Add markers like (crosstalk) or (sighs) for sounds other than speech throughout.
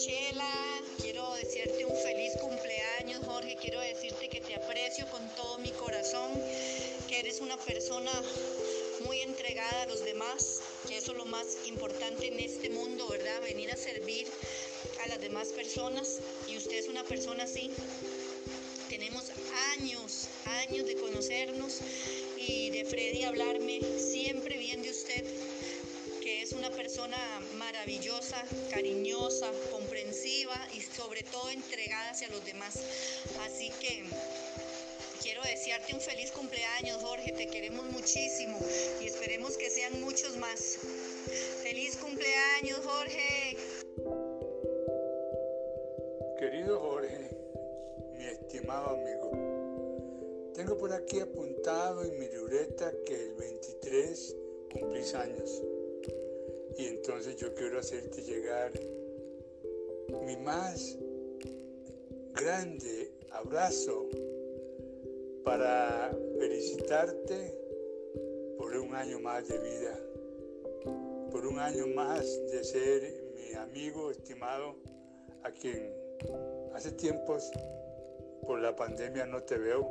Chela, quiero decirte un feliz cumpleaños, Jorge. Quiero decirte que te aprecio con todo mi corazón, que eres una persona muy entregada a los demás, que eso es lo más importante en este mundo, ¿verdad? Venir a servir a las demás personas y usted es una persona así. Tenemos años, años de conocernos y de Freddy hablarme siempre bien de usted, que es una persona maravillosa, cariñosa, comprensiva y sobre todo entregada hacia los demás. Así que quiero desearte un feliz cumpleaños, Jorge. Te queremos muchísimo y esperemos que sean muchos más. Feliz cumpleaños, Jorge. Querido Jorge, mi estimado amigo, tengo por aquí apuntado en mi libreta que el 23 cumplís años. Y entonces yo quiero hacerte llegar mi más grande abrazo para felicitarte por un año más de vida, por un año más de ser mi amigo estimado a quien hace tiempos por la pandemia no te veo,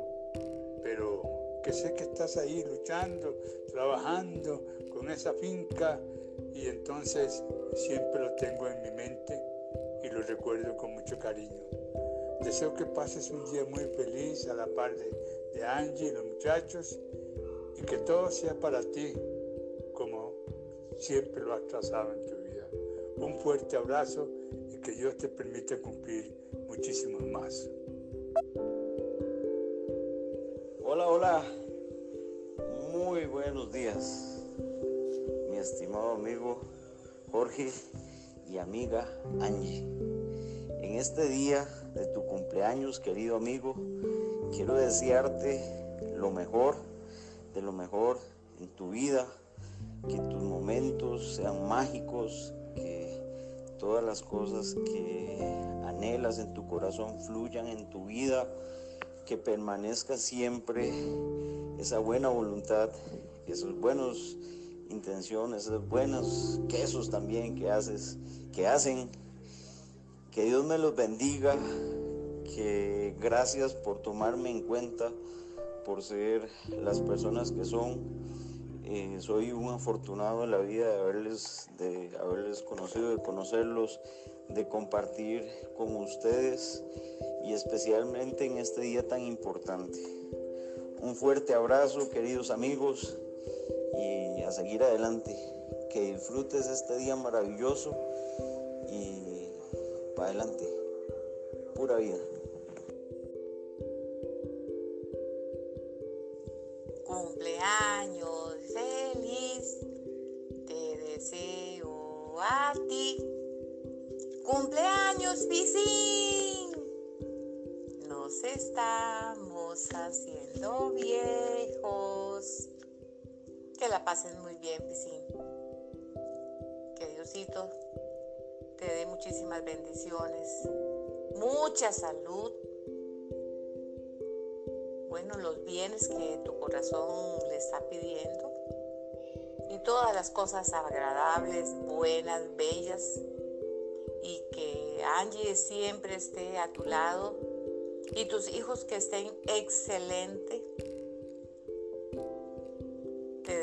pero que sé que estás ahí luchando, trabajando con esa finca y entonces siempre lo tengo en mi mente y lo recuerdo con mucho cariño. Deseo que pases un día muy feliz a la par de, de Angie y los muchachos y que todo sea para ti como siempre lo has trazado en tu vida. Un fuerte abrazo y que Dios te permita cumplir muchísimos más. Hola, hola. Muy buenos días, estimado amigo Jorge y amiga Angie. En este día de tu cumpleaños, querido amigo, quiero desearte lo mejor, de lo mejor en tu vida, que tus momentos sean mágicos, que todas las cosas que anhelas en tu corazón fluyan en tu vida que permanezca siempre esa buena voluntad, esos buenos intenciones, esos buenos quesos también que haces, que hacen. Que Dios me los bendiga, que gracias por tomarme en cuenta, por ser las personas que son. Eh, soy un afortunado en la vida de haberles, de haberles conocido, de conocerlos, de compartir con ustedes y especialmente en este día tan importante. Un fuerte abrazo, queridos amigos, y a seguir adelante. Que disfrutes este día maravilloso y para adelante. Pura vida. Cumpleaños feliz, te deseo a ti. Cumpleaños, Pisín. Nos estamos haciendo viejos. Que la pasen muy bien, Pisín. Que Diosito te dé muchísimas bendiciones, mucha salud. Bueno, los bienes que tu corazón le está pidiendo y todas las cosas agradables, buenas, bellas y que Angie siempre esté a tu lado y tus hijos que estén excelentes.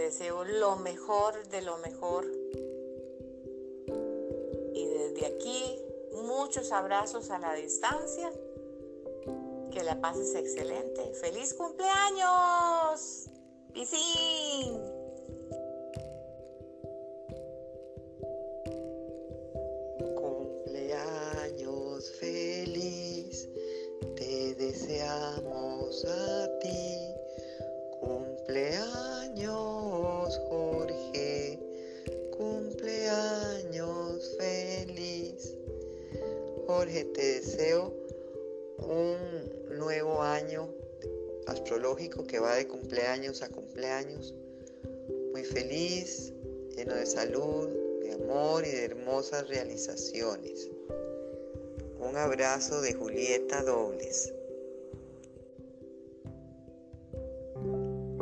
Deseo lo mejor de lo mejor. Y desde aquí, muchos abrazos a la distancia. Que la pases excelente. ¡Feliz cumpleaños! ¡Pisín! Cumpleaños feliz, te deseamos a ti. Cumpleaños Jorge, cumpleaños feliz. Jorge, te deseo un nuevo año astrológico que va de cumpleaños a cumpleaños. Muy feliz, lleno de salud, de amor y de hermosas realizaciones. Un abrazo de Julieta Dobles.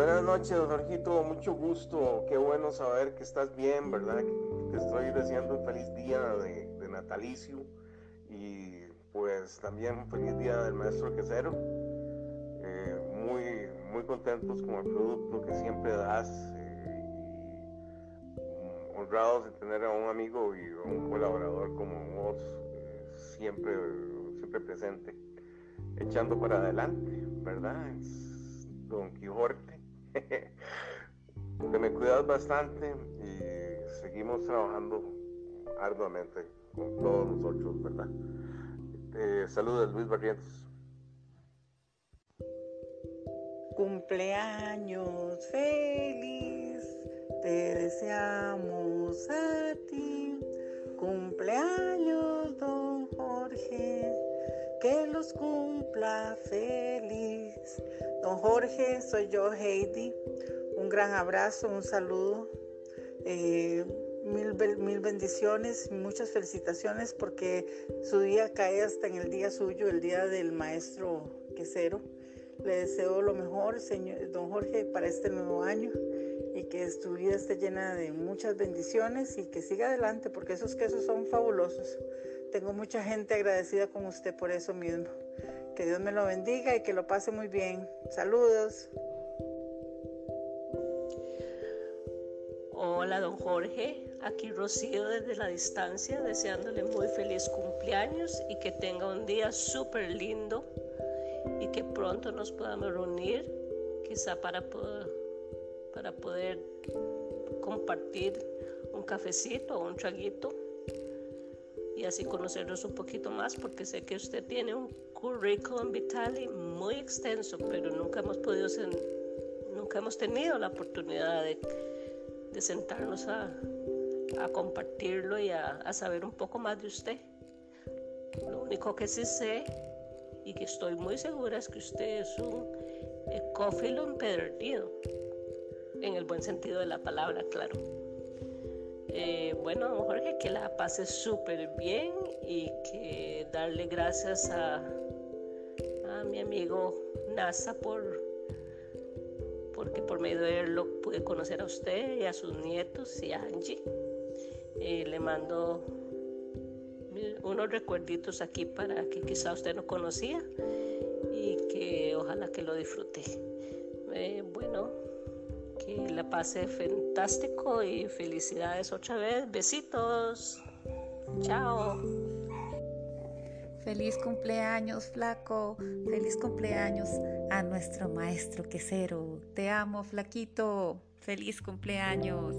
Buenas noches, Jorgito, mucho gusto, qué bueno saber que estás bien, ¿verdad? Te estoy deseando un feliz día de, de natalicio pues también feliz día del maestro quesero. Eh, muy, muy contentos con el producto que siempre das eh, y honrados de tener a un amigo y un colaborador como vos eh, siempre, siempre presente, echando para adelante, ¿verdad? Don Quijote. (laughs) Te me cuidas bastante y seguimos trabajando arduamente con todos nosotros, ¿verdad? Eh, saludos, Luis Barrientos. Cumpleaños feliz, te deseamos a ti. Cumpleaños, don Jorge, que los cumpla feliz. Don Jorge, soy yo, Heidi. Un gran abrazo, un saludo. Eh, Mil, mil, bendiciones, muchas felicitaciones porque su día cae hasta en el día suyo, el día del maestro quesero. Le deseo lo mejor, señor don Jorge, para este nuevo año y que su vida esté llena de muchas bendiciones y que siga adelante porque esos quesos son fabulosos. Tengo mucha gente agradecida con usted por eso mismo. Que Dios me lo bendiga y que lo pase muy bien. Saludos. Hola, don Jorge. Aquí Rocío desde la distancia, deseándole muy feliz cumpleaños y que tenga un día súper lindo y que pronto nos podamos reunir, quizá para poder, para poder compartir un cafecito o un traguito y así conocernos un poquito más porque sé que usted tiene un currículum vitale muy extenso, pero nunca hemos podido nunca hemos tenido la oportunidad de, sentarnos a, a compartirlo y a, saber un poco más de usted. Lo único que sí sé y que estoy muy segura es que usted es un ecófilo empedernido, en el buen sentido de la palabra, claro. Eh, bueno, Jorge, que la pase súper bien y que darle gracias a, a mi amigo NASA por porque por medio de él lo pude conocer a usted y a sus nietos y a Angie. Eh, le mando unos recuerditos aquí para que quizá usted no conocía y que ojalá que lo disfrute. Eh, bueno, que la pase fantástico y felicidades otra vez. Besitos. Chao. Feliz cumpleaños, flaco. Feliz cumpleaños a nuestro maestro quesero. Te amo, flaquito. Feliz cumpleaños.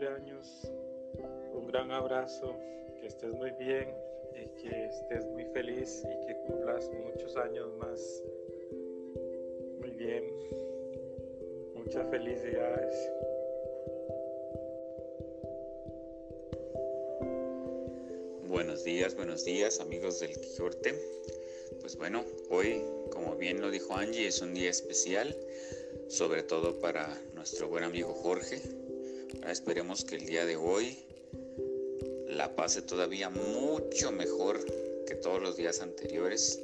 Cumpleaños. Un gran abrazo, que estés muy bien y que estés muy feliz y que cumplas muchos años más. Muy bien. Muchas felicidades. Buenos días, buenos días amigos del Quijote. Pues bueno, hoy, como bien lo dijo Angie, es un día especial, sobre todo para nuestro buen amigo Jorge. Esperemos que el día de hoy la pase todavía mucho mejor que todos los días anteriores.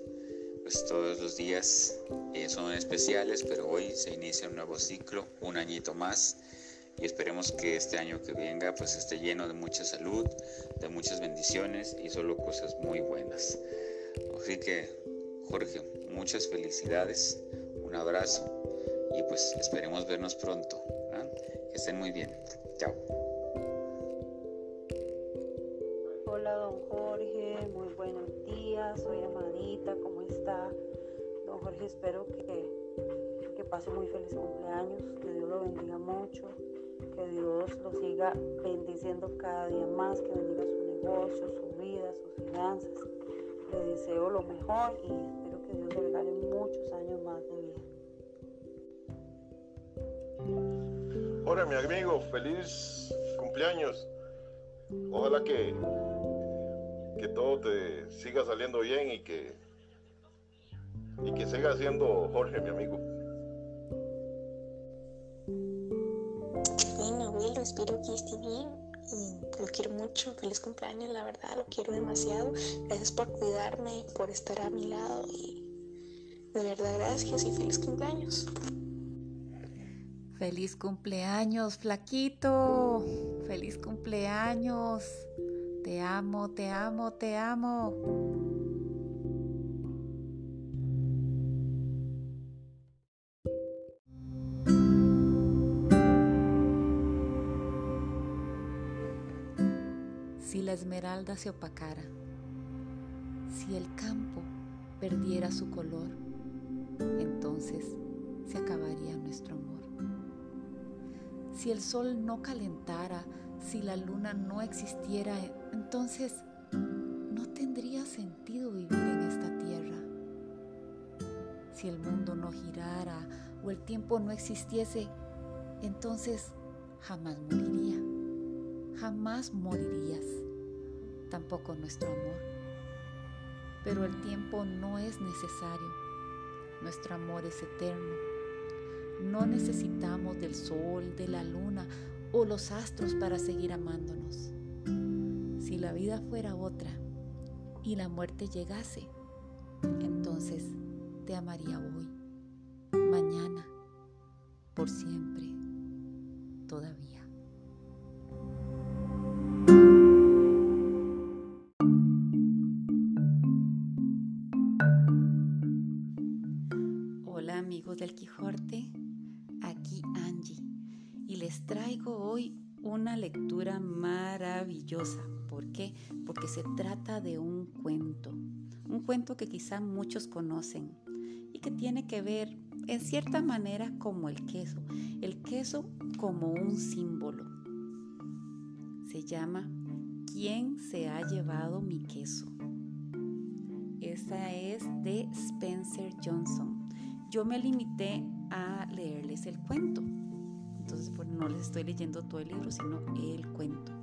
Pues todos los días eh, son especiales, pero hoy se inicia un nuevo ciclo, un añito más y esperemos que este año que venga pues esté lleno de mucha salud, de muchas bendiciones y solo cosas muy buenas. Así que Jorge, muchas felicidades, un abrazo y pues esperemos vernos pronto. Estén muy bien. Chao. Hola don Jorge, muy buenos días, soy Amadita, ¿cómo está? Don Jorge, espero que, que pase muy feliz cumpleaños, que Dios lo bendiga mucho, que Dios lo siga bendiciendo cada día más, que bendiga su negocio, su vida, sus finanzas. Le deseo lo mejor y espero que Dios le regale muchos años más de vida. Hola mi amigo, feliz cumpleaños. Ojalá que, que todo te siga saliendo bien y que, y que siga siendo Jorge, mi amigo. Bueno, abuelo, espero que esté bien. Lo quiero mucho. Feliz cumpleaños, la verdad, lo quiero demasiado. Gracias por cuidarme, por estar a mi lado. Y de verdad, gracias y feliz cumpleaños. Feliz cumpleaños, flaquito. Feliz cumpleaños. Te amo, te amo, te amo. Si la esmeralda se opacara, si el campo perdiera su color, entonces se acabaría nuestro amor. Si el sol no calentara, si la luna no existiera, entonces no tendría sentido vivir en esta tierra. Si el mundo no girara o el tiempo no existiese, entonces jamás moriría. Jamás morirías. Tampoco nuestro amor. Pero el tiempo no es necesario. Nuestro amor es eterno. No necesitamos del sol, de la luna o los astros para seguir amándonos. Si la vida fuera otra y la muerte llegase, entonces te amaría hoy, mañana, por siempre, todavía. ¿Por qué? Porque se trata de un cuento, un cuento que quizá muchos conocen y que tiene que ver en cierta manera como el queso, el queso como un símbolo. Se llama ¿Quién se ha llevado mi queso? Esta es de Spencer Johnson. Yo me limité a leerles el cuento. Entonces no les estoy leyendo todo el libro, sino el cuento.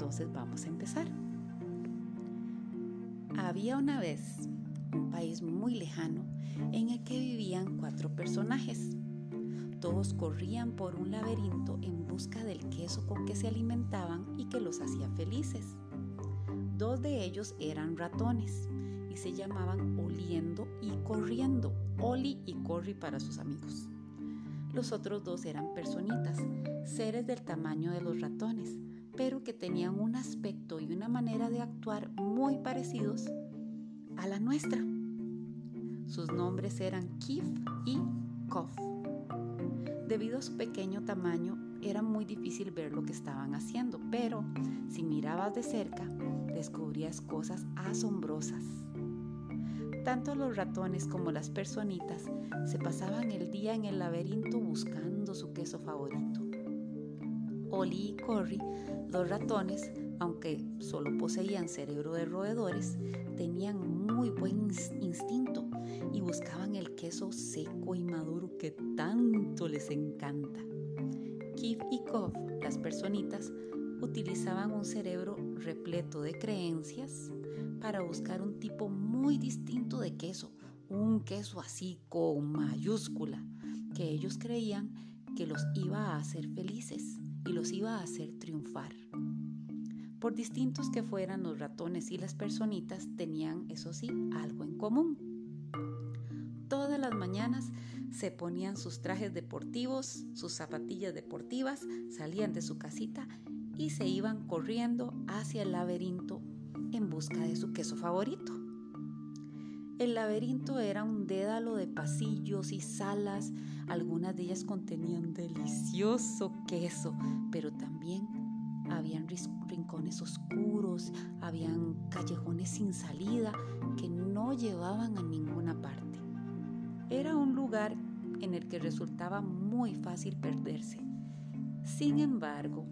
Entonces vamos a empezar. Había una vez un país muy lejano en el que vivían cuatro personajes. Todos corrían por un laberinto en busca del queso con que se alimentaban y que los hacía felices. Dos de ellos eran ratones y se llamaban Oliendo y Corriendo, Oli y Corri para sus amigos. Los otros dos eran personitas, seres del tamaño de los ratones, pero que tenían un aspecto y una manera de actuar muy parecidos a la nuestra. Sus nombres eran Kif y Kof. Debido a su pequeño tamaño, era muy difícil ver lo que estaban haciendo, pero si mirabas de cerca, descubrías cosas asombrosas. Tanto los ratones como las personitas se pasaban el día en el laberinto buscando su queso favorito. Oli y Corry, los ratones, aunque solo poseían cerebro de roedores, tenían muy buen instinto y buscaban el queso seco y maduro que tanto les encanta. Kif y Kov, las personitas, utilizaban un cerebro repleto de creencias para buscar un tipo muy distinto de queso, un queso así con mayúscula, que ellos creían que los iba a hacer felices y los iba a hacer triunfar. Por distintos que fueran los ratones y las personitas, tenían, eso sí, algo en común. Todas las mañanas se ponían sus trajes deportivos, sus zapatillas deportivas, salían de su casita y se iban corriendo hacia el laberinto en busca de su queso favorito. El laberinto era un dédalo de pasillos y salas, algunas de ellas contenían delicioso queso, pero también habían rincones oscuros, habían callejones sin salida que no llevaban a ninguna parte. Era un lugar en el que resultaba muy fácil perderse. Sin embargo,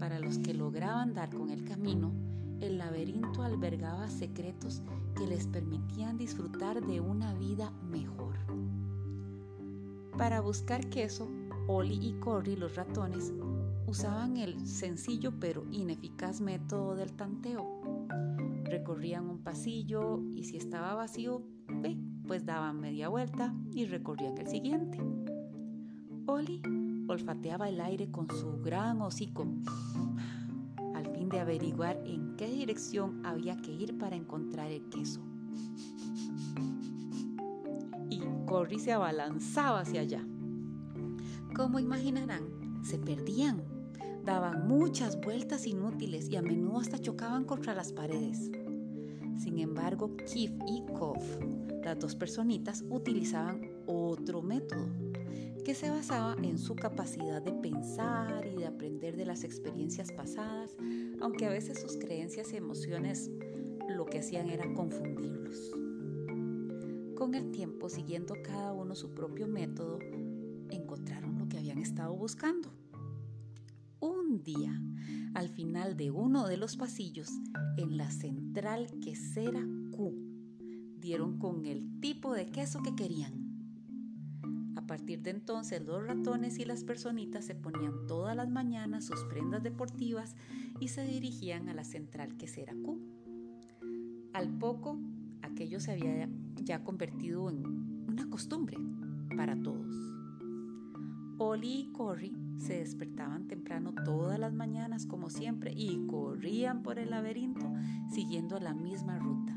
para los que lograban dar con el camino, el laberinto albergaba secretos que les permitían disfrutar de una vida mejor. Para buscar queso, Oli y Corry, los ratones, usaban el sencillo pero ineficaz método del tanteo. Recorrían un pasillo y si estaba vacío, pues daban media vuelta y recorrían el siguiente. Oli olfateaba el aire con su gran hocico al fin de averiguar en qué dirección había que ir para encontrar el queso. Y Corry se abalanzaba hacia allá. Como imaginarán, se perdían, daban muchas vueltas inútiles y a menudo hasta chocaban contra las paredes. Sin embargo, Kif y Kof, las dos personitas, utilizaban otro método que se basaba en su capacidad de pensar y de aprender de las experiencias pasadas, aunque a veces sus creencias y emociones lo que hacían era confundirlos. Con el tiempo, siguiendo cada uno su propio método, encontraron lo que habían estado buscando. Un día, al final de uno de los pasillos, en la central quesera Q, dieron con el tipo de queso que querían partir de entonces los ratones y las personitas se ponían todas las mañanas sus prendas deportivas y se dirigían a la central que será Q. Al poco, aquello se había ya convertido en una costumbre para todos. Oli y Corry se despertaban temprano todas las mañanas como siempre y corrían por el laberinto siguiendo la misma ruta.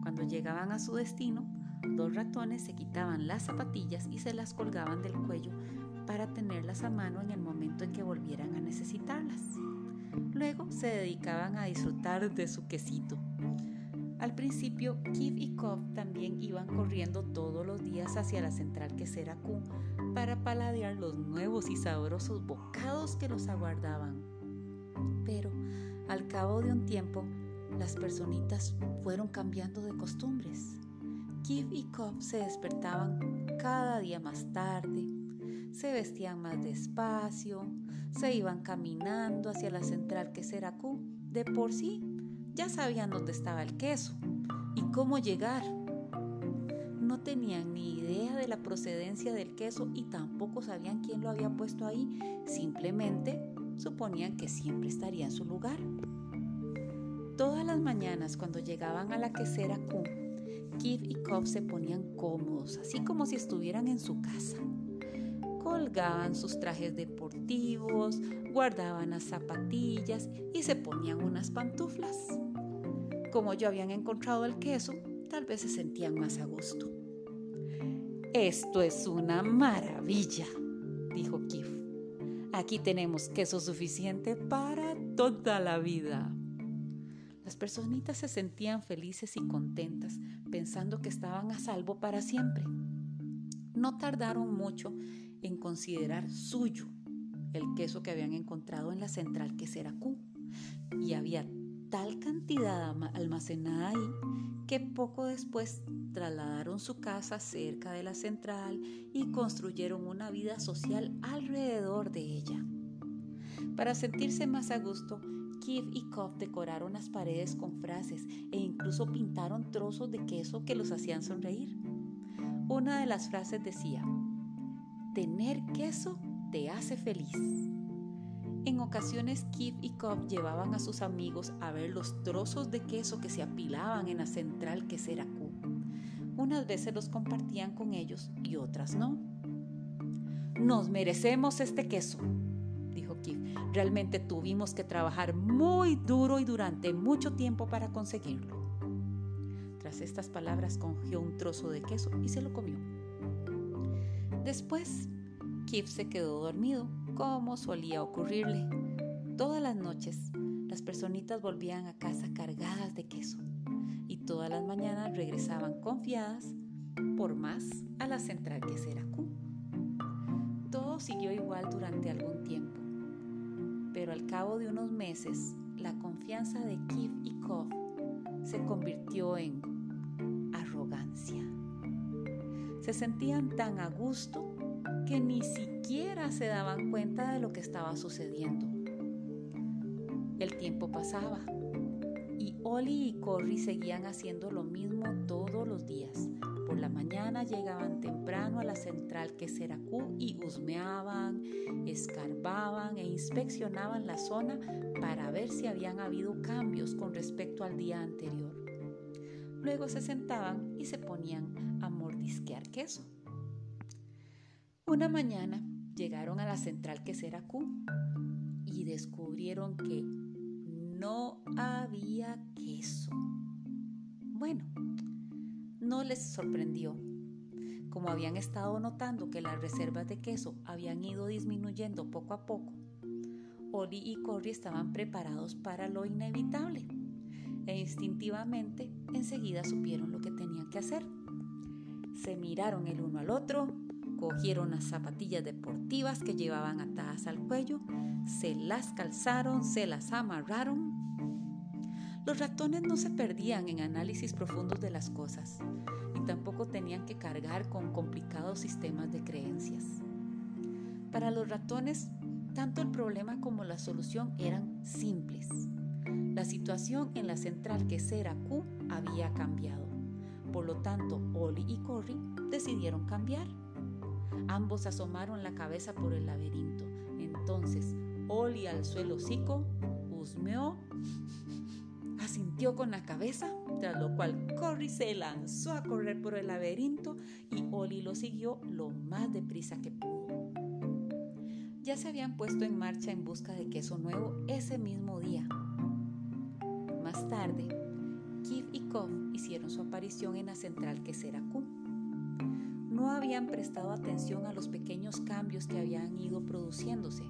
Cuando llegaban a su destino, Dos ratones se quitaban las zapatillas y se las colgaban del cuello para tenerlas a mano en el momento en que volvieran a necesitarlas. Luego se dedicaban a disfrutar de su quesito. Al principio, Kif y Kov también iban corriendo todos los días hacia la central quesera Q para paladear los nuevos y sabrosos bocados que los aguardaban. Pero, al cabo de un tiempo, las personitas fueron cambiando de costumbres. Kif y Kov se despertaban cada día más tarde, se vestían más despacio, se iban caminando hacia la central que. De por sí, ya sabían dónde estaba el queso y cómo llegar. No tenían ni idea de la procedencia del queso y tampoco sabían quién lo había puesto ahí. Simplemente suponían que siempre estaría en su lugar. Todas las mañanas cuando llegaban a la quesera Q, Kif y Kov se ponían cómodos, así como si estuvieran en su casa. Colgaban sus trajes deportivos, guardaban las zapatillas y se ponían unas pantuflas. Como ya habían encontrado el queso, tal vez se sentían más a gusto. Esto es una maravilla, dijo Kif. Aquí tenemos queso suficiente para toda la vida. Las personitas se sentían felices y contentas, pensando que estaban a salvo para siempre. No tardaron mucho en considerar suyo el queso que habían encontrado en la central quesera Q. Y había tal cantidad almacenada ahí que poco después trasladaron su casa cerca de la central y construyeron una vida social alrededor de ella. Para sentirse más a gusto, Kif y Kof decoraron las paredes con frases e incluso pintaron trozos de queso que los hacían sonreír. Una de las frases decía, tener queso te hace feliz. En ocasiones Kif y Kof llevaban a sus amigos a ver los trozos de queso que se apilaban en la central quesera Q. Unas veces los compartían con ellos y otras no. Nos merecemos este queso. Realmente tuvimos que trabajar muy duro y durante mucho tiempo para conseguirlo. Tras estas palabras cogió un trozo de queso y se lo comió. Después, Kif se quedó dormido, como solía ocurrirle. Todas las noches, las personitas volvían a casa cargadas de queso y todas las mañanas regresaban confiadas por más a la central quesera Q. Todo siguió igual durante algún tiempo pero al cabo de unos meses la confianza de Kif y Kof se convirtió en arrogancia. Se sentían tan a gusto que ni siquiera se daban cuenta de lo que estaba sucediendo. El tiempo pasaba Oli y Corry seguían haciendo lo mismo todos los días. Por la mañana llegaban temprano a la central que Q y husmeaban, escarbaban e inspeccionaban la zona para ver si habían habido cambios con respecto al día anterior. Luego se sentaban y se ponían a mordisquear queso. Una mañana llegaron a la central que Q y descubrieron que no había queso. Bueno, no les sorprendió. Como habían estado notando que las reservas de queso habían ido disminuyendo poco a poco, Oli y Corry estaban preparados para lo inevitable e instintivamente enseguida supieron lo que tenían que hacer. Se miraron el uno al otro, cogieron las zapatillas deportivas que llevaban atadas al cuello, se las calzaron, se las amarraron. Los ratones no se perdían en análisis profundos de las cosas y tampoco tenían que cargar con complicados sistemas de creencias. Para los ratones, tanto el problema como la solución eran simples. La situación en la central que era Q había cambiado. Por lo tanto, Oli y Corry decidieron cambiar. Ambos asomaron la cabeza por el laberinto. Entonces, Oli alzó el hocico, husmeó, asintió con la cabeza, tras lo cual Corry se lanzó a correr por el laberinto y Oli lo siguió lo más deprisa que pudo. Ya se habían puesto en marcha en busca de queso nuevo ese mismo día. Más tarde, Kif y Kof hicieron su aparición en la central quesera Q no habían prestado atención a los pequeños cambios que habían ido produciéndose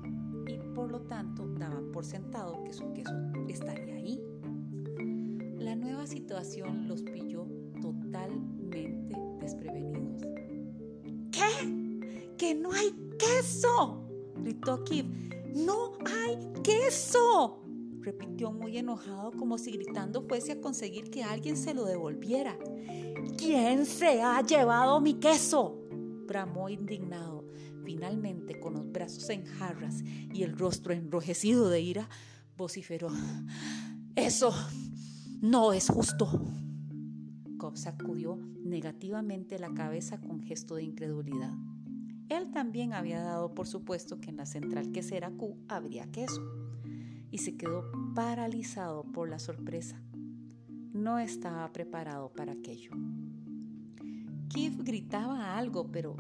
y por lo tanto daban por sentado que su queso estaría ahí. La nueva situación los pilló totalmente desprevenidos. ¿Qué? ¡Que no hay queso! gritó Kip. ¡No hay queso! repitió muy enojado como si gritando fuese a conseguir que alguien se lo devolviera. ¿Quién se ha llevado mi queso? bramó indignado. Finalmente, con los brazos en jarras y el rostro enrojecido de ira, vociferó. Eso no es justo. Cobb sacudió negativamente la cabeza con gesto de incredulidad. Él también había dado por supuesto que en la central quesera Q habría queso y se quedó paralizado por la sorpresa. No estaba preparado para aquello. Keith gritaba algo, pero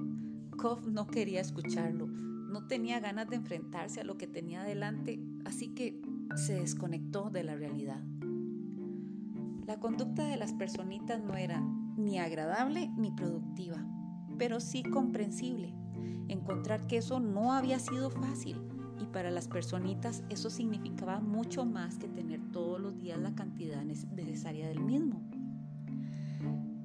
Koff no quería escucharlo. No tenía ganas de enfrentarse a lo que tenía delante, así que se desconectó de la realidad. La conducta de las personitas no era ni agradable ni productiva, pero sí comprensible. Encontrar que eso no había sido fácil y para las personitas eso significaba mucho más que tener todos los días la cantidad necesaria del mismo.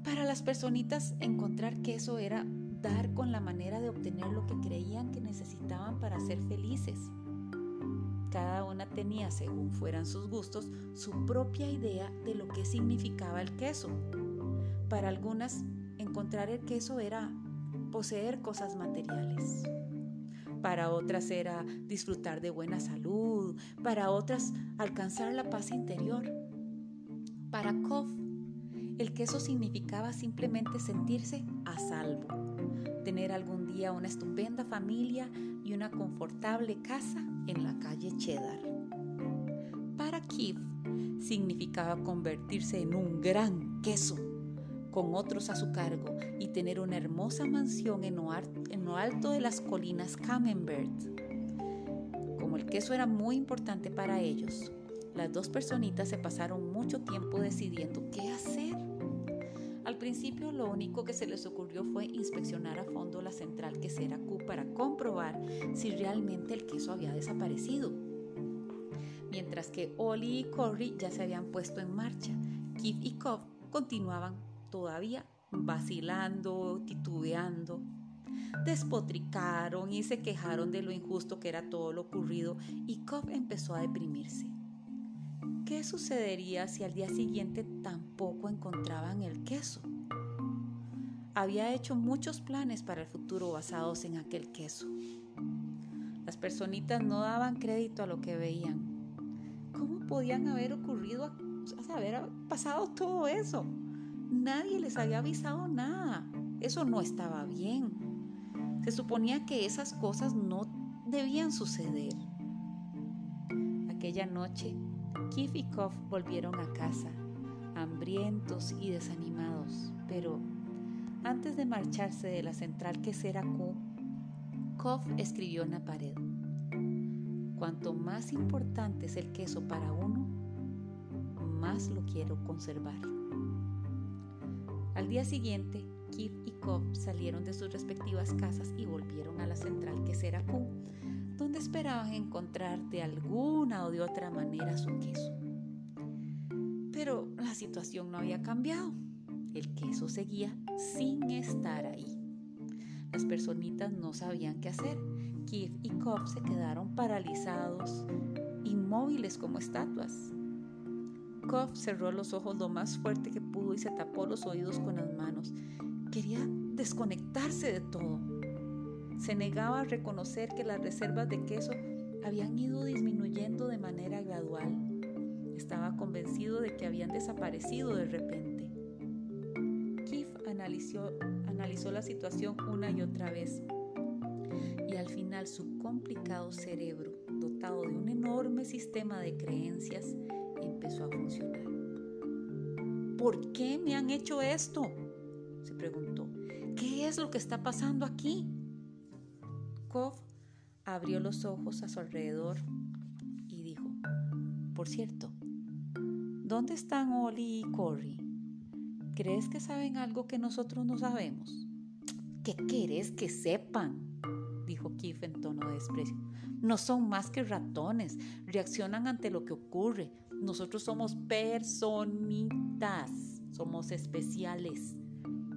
Para las personitas encontrar que eso era dar con la manera de obtener lo que creían que necesitaban para ser felices. Cada una tenía, según fueran sus gustos, su propia idea de lo que significaba el queso. Para algunas, encontrar el queso era poseer cosas materiales. Para otras era disfrutar de buena salud, para otras alcanzar la paz interior. Para Kof, el queso significaba simplemente sentirse a salvo, tener algún una estupenda familia y una confortable casa en la calle Cheddar. Para Kif significaba convertirse en un gran queso con otros a su cargo y tener una hermosa mansión en lo, alto de las colinas Camembert. Como el queso era muy importante para ellos, las dos personitas se pasaron mucho tiempo decidiendo qué hacer. Al principio lo único que se les ocurrió fue inspeccionar a fondo la central quesera Q para comprobar si realmente el queso había desaparecido. Mientras que Oli y Corey ya se habían puesto en marcha, Keith y Cobb continuaban todavía vacilando, titubeando. Despotricaron y se quejaron de lo injusto que era todo lo ocurrido y Cobb empezó a deprimirse. ¿Qué sucedería si al día siguiente tampoco encontraban el queso? Había hecho muchos planes para el futuro basados en aquel queso. Las personitas no daban crédito a lo que veían. ¿Cómo podían haber ocurrido o sea, haber pasado todo eso. Nadie les había avisado nada. Eso no estaba bien. Se suponía que esas cosas no debían suceder. Aquella noche, Keith y Koff volvieron a casa, hambrientos y desanimados, pero antes de marcharse de la central quesera Q, Koff escribió en la pared, Cuanto más importante es el queso para uno, más lo quiero conservar. Al día siguiente, Keith y Koff salieron de sus respectivas casas y volvieron a la central. Quesera Q, donde esperaban encontrar de alguna o de otra manera su queso. Pero la situación no había cambiado. El queso seguía sin estar ahí. Las personitas no sabían qué hacer. Keith y Koff se quedaron paralizados, inmóviles como estatuas. Koff cerró los ojos lo más fuerte que pudo y se tapó los oídos con las manos. Quería desconectarse de todo. Se negaba a reconocer que las reservas de queso habían ido disminuyendo de manera gradual. Estaba convencido de que habían desaparecido de repente. Keith analizó, analizó la situación una y otra vez y al final su complicado cerebro, dotado de un enorme sistema de creencias, empezó a funcionar. ¿Por qué me han hecho esto? se preguntó. ¿Qué es lo que está pasando aquí? Koff abrió los ojos a su alrededor y dijo, por cierto, ¿dónde están Oli y Cory? ¿Crees que saben algo que nosotros no sabemos? ¿Qué querés que sepan? dijo Keith en tono de desprecio. No son más que ratones, reaccionan ante lo que ocurre. Nosotros somos personitas, somos especiales.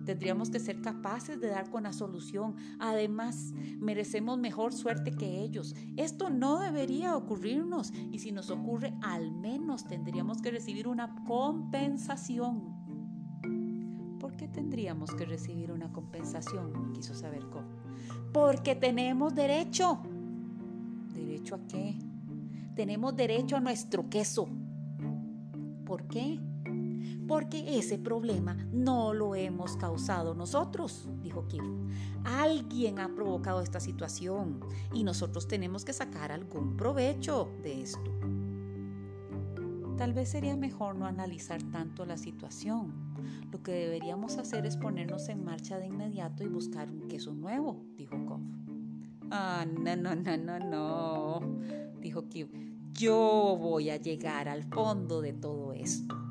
Tendríamos que ser capaces de dar con la solución. Además, merecemos mejor suerte que ellos. Esto no debería ocurrirnos y si nos ocurre, al menos tendríamos que recibir una compensación. ¿Por qué tendríamos que recibir una compensación? Quiso saber cómo. Porque tenemos derecho. ¿Derecho a qué? Tenemos derecho a nuestro queso. ¿Por qué? Porque ese problema no lo hemos causado nosotros, dijo Keith. Alguien ha provocado esta situación y nosotros tenemos que sacar algún provecho de esto. Tal vez sería mejor no analizar tanto la situación. Lo que deberíamos hacer es ponernos en marcha de inmediato y buscar un queso nuevo, dijo Koff. Ah, no, no, no, no, no, dijo Keith. Yo voy a llegar al fondo de todo esto.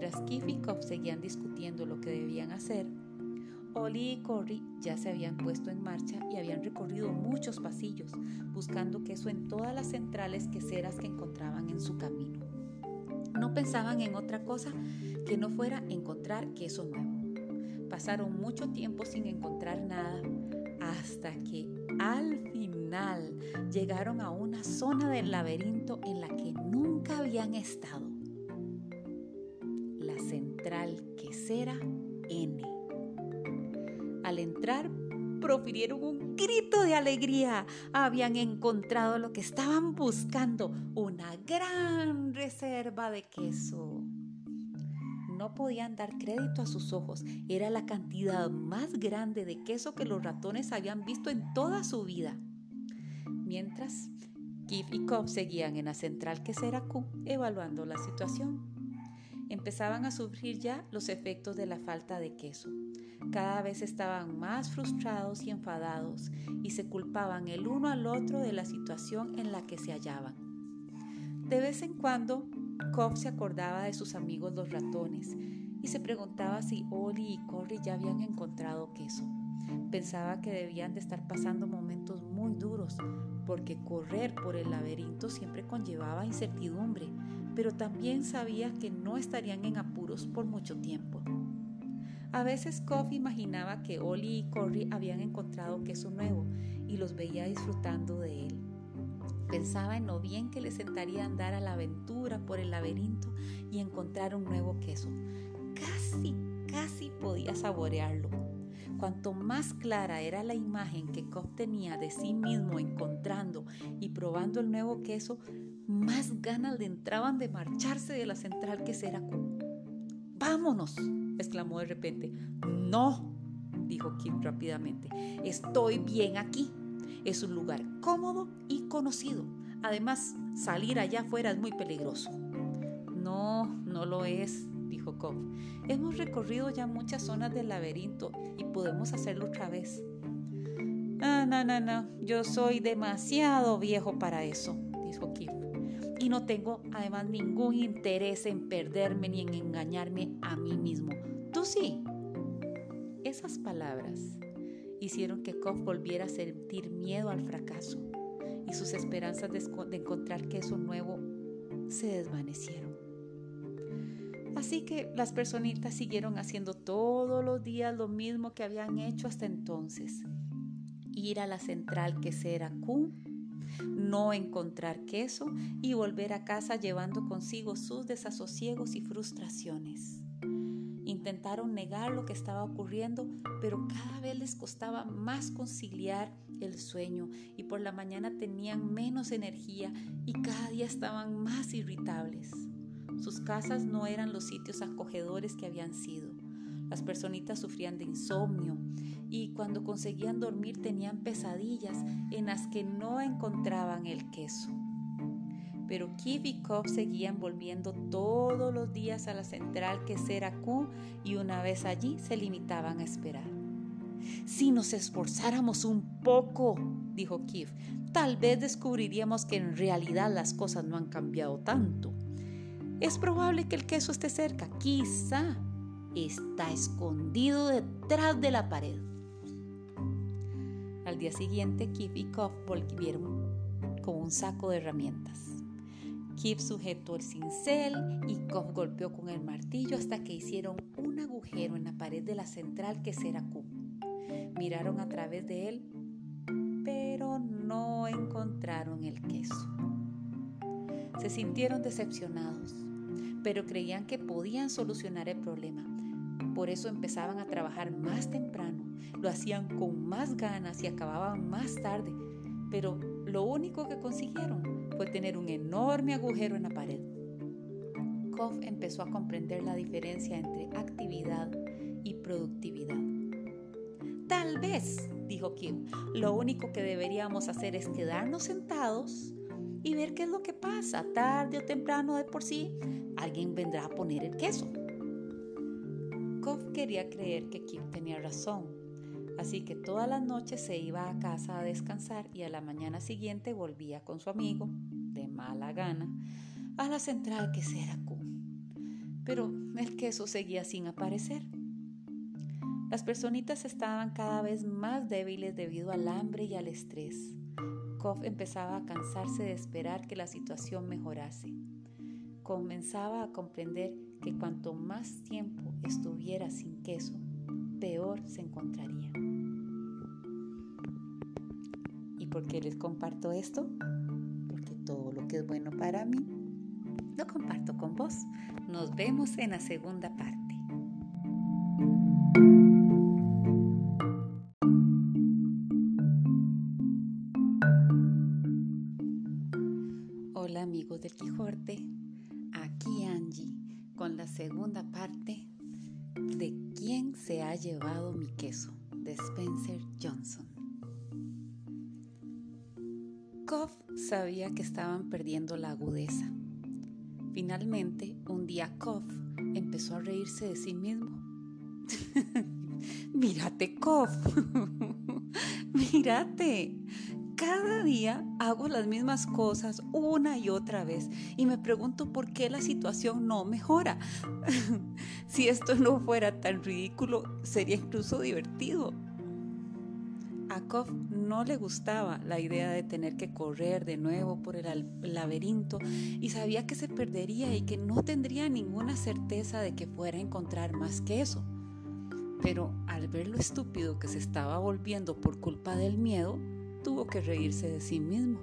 Mientras Keith y Koff seguían discutiendo lo que debían hacer, Oli y Cory ya se habían puesto en marcha y habían recorrido muchos pasillos, buscando queso en todas las centrales queseras que encontraban en su camino. No pensaban en otra cosa que no fuera encontrar queso nuevo. Pasaron mucho tiempo sin encontrar nada hasta que al final llegaron a una zona del laberinto en la que nunca habían estado. La central quesera N. Al entrar, profirieron un grito de alegría. Habían encontrado lo que estaban buscando, una gran reserva de queso. No podían dar crédito a sus ojos. Era la cantidad más grande de queso que los ratones habían visto en toda su vida. Mientras, Kif y Cobb seguían en la central quesera Q evaluando la situación. Empezaban a sufrir ya los efectos de la falta de queso. Cada vez estaban más frustrados y enfadados y se culpaban el uno al otro de la situación en la que se hallaban. De vez en cuando, Cobb se acordaba de sus amigos los ratones y se preguntaba si Oli y Corry ya habían encontrado queso. Pensaba que debían de estar pasando momentos muy duros, porque correr por el laberinto siempre conllevaba incertidumbre, pero también sabía que no estarían en apuros por mucho tiempo. A veces Koff imaginaba que Oli y Corry habían encontrado queso nuevo y los veía disfrutando de él. Pensaba en lo bien que le sentaría andar a la aventura por el laberinto y encontrar un nuevo queso. Casi, casi podía saborearlo. Cuanto más clara era la imagen que Koff tenía de sí mismo encontrando y probando el nuevo queso, más ganas le entraban de marcharse de la central que será ¡Vámonos! exclamó de repente. No, dijo Kim rápidamente. Estoy bien aquí. Es un lugar cómodo y conocido. Además, salir allá afuera es muy peligroso. No, no lo es, dijo Cobb. Hemos recorrido ya muchas zonas del laberinto y podemos hacerlo otra vez. Ah, no, no, no, yo soy demasiado viejo para eso, dijo Kim. Y no tengo además ningún interés en perderme ni en engañarme a mí mismo. Tú sí. Esas palabras hicieron que Cobb volviera a sentir miedo al fracaso y sus esperanzas de, de encontrar queso nuevo se desvanecieron. Así que las personitas siguieron haciendo todos los días lo mismo que habían hecho hasta entonces. Ir a la central quesera Q, no encontrar queso y volver a casa llevando consigo sus desasosiegos y frustraciones. Intentaron negar lo que estaba ocurriendo, pero cada vez les costaba más conciliar el sueño y por la mañana tenían menos energía y cada día estaban más irritables. Sus casas no eran los sitios acogedores que habían sido. Las personitas sufrían de insomnio y cuando conseguían dormir tenían pesadillas en las que no encontraban el queso pero Kiev y Cobb seguían volviendo todos los días a la central que era Q y una vez allí se limitaban a esperar. Si nos esforzáramos un poco, dijo Kiev, tal vez descubriríamos que en realidad las cosas no han cambiado tanto. Es probable que el queso esté cerca, quizá está escondido detrás de la pared. Al día siguiente, Kiev y Cobb volvieron con un saco de herramientas. Kip sujetó el cincel y Kof golpeó con el martillo hasta que hicieron un agujero en la pared de la central que será Q. Miraron a través de él, pero no encontraron el queso. Se sintieron decepcionados, pero creían que podían solucionar el problema. Por eso empezaban a trabajar más temprano, lo hacían con más ganas y acababan más tarde, pero lo único que consiguieron fue tener un enorme agujero en la pared. Koff empezó a comprender la diferencia entre actividad y productividad. Tal vez, dijo Kim, lo único que deberíamos hacer es quedarnos sentados y ver qué es lo que pasa. Tarde o temprano de por sí, alguien vendrá a poner el queso. Koff quería creer que Kim tenía razón, Así que todas las noches se iba a casa a descansar y a la mañana siguiente volvía con su amigo, de mala gana, a la central que Q. Pero el queso seguía sin aparecer. Las personitas estaban cada vez más débiles debido al hambre y al estrés. Koff empezaba a cansarse de esperar que la situación mejorase. Comenzaba a comprender que cuanto más tiempo estuviera sin queso, peor se encontraría. ¿Y por qué les comparto esto? Porque todo lo que es bueno para mí, lo comparto con vos. Nos vemos en la segunda que estaban perdiendo la agudeza. Finalmente, un día Koff empezó a reírse de sí mismo. (laughs) Mírate, Koff. (laughs) Mírate cada día hago las mismas cosas una y otra vez y me pregunto por qué la situación no mejora. (laughs) si esto no fuera tan ridículo, sería incluso divertido. A no le gustaba la idea de tener que correr de nuevo por el laberinto y sabía que se perdería y que no tendría ninguna certeza de que fuera a encontrar más que eso. Pero al ver lo estúpido que se estaba volviendo por culpa del miedo, tuvo que reírse de sí mismo.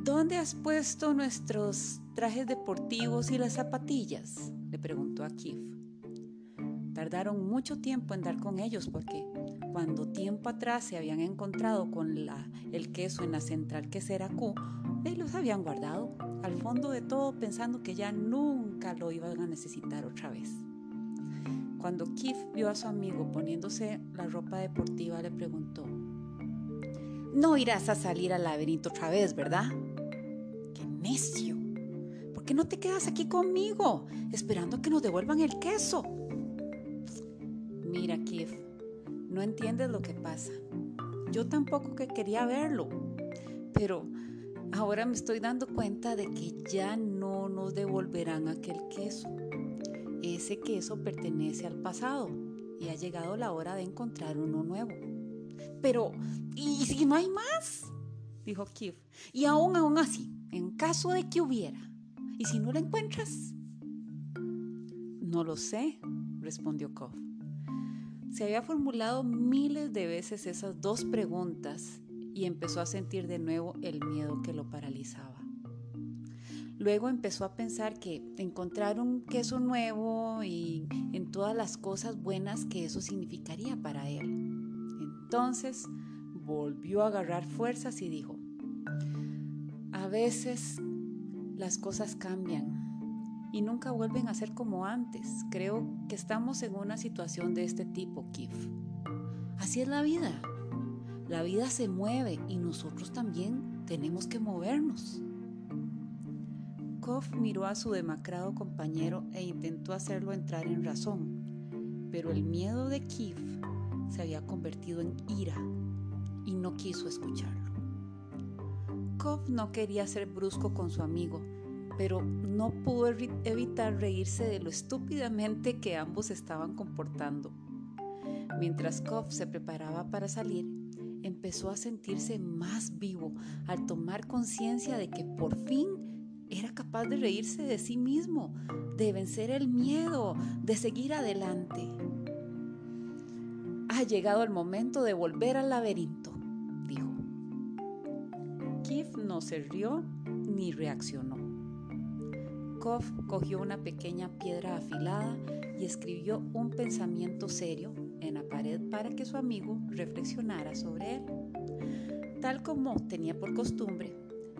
¿Dónde has puesto nuestros trajes deportivos y las zapatillas? le preguntó a Kif. Tardaron mucho tiempo en dar con ellos porque cuando tiempo atrás se habían encontrado con el queso en la central quesera Q, y los habían guardado al fondo de todo pensando que ya nunca lo iban a necesitar otra vez. Cuando Keith vio a su amigo poniéndose la ropa deportiva, le preguntó, no irás a salir al laberinto otra vez, ¿verdad? ¡Qué necio! ¿Por qué no te quedas aquí conmigo, esperando que nos devuelvan el queso? Mira, Keith, no entiendes lo que pasa. Yo tampoco que quería verlo, pero ahora me estoy dando cuenta de que ya no nos devolverán aquel queso. Ese queso pertenece al pasado y ha llegado la hora de encontrar uno nuevo. Pero, ¿y si no hay más? Dijo Keith. Y aún, aún así, en caso de que hubiera, ¿y si no lo encuentras? No lo sé, respondió Koff. Se había formulado miles de veces esas dos preguntas y empezó a sentir de nuevo el miedo que lo paralizaba. Luego empezó a pensar que encontrar un queso nuevo y en todas las cosas buenas que eso significaría para él. Entonces volvió a agarrar fuerzas y dijo, a veces las cosas cambian y nunca vuelven a ser como antes. Creo que estamos en una situación de este tipo, Kif. Así es la vida. La vida se mueve y nosotros también tenemos que movernos. Koff miró a su demacrado compañero e intentó hacerlo entrar en razón, pero el miedo de Keith se había convertido en ira y no quiso escucharlo. Koff no quería ser brusco con su amigo, pero no pudo evitar reírse de lo estúpidamente que ambos estaban comportando. Mientras Koff se preparaba para salir, empezó a sentirse más vivo al tomar conciencia de que por fin era capaz de reírse de sí mismo, de vencer el miedo, de seguir adelante. Ha llegado el momento de volver al laberinto, dijo. Keith no se rió ni reaccionó. Koff cogió una pequeña piedra afilada y escribió un pensamiento serio en la pared para que su amigo reflexionara sobre él. Tal como tenía por costumbre,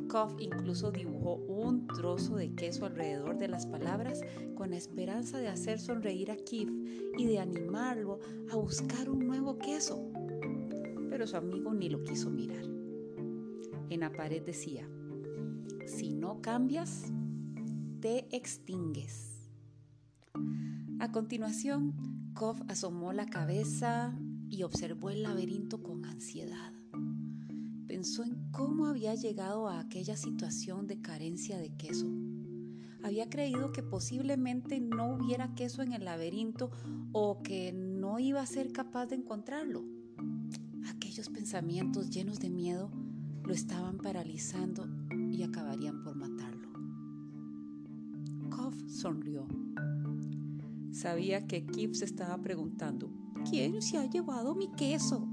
Koff incluso dibujó un trozo de queso alrededor de las palabras con la esperanza de hacer sonreír a Keith y de animarlo a buscar un nuevo queso. Pero su amigo ni lo quiso mirar. En la pared decía, si no cambias, te extingues. A continuación, Koff asomó la cabeza y observó el laberinto con ansiedad pensó en cómo había llegado a aquella situación de carencia de queso. Había creído que posiblemente no hubiera queso en el laberinto o que no iba a ser capaz de encontrarlo. Aquellos pensamientos llenos de miedo lo estaban paralizando y acabarían por matarlo. Sonrió. Sabía que Kip se estaba preguntando, ¿quién se ha llevado mi queso?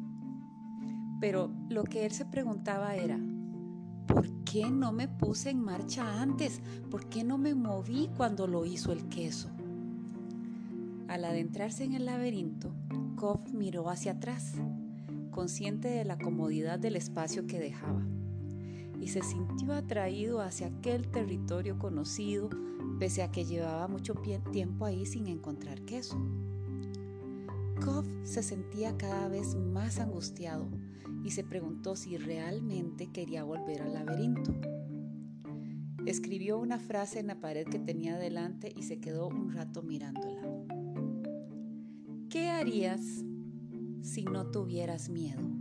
Pero lo que él se preguntaba era, ¿por qué no me puse en marcha antes? ¿Por qué no me moví cuando lo hizo el queso? Al adentrarse en el laberinto, Koff miró hacia atrás, consciente de la comodidad del espacio que dejaba, y se sintió atraído hacia aquel territorio conocido, pese a que llevaba mucho tiempo ahí sin encontrar queso. Koff se sentía cada vez más angustiado y se preguntó si realmente quería volver al laberinto. Escribió una frase en la pared que tenía delante y se quedó un rato mirándola. ¿Qué harías si no tuvieras miedo?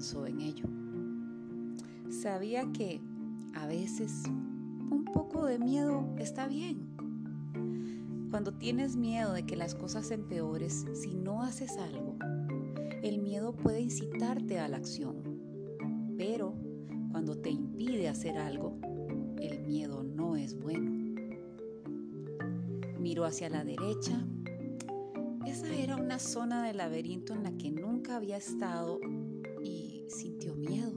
En ello. Sabía que a veces un poco de miedo está bien. Cuando tienes miedo de que las cosas empeores si no haces algo, el miedo puede incitarte a la acción, pero cuando te impide hacer algo, el miedo no es bueno. Miró hacia la derecha. Esa era una zona del laberinto en la que nunca había estado sintió miedo.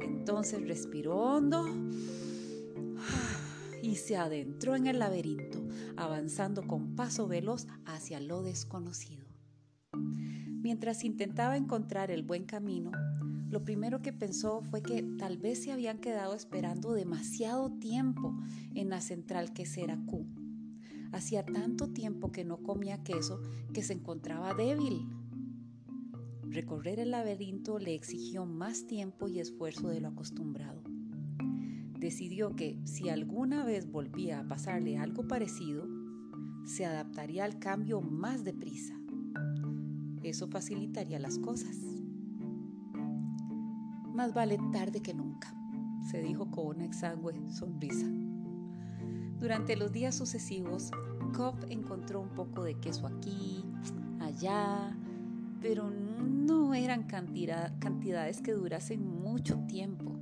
Entonces respiró hondo (sighs) y se adentró en el laberinto, avanzando con paso veloz hacia lo desconocido. Mientras intentaba encontrar el buen camino, lo primero que pensó fue que tal vez se habían quedado esperando demasiado tiempo en la central quesera Q. Hacía tanto tiempo que no comía queso que se encontraba débil. Recorrer el laberinto le exigió más tiempo y esfuerzo de lo acostumbrado. Decidió que si alguna vez volvía a pasarle algo parecido, se adaptaría al cambio más deprisa. Eso facilitaría las cosas. Más vale tarde que nunca, se dijo con una exangüe sonrisa. Durante los días sucesivos, Cobb encontró un poco de queso aquí, allá, pero no eran cantidades que durasen mucho tiempo.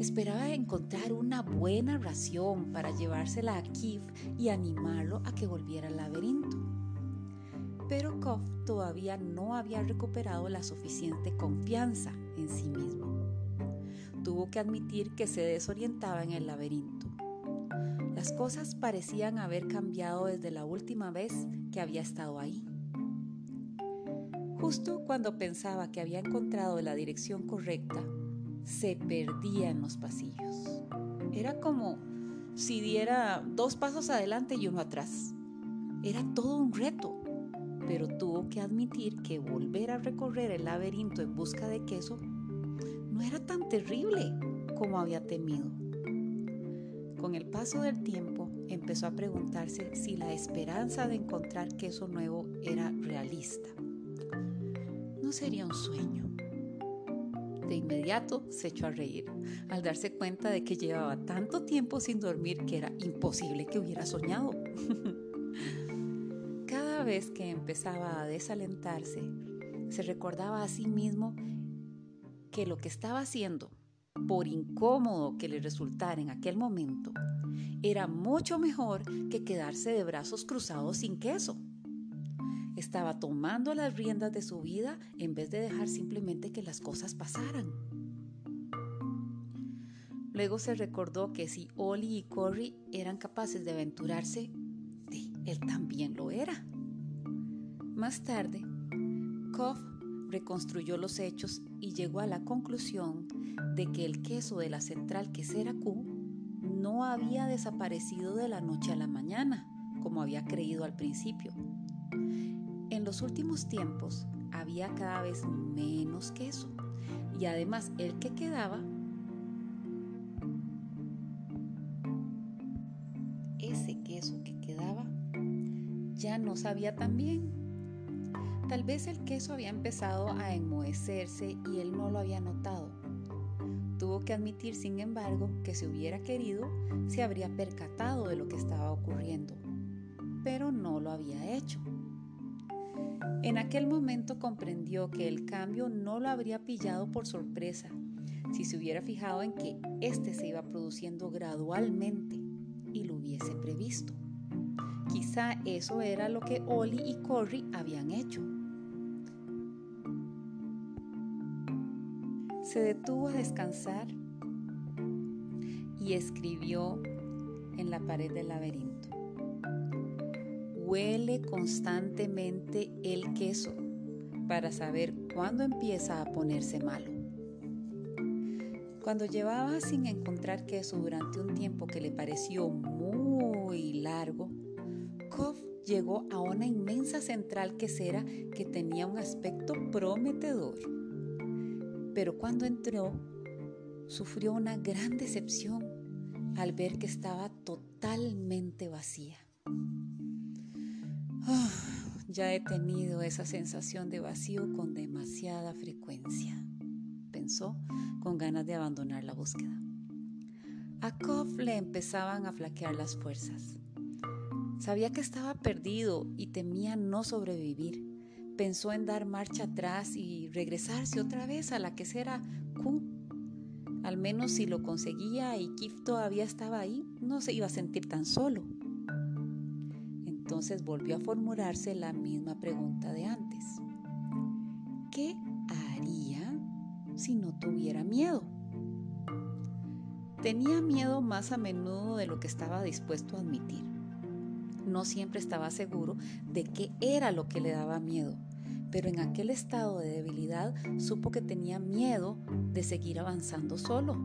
Esperaba encontrar una buena ración para llevársela a Kiev y animarlo a que volviera al laberinto. Pero Koff todavía no había recuperado la suficiente confianza en sí mismo. Tuvo que admitir que se desorientaba en el laberinto. Las cosas parecían haber cambiado desde la última vez que había estado ahí. Justo cuando pensaba que había encontrado la dirección correcta, se perdía en los pasillos. Era como si diera dos pasos adelante y uno atrás. Era todo un reto pero tuvo que admitir que volver a recorrer el laberinto en busca de queso no era tan terrible como había temido. Con el paso del tiempo empezó a preguntarse si la esperanza de encontrar queso nuevo era realista. ¿No sería un sueño? De inmediato se echó a reír al darse cuenta de que llevaba tanto tiempo sin dormir que era imposible que hubiera soñado. (laughs) vez que empezaba a desalentarse, se recordaba a sí mismo que lo que estaba haciendo, por incómodo que le resultara en aquel momento, era mucho mejor que quedarse de brazos cruzados sin queso. Estaba tomando las riendas de su vida en vez de dejar simplemente que las cosas pasaran. Luego se recordó que si Oli y Cory eran capaces de aventurarse, él también lo era. Más tarde, Koff reconstruyó los hechos y llegó a la conclusión de que el queso de la central quesera Q no había desaparecido de la noche a la mañana, como había creído al principio. En los últimos tiempos había cada vez menos queso y además el que quedaba ese queso que quedaba ya no sabía tan bien Tal vez el queso había empezado a enmohecerse y él no lo había notado. Tuvo que admitir, sin embargo, que si hubiera querido, se habría percatado de lo que estaba ocurriendo, pero no lo había hecho. En aquel momento comprendió que el cambio no lo habría pillado por sorpresa si se hubiera fijado en que éste se iba produciendo gradualmente y lo hubiese previsto. Quizá eso era lo que Oli y Corey habían hecho. Se detuvo a descansar y escribió en la pared del laberinto. Huele constantemente el queso para saber cuándo empieza a ponerse malo. Cuando llevaba sin encontrar queso durante un tiempo que le pareció muy largo, Koff llegó a una inmensa central quesera que tenía un aspecto prometedor. Pero cuando entró, sufrió una gran decepción al ver que estaba totalmente vacía. Ya he tenido esa sensación de vacío con demasiada frecuencia, pensó con ganas de abandonar la búsqueda. A Koff le empezaban a flaquear las fuerzas. Sabía que estaba perdido y temía no sobrevivir pensó en dar marcha atrás y regresarse otra vez a la que será Q. Al menos si lo conseguía y Kif todavía estaba ahí, no se iba a sentir tan solo. Entonces volvió a formularse la misma pregunta de antes. ¿Qué haría si no tuviera miedo? Tenía miedo más a menudo de lo que estaba dispuesto a admitir no siempre estaba seguro de qué era lo que le daba miedo, pero en aquel estado de debilidad supo que tenía miedo de seguir avanzando solo.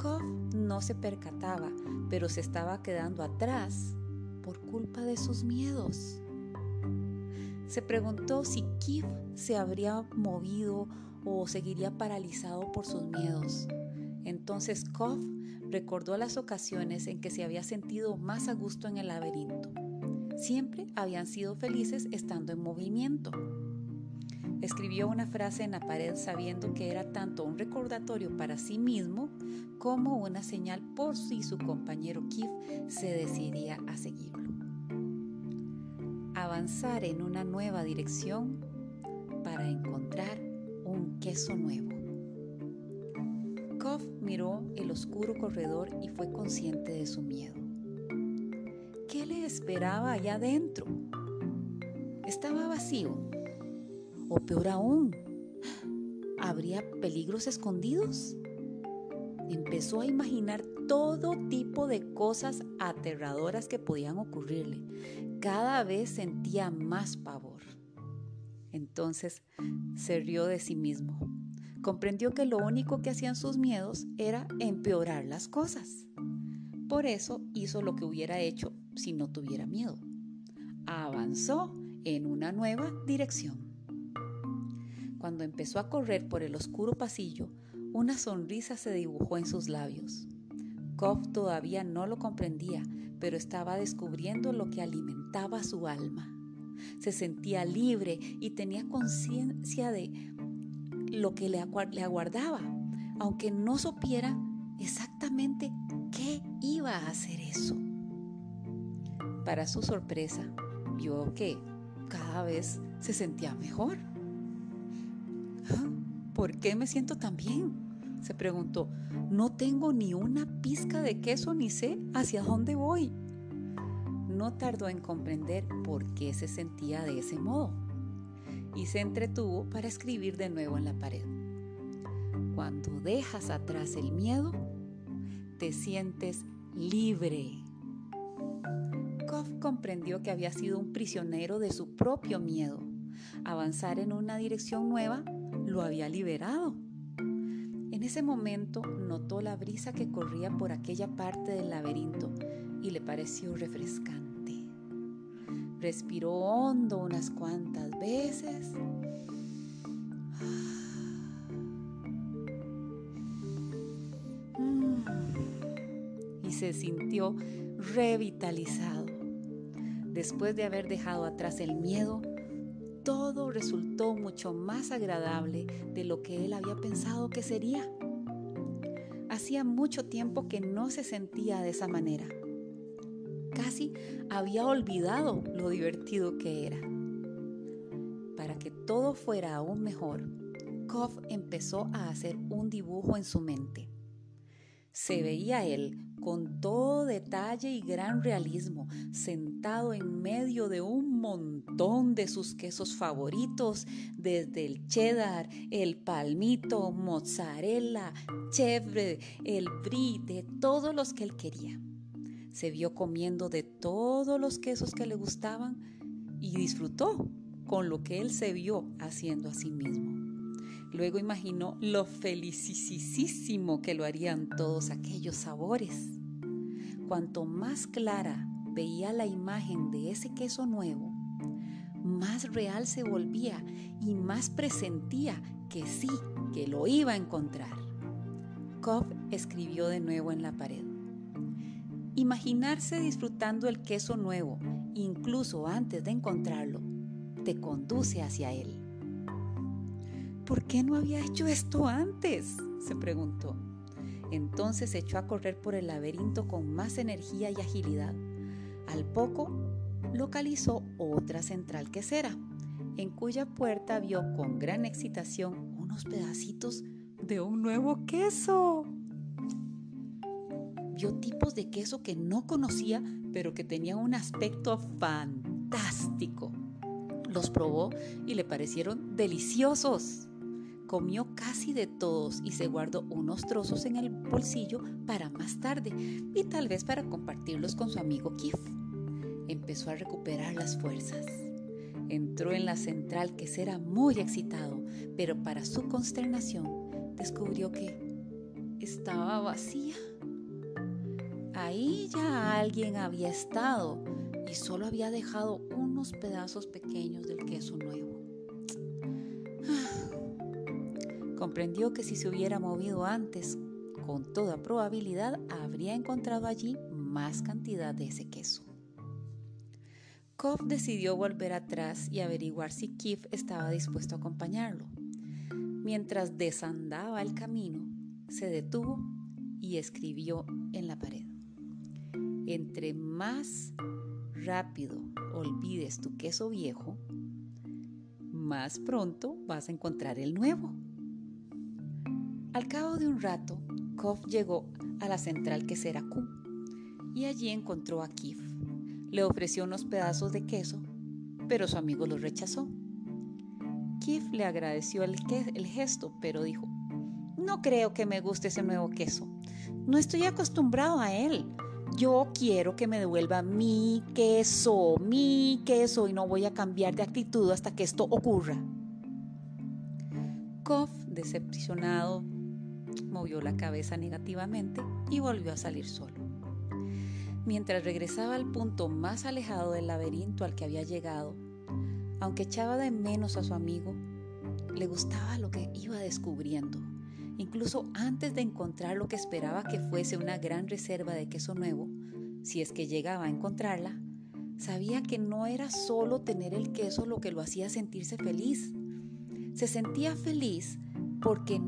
Kof no se percataba, pero se estaba quedando atrás por culpa de sus miedos. Se preguntó si Kif se habría movido o seguiría paralizado por sus miedos. Entonces Kof recordó las ocasiones en que se había sentido más a gusto en el laberinto. Siempre habían sido felices estando en movimiento. Escribió una frase en la pared sabiendo que era tanto un recordatorio para sí mismo como una señal por si su compañero Kif se decidía a seguirlo. Avanzar en una nueva dirección para encontrar un queso nuevo. Kof miró el oscuro corredor y fue consciente de su miedo. ¿Qué le esperaba allá adentro? ¿Estaba vacío? O peor aún, ¿habría peligros escondidos? Empezó a imaginar todo tipo de cosas aterradoras que podían ocurrirle. Cada vez sentía más pavor. Entonces se rió de sí mismo. Comprendió que lo único que hacían sus miedos era empeorar las cosas. Por eso hizo lo que hubiera hecho si no tuviera miedo. Avanzó en una nueva dirección. Cuando empezó a correr por el oscuro pasillo, una sonrisa se dibujó en sus labios. Kof todavía no lo comprendía, pero estaba descubriendo lo que alimentaba su alma. Se sentía libre y tenía conciencia de lo que le, aguardaba, aunque no supiera exactamente qué iba a hacer eso. Para su sorpresa, vio que cada vez se sentía mejor. ¿Por qué me siento tan bien? Se preguntó. No tengo ni una pizca de queso ni sé hacia dónde voy. No tardó en comprender por qué se sentía de ese modo y se entretuvo para escribir de nuevo en la pared. Cuando dejas atrás el miedo, te sientes libre comprendió que había sido un prisionero de su propio miedo. Avanzar en una dirección nueva lo había liberado. En ese momento notó la brisa que corría por aquella parte del laberinto y le pareció refrescante. Respiró hondo unas cuantas veces. Y se sintió revitalizado. Después de haber dejado atrás el miedo, todo resultó mucho más agradable de lo que él había pensado que sería. Hacía mucho tiempo que no se sentía de esa manera. Casi había olvidado lo divertido que era. Para que todo fuera aún mejor, Koff empezó a hacer un dibujo en su mente. Se veía él con todo detalle y gran realismo, sentado en medio de un montón de sus quesos favoritos, desde el cheddar, el palmito, mozzarella, chevre, el brie, de todos los que él quería. Se vio comiendo de todos los quesos que le gustaban y disfrutó con lo que él se vio haciendo a sí mismo. Luego imaginó lo felicísimo que lo harían todos aquellos sabores. Cuanto más clara veía la imagen de ese queso nuevo, más real se volvía y más presentía que sí, que lo iba a encontrar. Cobb escribió de nuevo en la pared. Imaginarse disfrutando el queso nuevo, incluso antes de encontrarlo, te conduce hacia él. ¿Por qué no había hecho esto antes? se preguntó. Entonces se echó a correr por el laberinto con más energía y agilidad. Al poco localizó otra central quesera, en cuya puerta vio con gran excitación unos pedacitos de un nuevo queso. Vio tipos de queso que no conocía, pero que tenían un aspecto fantástico. Los probó y le parecieron deliciosos. Comió casi de todos y se guardó unos trozos en el bolsillo para más tarde y tal vez para compartirlos con su amigo Kif. Empezó a recuperar las fuerzas. Entró en la central que era muy excitado, pero para su consternación descubrió que estaba vacía. Ahí ya alguien había estado y solo había dejado unos pedazos pequeños del queso nuevo. Comprendió que si se hubiera movido antes, con toda probabilidad habría encontrado allí más cantidad de ese queso. Koff decidió volver atrás y averiguar si Kif estaba dispuesto a acompañarlo. Mientras desandaba el camino, se detuvo y escribió en la pared. Entre más rápido olvides tu queso viejo, más pronto vas a encontrar el nuevo. Al cabo de un rato, Koff llegó a la central quesera Q y allí encontró a Kif. Le ofreció unos pedazos de queso, pero su amigo los rechazó. Kif le agradeció el, el gesto, pero dijo, no creo que me guste ese nuevo queso. No estoy acostumbrado a él. Yo quiero que me devuelva mi queso, mi queso, y no voy a cambiar de actitud hasta que esto ocurra. Koff, decepcionado, movió la cabeza negativamente y volvió a salir solo. Mientras regresaba al punto más alejado del laberinto al que había llegado, aunque echaba de menos a su amigo, le gustaba lo que iba descubriendo. Incluso antes de encontrar lo que esperaba que fuese una gran reserva de queso nuevo, si es que llegaba a encontrarla, sabía que no era solo tener el queso lo que lo hacía sentirse feliz. Se sentía feliz porque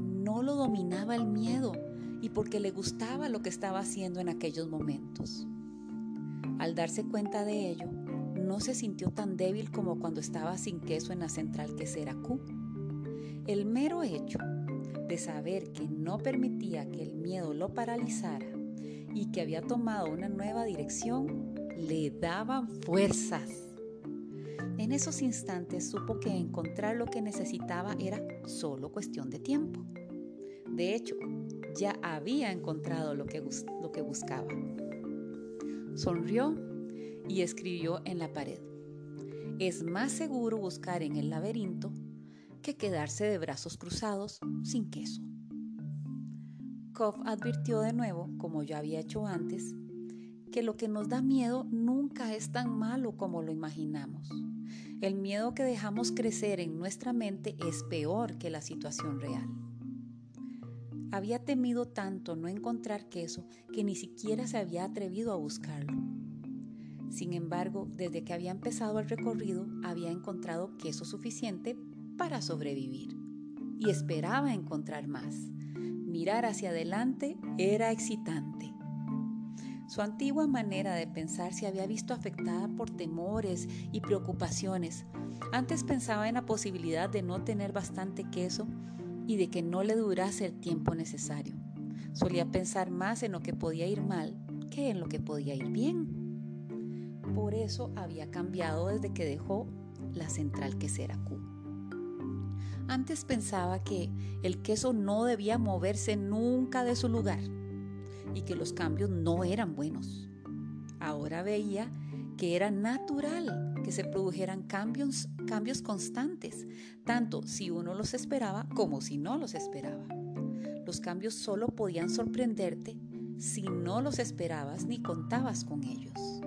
lo dominaba el miedo y porque le gustaba lo que estaba haciendo en aquellos momentos. Al darse cuenta de ello, no se sintió tan débil como cuando estaba sin queso en la central quesera Q. El mero hecho de saber que no permitía que el miedo lo paralizara y que había tomado una nueva dirección le daban fuerzas. En esos instantes supo que encontrar lo que necesitaba era solo cuestión de tiempo. De hecho, ya había encontrado lo que, buscaba. Sonrió y escribió en la pared. Es más seguro buscar en el laberinto que quedarse de brazos cruzados sin queso. Koff advirtió de nuevo, como yo había hecho antes, que lo que nos da miedo nunca es tan malo como lo imaginamos. El miedo que dejamos crecer en nuestra mente es peor que la situación real. Había temido tanto no encontrar queso que ni siquiera se había atrevido a buscarlo. Sin embargo, desde que había empezado el recorrido, había encontrado queso suficiente para sobrevivir y esperaba encontrar más. Mirar hacia adelante era excitante. Su antigua manera de pensar se había visto afectada por temores y preocupaciones. Antes pensaba en la posibilidad de no tener bastante queso y de que no le durase el tiempo necesario. Solía pensar más en lo que podía ir mal que en lo que podía ir bien. Por eso había cambiado desde que dejó la central quesera Q. Antes pensaba que el queso no debía moverse nunca de su lugar y que los cambios no eran buenos. Ahora veía que era natural que se produjeran cambios, cambios constantes, tanto si uno los esperaba como si no los esperaba. Los cambios solo podían sorprenderte si no los esperabas ni contabas con ellos.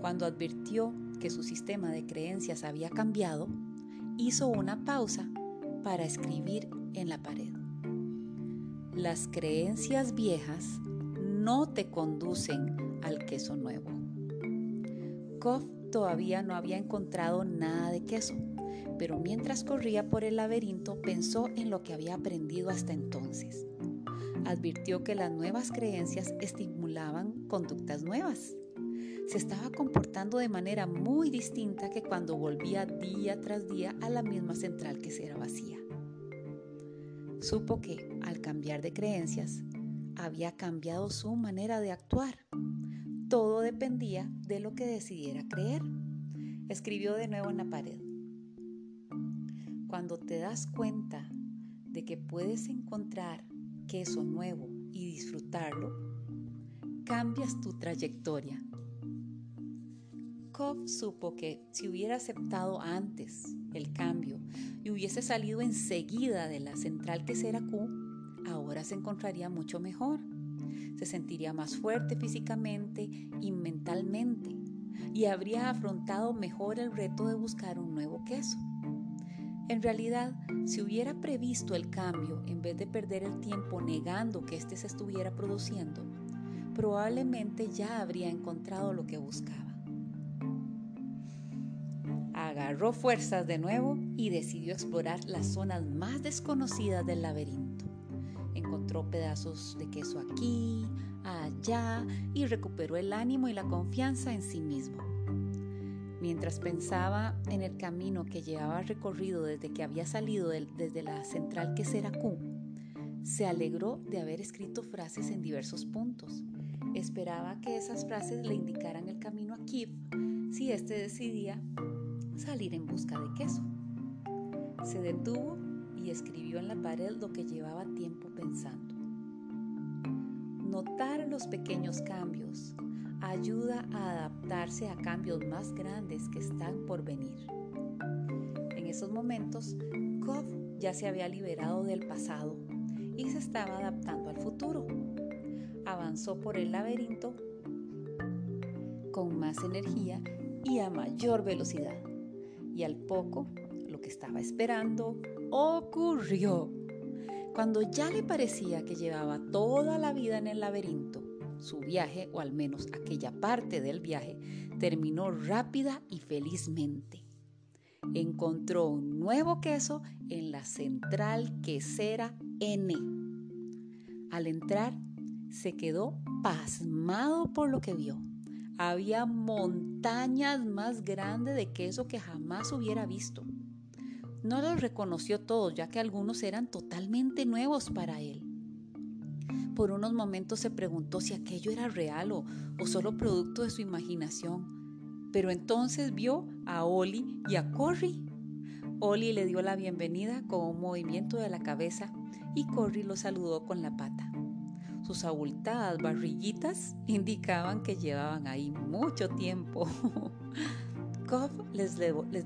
Cuando advirtió que su sistema de creencias había cambiado, hizo una pausa para escribir en la pared. Las creencias viejas no te conducen al queso nuevo. Koff todavía no había encontrado nada de queso, pero mientras corría por el laberinto pensó en lo que había aprendido hasta entonces. Advirtió que las nuevas creencias estimulaban conductas nuevas. Se estaba comportando de manera muy distinta que cuando volvía día tras día a la misma central que se era vacía. Supo que, al cambiar de creencias, había cambiado su manera de actuar todo dependía de lo que decidiera creer. Escribió de nuevo en la pared. Cuando te das cuenta de que puedes encontrar queso nuevo y disfrutarlo, cambias tu trayectoria. Koff supo que si hubiera aceptado antes el cambio y hubiese salido enseguida de la central que será Q, ahora se encontraría mucho mejor. Se sentiría más fuerte físicamente y mentalmente y habría afrontado mejor el reto de buscar un nuevo queso. En realidad, si hubiera previsto el cambio en vez de perder el tiempo negando que éste se estuviera produciendo, probablemente ya habría encontrado lo que buscaba. Agarró fuerzas de nuevo y decidió explorar las zonas más desconocidas del laberinto. Encontró pedazos de queso aquí, allá y recuperó el ánimo y la confianza en sí mismo. Mientras pensaba en el camino que llevaba recorrido desde que había salido desde la central que será Q, se alegró de haber escrito frases en diversos puntos. Esperaba que esas frases le indicaran el camino a Kiev si éste decidía salir en busca de queso. Se detuvo escribió en la pared lo que llevaba tiempo pensando. Notar los pequeños cambios ayuda a adaptarse a cambios más grandes que están por venir. En esos momentos, Kof ya se había liberado del pasado y se estaba adaptando al futuro. Avanzó por el laberinto con más energía y a mayor velocidad. Y al poco, lo que estaba esperando ocurrió. Cuando ya le parecía que llevaba toda la vida en el laberinto, su viaje, o al menos aquella parte del viaje, terminó rápida y felizmente. Encontró un nuevo queso en la central quesera N. Al entrar, se quedó pasmado por lo que vio. Había montañas más grandes de queso que jamás hubiera visto. No los reconoció todos, ya que algunos eran totalmente nuevos para él. Por unos momentos se preguntó si aquello era real o, solo producto de su imaginación. Pero entonces vio a Oli y a Corrie. Oli le dio la bienvenida con un movimiento de la cabeza y Corrie lo saludó con la pata. Sus abultadas barrillitas indicaban que llevaban ahí mucho tiempo. (laughs) Les,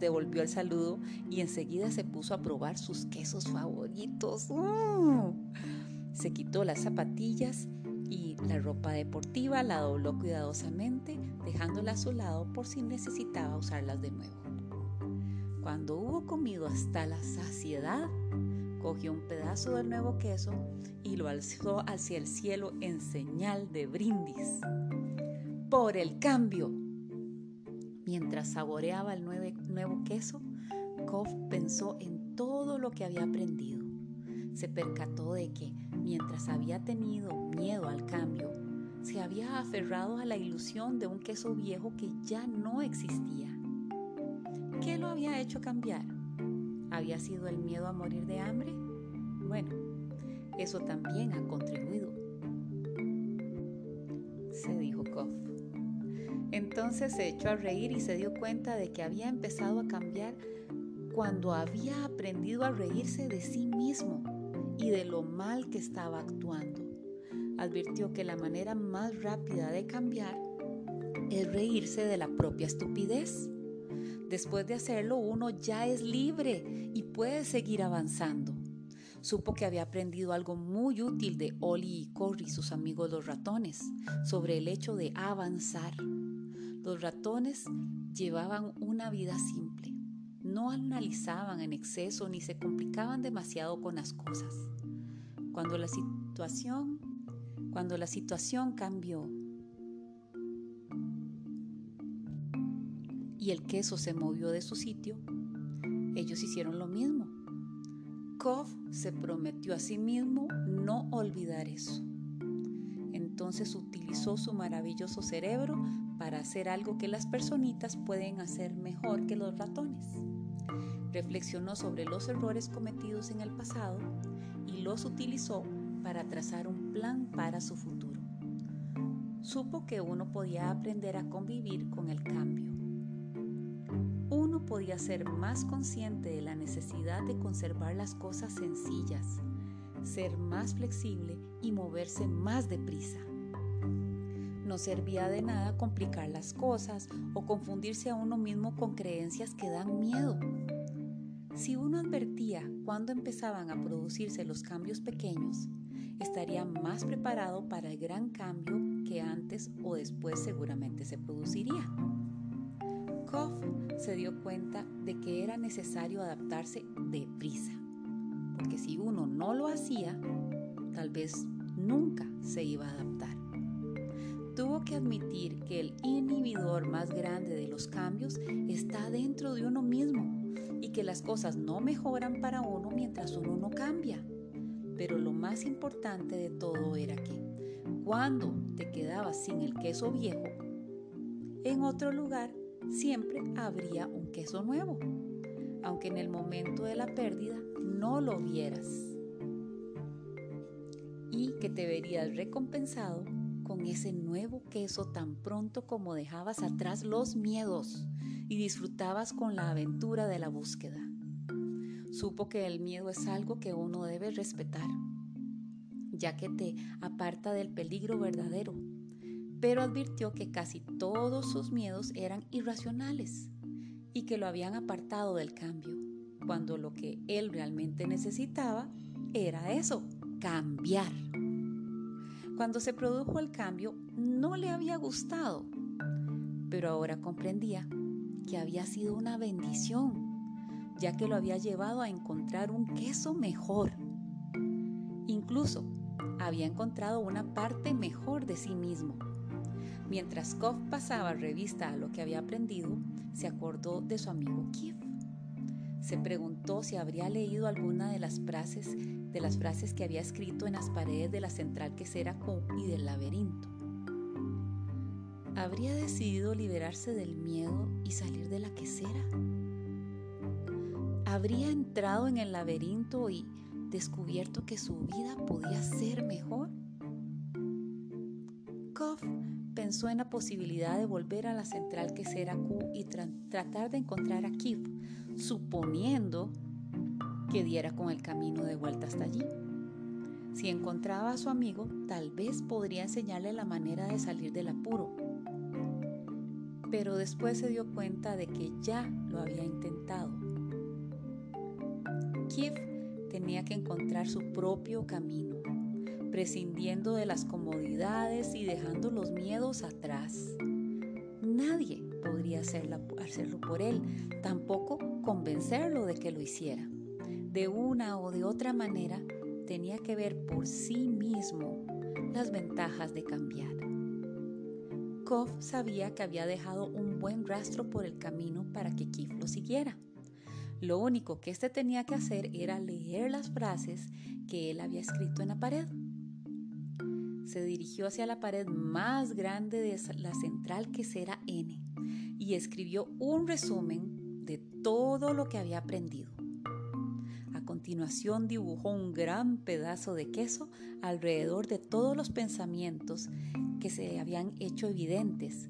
devolvió el saludo y enseguida se puso a probar sus quesos favoritos. ¡Uh! Se quitó las zapatillas y la ropa deportiva la dobló cuidadosamente, dejándola a su lado por si necesitaba usarlas de nuevo. Cuando hubo comido hasta la saciedad, cogió un pedazo del nuevo queso y lo alzó hacia el cielo en señal de brindis. Por el cambio. Mientras saboreaba el nuevo queso, Koff pensó en todo lo que había aprendido. Se percató de que mientras había tenido miedo al cambio, se había aferrado a la ilusión de un queso viejo que ya no existía. ¿Qué lo había hecho cambiar? ¿Había sido el miedo a morir de hambre? Bueno, eso también ha contribuido, se dijo Koff. Entonces se echó a reír y se dio cuenta de que había empezado a cambiar cuando había aprendido a reírse de sí mismo y de lo mal que estaba actuando. Advirtió que la manera más rápida de cambiar es reírse de la propia estupidez. Después de hacerlo uno ya es libre y puede seguir avanzando. Supo que había aprendido algo muy útil de Oli y Corry, sus amigos los ratones, sobre el hecho de avanzar. Los ratones llevaban una vida simple, no analizaban en exceso ni se complicaban demasiado con las cosas. Cuando la situación, cuando la situación cambió y el queso se movió de su sitio, ellos hicieron lo mismo. Koff se prometió a sí mismo no olvidar eso. Entonces utilizó su maravilloso cerebro para hacer algo que las personitas pueden hacer mejor que los ratones reflexionó sobre los errores cometidos en el pasado y los utilizó para trazar un plan para su futuro. Supo que uno podía aprender a convivir con el cambio. Uno podía ser más consciente de la necesidad de conservar las cosas sencillas, ser más flexible y moverse más deprisa. No servía de nada complicar las cosas o confundirse a uno mismo con creencias que dan miedo. Si uno advertía cuándo empezaban a producirse los cambios pequeños, estaría más preparado para el gran cambio que antes o después seguramente se produciría. Koff se dio cuenta de que era necesario adaptarse deprisa, porque si uno no lo hacía, tal vez nunca se iba a adaptar. Tuvo que admitir que el inhibidor más grande de los cambios está dentro de uno mismo y que las cosas no mejoran para uno mientras uno no cambia. Pero lo más importante de todo era que cuando te quedabas sin el queso viejo, en otro lugar siempre habría un queso nuevo, aunque en el momento de la pérdida no lo vieras. Y que te verías recompensado con ese nuevo queso tan pronto como dejabas atrás los miedos y disfrutabas con la aventura de la búsqueda. Supo que el miedo es algo que uno debe respetar, ya que te aparta del peligro verdadero, pero advirtió que casi todos sus miedos eran irracionales y que lo habían apartado del cambio, cuando lo que él realmente necesitaba era eso, cambiar. Cuando se produjo el cambio, no le había gustado, pero ahora comprendía que había sido una bendición ya que lo había llevado a encontrar un queso mejor. Incluso había encontrado una parte mejor de sí mismo. Mientras Koff pasaba revista a lo que había aprendido, se acordó de su amigo Kiev. Se preguntó si habría leído alguna de las frases de las frases que había escrito en las paredes de la central quesera Q y del laberinto. ¿Habría decidido liberarse del miedo y salir de la quesera? habría entrado en el laberinto y descubierto que su vida podía ser mejor? Koff pensó en la posibilidad de volver a la central que será Q y tratar de encontrar a Kif, suponiendo que diera con el camino de vuelta hasta allí. Si encontraba a su amigo, tal vez podría enseñarle la manera de salir del apuro. Pero después se dio cuenta de que ya lo había intentado Kiev tenía que encontrar su propio camino, prescindiendo de las comodidades y dejando los miedos atrás. Nadie podría hacerlo por él, tampoco convencerlo de que lo hiciera. De una o de otra manera, tenía que ver por sí mismo las ventajas de cambiar. Koff sabía que había dejado un buen rastro por el camino para que Kif lo siguiera. Lo único que éste tenía que hacer era leer las frases que él había escrito en la pared. Se dirigió hacia la pared más grande de la central que será N y escribió un resumen de todo lo que había aprendido. Continuación dibujó un gran pedazo de queso alrededor de todos los pensamientos que se habían hecho evidentes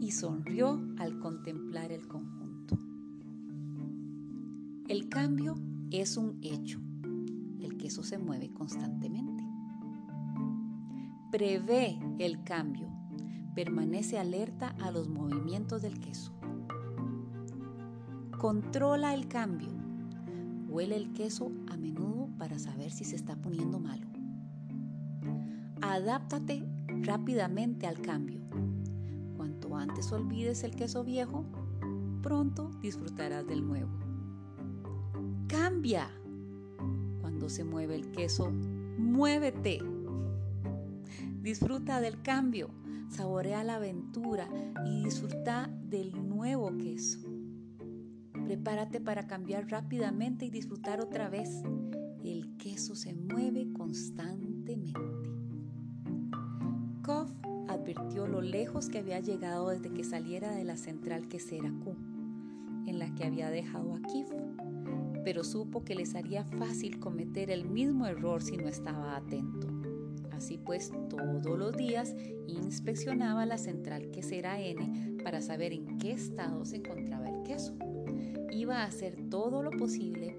y sonrió al contemplar el conjunto. El cambio es un hecho. El queso se mueve constantemente. Prevé el cambio. Permanece alerta a los movimientos del queso. Controla el cambio. Huele el queso a menudo para saber si se está poniendo malo. Adáptate rápidamente al cambio. Cuanto antes olvides el queso viejo, pronto disfrutarás del nuevo cambia. Cuando se mueve el queso, muévete. Disfruta del cambio, saborea la aventura y disfruta del nuevo queso. Prepárate para cambiar rápidamente y disfrutar otra vez. El queso se mueve constantemente. Koff advirtió lo lejos que había llegado desde que saliera de la central quesera Q, en la que había dejado a Kif pero supo que les haría fácil cometer el mismo error si no estaba atento. Así pues, todos los días inspeccionaba la central quesera N para saber en qué estado se encontraba el queso. Iba a hacer todo lo posible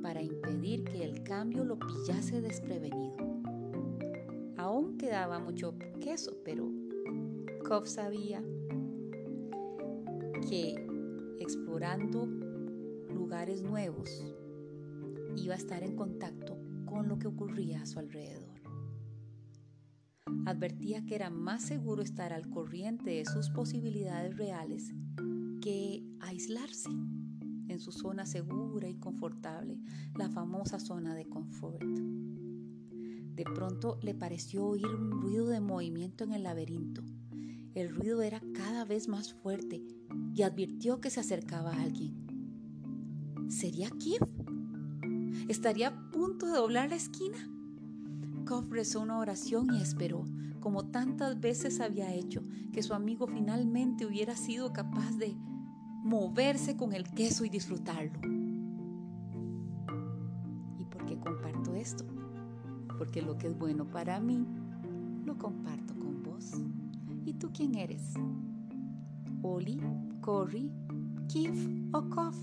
para impedir que el cambio lo pillase desprevenido. Aún quedaba mucho queso, pero Kof sabía que explorando lugares nuevos iba a estar en contacto con lo que ocurría a su alrededor. Advertía que era más seguro estar al corriente de sus posibilidades reales que aislarse en su zona segura y confortable, la famosa zona de confort. De pronto le pareció oír un ruido de movimiento en el laberinto. El ruido era cada vez más fuerte y advirtió que se acercaba a alguien. ¿Sería Kiev? ¿Estaría a punto de doblar la esquina? Koff rezó una oración y esperó, como tantas veces había hecho, que su amigo finalmente hubiera sido capaz de moverse con el queso y disfrutarlo. ¿Y por qué comparto esto? Porque lo que es bueno para mí, lo comparto con vos. ¿Y tú quién eres? ¿Oli, Cory, Kif o Kof?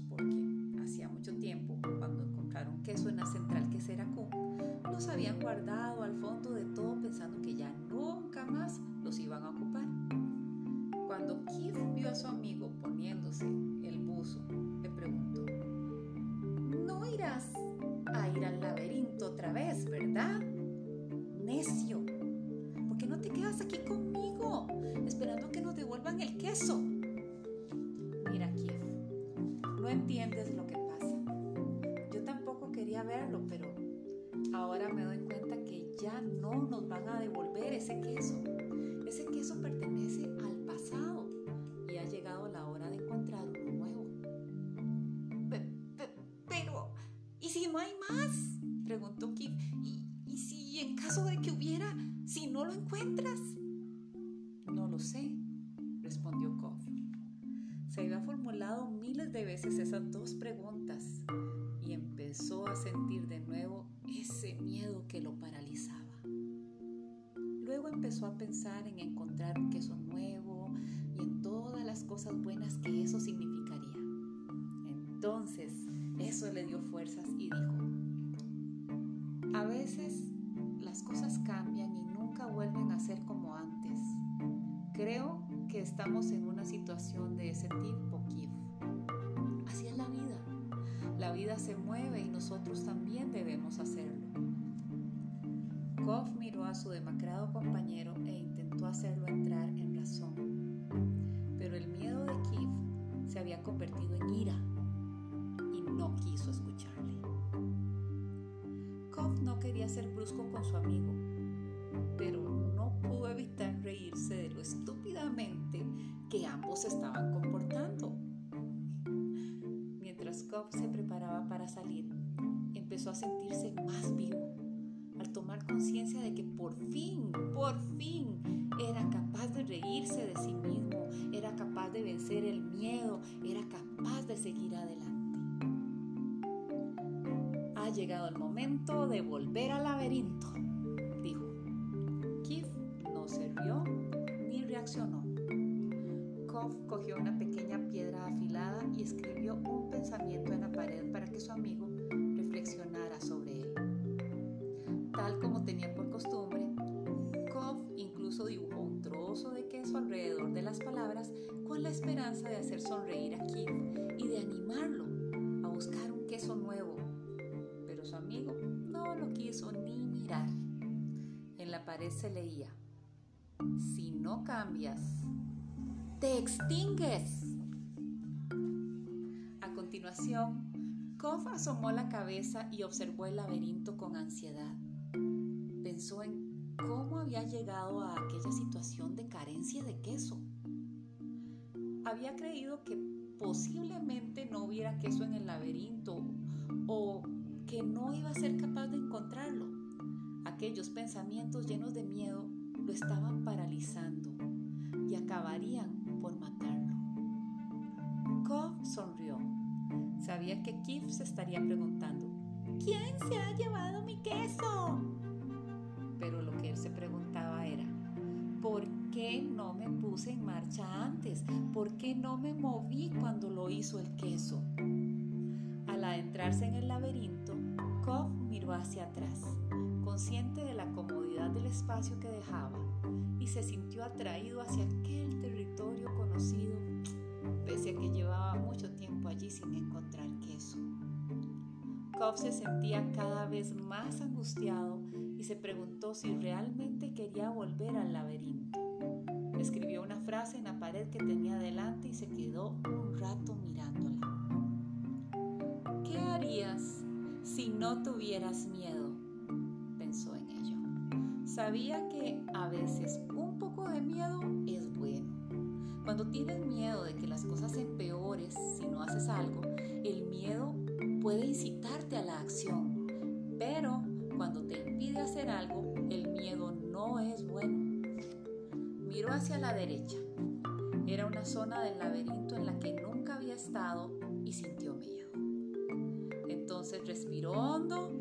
Porque hacía mucho tiempo, cuando encontraron queso en la central Queseracú, los habían guardado al fondo de todo pensando que ya nunca más los iban a ocupar. Cuando Kif vio a su amigo poniéndose el buzo, le preguntó, no irás a ir al laberinto otra vez, ¿verdad? Necio, ¿por qué no te quedas aquí conmigo esperando que nos devuelvan el queso? Ese queso. Ese queso pertenece al pasado y ha llegado la hora de encontrar uno nuevo. Pe- pe- Pero, ¿y si no hay más? Preguntó Kif. ¿Y, si en caso de que hubiera, si no lo encuentras? No lo sé, respondió Kof. Se había formulado miles de veces esas dos preguntas a pensar en encontrar un queso nuevo y en todas las cosas buenas que eso significaría. Entonces, eso le dio fuerzas y dijo, a veces las cosas cambian y nunca vuelven a ser como antes. Creo que estamos en una situación de ese tipo, Kif. Así es la vida. La vida se mueve y nosotros también debemos hacerlo. Kof miró a su demacrado compañero e intentó hacerlo entrar en razón. Pero el miedo de Kif se había convertido en ira y no quiso escucharle. Kof no quería ser brusco con su amigo, pero no pudo evitar reírse de lo estúpidamente que ambos estaban comportando. Mientras Kof se preparaba para salir, empezó a sentirse más vivo al tomar conciencia de que por fin, por fin, era capaz de reírse de sí mismo, era capaz de vencer el miedo, era capaz de seguir adelante. Ha llegado el momento de volver al laberinto, dijo. Kif no se rió ni reaccionó. Koff cogió una pequeña piedra afilada y escribió un pensamiento en la pared para que su amigo reflexionara sobre él. Tal como tenía por costumbre, Koff incluso dibujó un trozo de queso alrededor de las palabras con la esperanza de hacer sonreír a Keith y de animarlo a buscar un queso nuevo. Pero su amigo no lo quiso ni mirar. En la pared se leía, si no cambias, te extingues. A continuación, Koff asomó la cabeza y observó el laberinto con ansiedad. Pensó en cómo había llegado a aquella situación de carencia de queso. Había creído que posiblemente no hubiera queso en el laberinto o que no iba a ser capaz de encontrarlo. Aquellos pensamientos llenos de miedo lo estaban paralizando y acabarían por matarlo. Koff sonrió. Sabía que Keith se estaría preguntando, ¿quién se ha llevado mi queso? Pero lo que él se preguntaba era, ¿por qué no me puse en marcha antes? ¿Por qué no me moví cuando lo hizo el queso? Al adentrarse en el laberinto, Koff miró hacia atrás, consciente de la comodidad del espacio que dejaba, y se sintió atraído hacia aquel territorio conocido, pese a que llevaba mucho tiempo allí sin encontrar queso. Koff se sentía cada vez más angustiado se preguntó si realmente quería volver al laberinto. Escribió una frase en la pared que tenía delante y se quedó un rato mirándola. ¿Qué harías si no tuvieras miedo? Pensó en ello. Sabía que a veces un poco de miedo es bueno. Cuando tienes miedo de que las cosas se empeoren si no haces algo, el miedo puede incitarte a la acción. Pero cuando te impide hacer algo, el miedo no es bueno. Miró hacia la derecha. Era una zona del laberinto en la que nunca había estado y sintió miedo. Entonces respiró hondo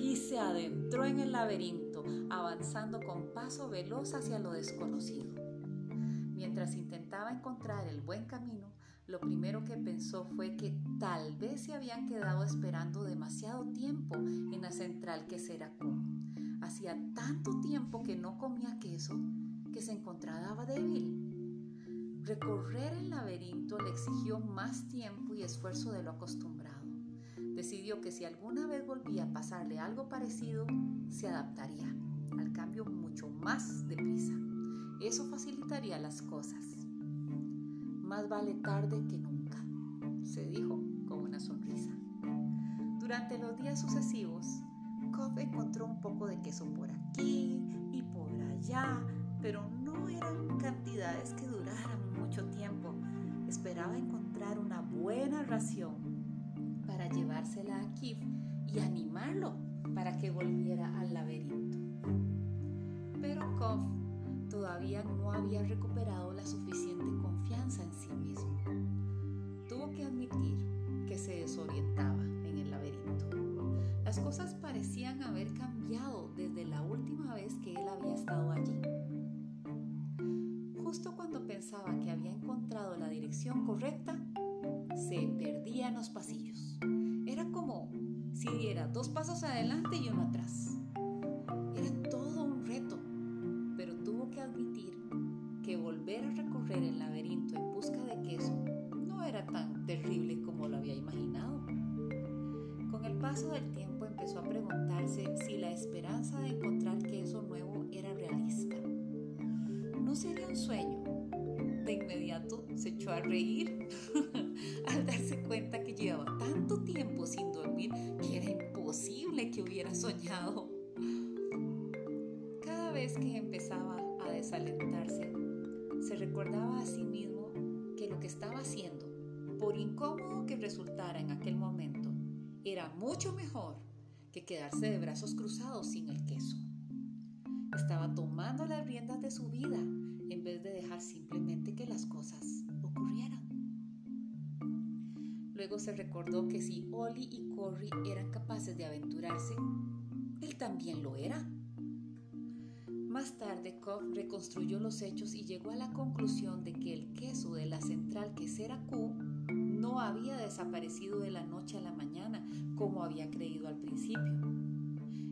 y se adentró en el laberinto, avanzando con paso veloz hacia lo desconocido. Mientras intentaba encontrar el buen camino, lo primero que pensó fue que tal vez se habían quedado esperando demasiado tiempo en la central quesera Kuhn. Hacía tanto tiempo que no comía queso que se encontraba débil. Recorrer el laberinto le exigió más tiempo y esfuerzo de lo acostumbrado. Decidió que si alguna vez volvía a pasarle algo parecido, se adaptaría al cambio mucho más deprisa. Eso facilitaría las cosas. Más vale tarde que nunca, se dijo con una sonrisa. Durante los días sucesivos, Koff encontró un poco de queso por aquí y por allá, pero no eran cantidades que duraran mucho tiempo. Esperaba encontrar una buena ración para llevársela a Kif y animarlo para que volviera al laberinto. Pero Koff todavía no había recuperado la suficiente confianza en sí mismo. Tuvo que admitir que se desorientaba en el laberinto. Las cosas parecían haber cambiado desde la última vez que él había estado allí. Justo cuando pensaba que había encontrado la dirección correcta, se perdía en los pasillos. Era como si diera dos pasos adelante y uno atrás. Era todo a reír (laughs) al darse cuenta que llevaba tanto tiempo sin dormir que era imposible que hubiera soñado. Cada vez que empezaba a desalentarse, se recordaba a sí mismo que lo que estaba haciendo, por incómodo que resultara en aquel momento, era mucho mejor que quedarse de brazos cruzados sin el queso. Estaba tomando las riendas de su vida en vez de dejar simplemente que las cosas Luego se recordó que si Ollie y Corey eran capaces de aventurarse, él también lo era. Más tarde, Koch reconstruyó los hechos y llegó a la conclusión de que el queso de la central quesera Q no había desaparecido de la noche a la mañana como había creído al principio.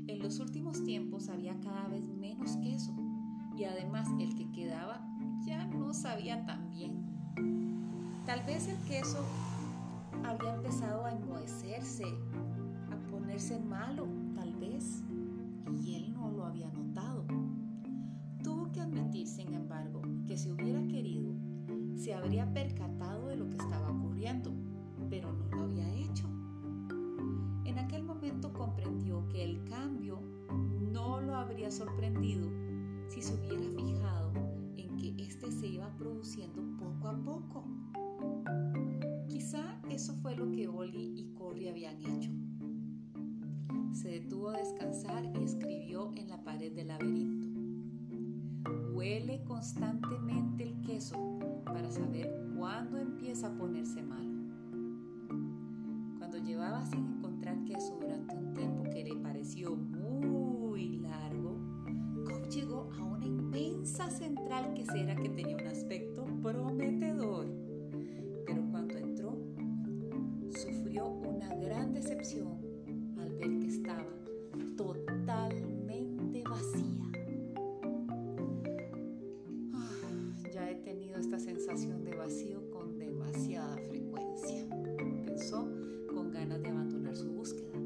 En los últimos tiempos había cada vez menos queso y además el que quedaba ya no sabía tan bien. Tal vez el queso había empezado a enmohecerse, a ponerse malo, tal vez, y él no lo había notado. Tuvo que admitir, sin embargo, que si hubiera querido, se habría percatado de lo que estaba ocurriendo, pero no lo había hecho. En aquel momento comprendió que el cambio no lo habría sorprendido si se hubiera fijado en que éste se iba produciendo poco a poco. Eso fue lo que Oli y Corrie habían hecho. Se detuvo a descansar y escribió en la pared del laberinto. Huele constantemente el queso para saber cuándo empieza a ponerse malo. Cuando llevaba sin encontrar queso durante un tiempo que le pareció muy largo, Cobb llegó a una inmensa central quesera que tenía un aspecto prometedor. Una gran decepción al ver que estaba totalmente vacía. Ah, ya he tenido esta sensación de vacío con demasiada frecuencia, pensó con ganas de abandonar su búsqueda.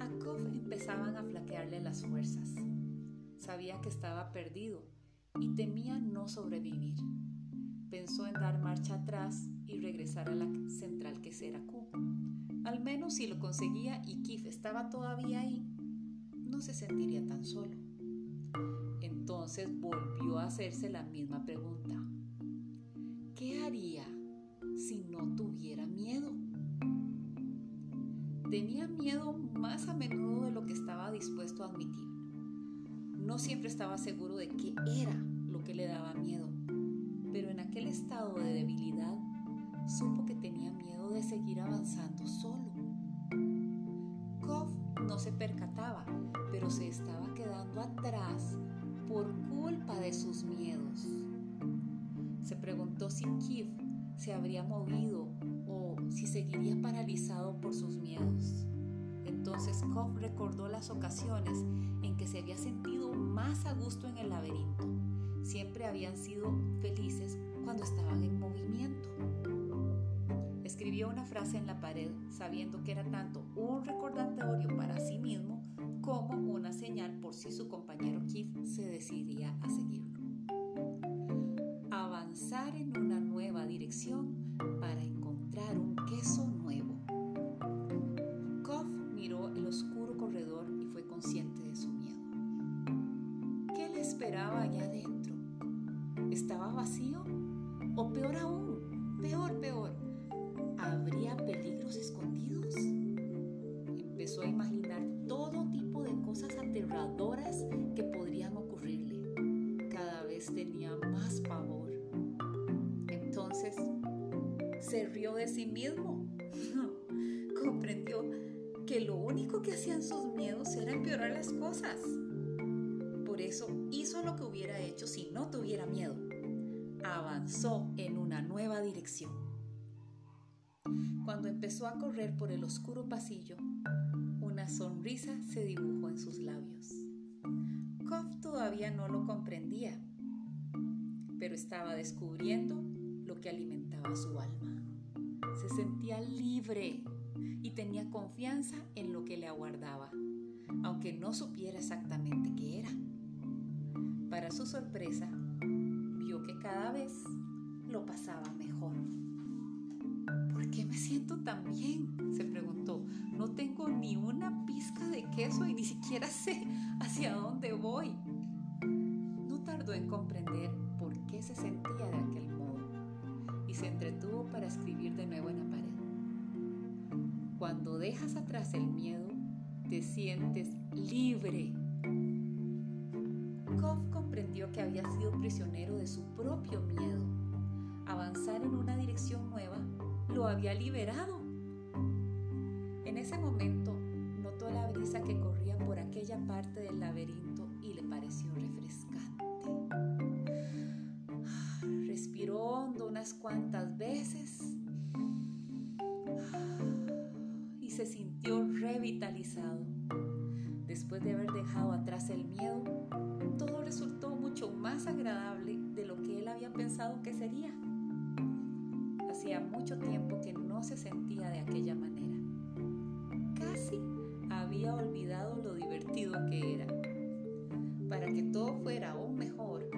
A Koff empezaban a flaquearle las fuerzas. Sabía que estaba perdido y temía no sobrevivir. Pensó en dar marcha atrás y regresar a la central que será Q. Al menos si lo conseguía y Kif estaba todavía ahí, no se sentiría tan solo. Entonces volvió a hacerse la misma pregunta. ¿Qué haría si no tuviera miedo? Tenía miedo más a menudo de lo que estaba dispuesto a admitir. No siempre estaba seguro de qué era lo que le daba miedo, pero en aquel estado de debilidad supo que tenía miedo de seguir avanzando solo. Koff no se percataba, pero se estaba quedando atrás por culpa de sus miedos. Se preguntó si Kif se habría movido o si seguiría paralizado por sus miedos. Entonces Koff recordó las ocasiones en que se había sentido más a gusto en el laberinto. Siempre habían sido felices cuando estaban en movimiento. Escribió una frase en la pared sabiendo que era tanto un recordatorio para sí mismo como una señal por si su compañero Keith se decidía a seguirlo. Avanzar en una nueva dirección En una nueva dirección. Cuando empezó a correr por el oscuro pasillo, una sonrisa se dibujó en sus labios. Koff todavía no lo comprendía, pero estaba descubriendo lo que alimentaba su alma. Se sentía libre y tenía confianza en lo que le aguardaba, aunque no supiera exactamente qué era. Para su sorpresa, que cada vez lo pasaba mejor. ¿Por qué me siento tan bien? se preguntó. No tengo ni una pizca de queso y ni siquiera sé hacia dónde voy. No tardó en comprender por qué se sentía de aquel modo y se entretuvo para escribir de nuevo en la pared. Cuando dejas atrás el miedo, te sientes libre. Koff comprendió que había sido prisionero de su propio miedo. Avanzar en una dirección nueva lo había liberado. En ese momento notó la brisa que corría por aquella parte del laberinto y le pareció refrescante. Respiró hondo unas cuantas veces y se sintió revitalizado. Después de haber dejado atrás el miedo, todo resultó mucho más agradable de lo que él había pensado que sería. Hacía mucho tiempo que no se sentía de aquella manera. Casi había olvidado lo divertido que era. Para que todo fuera aún mejor,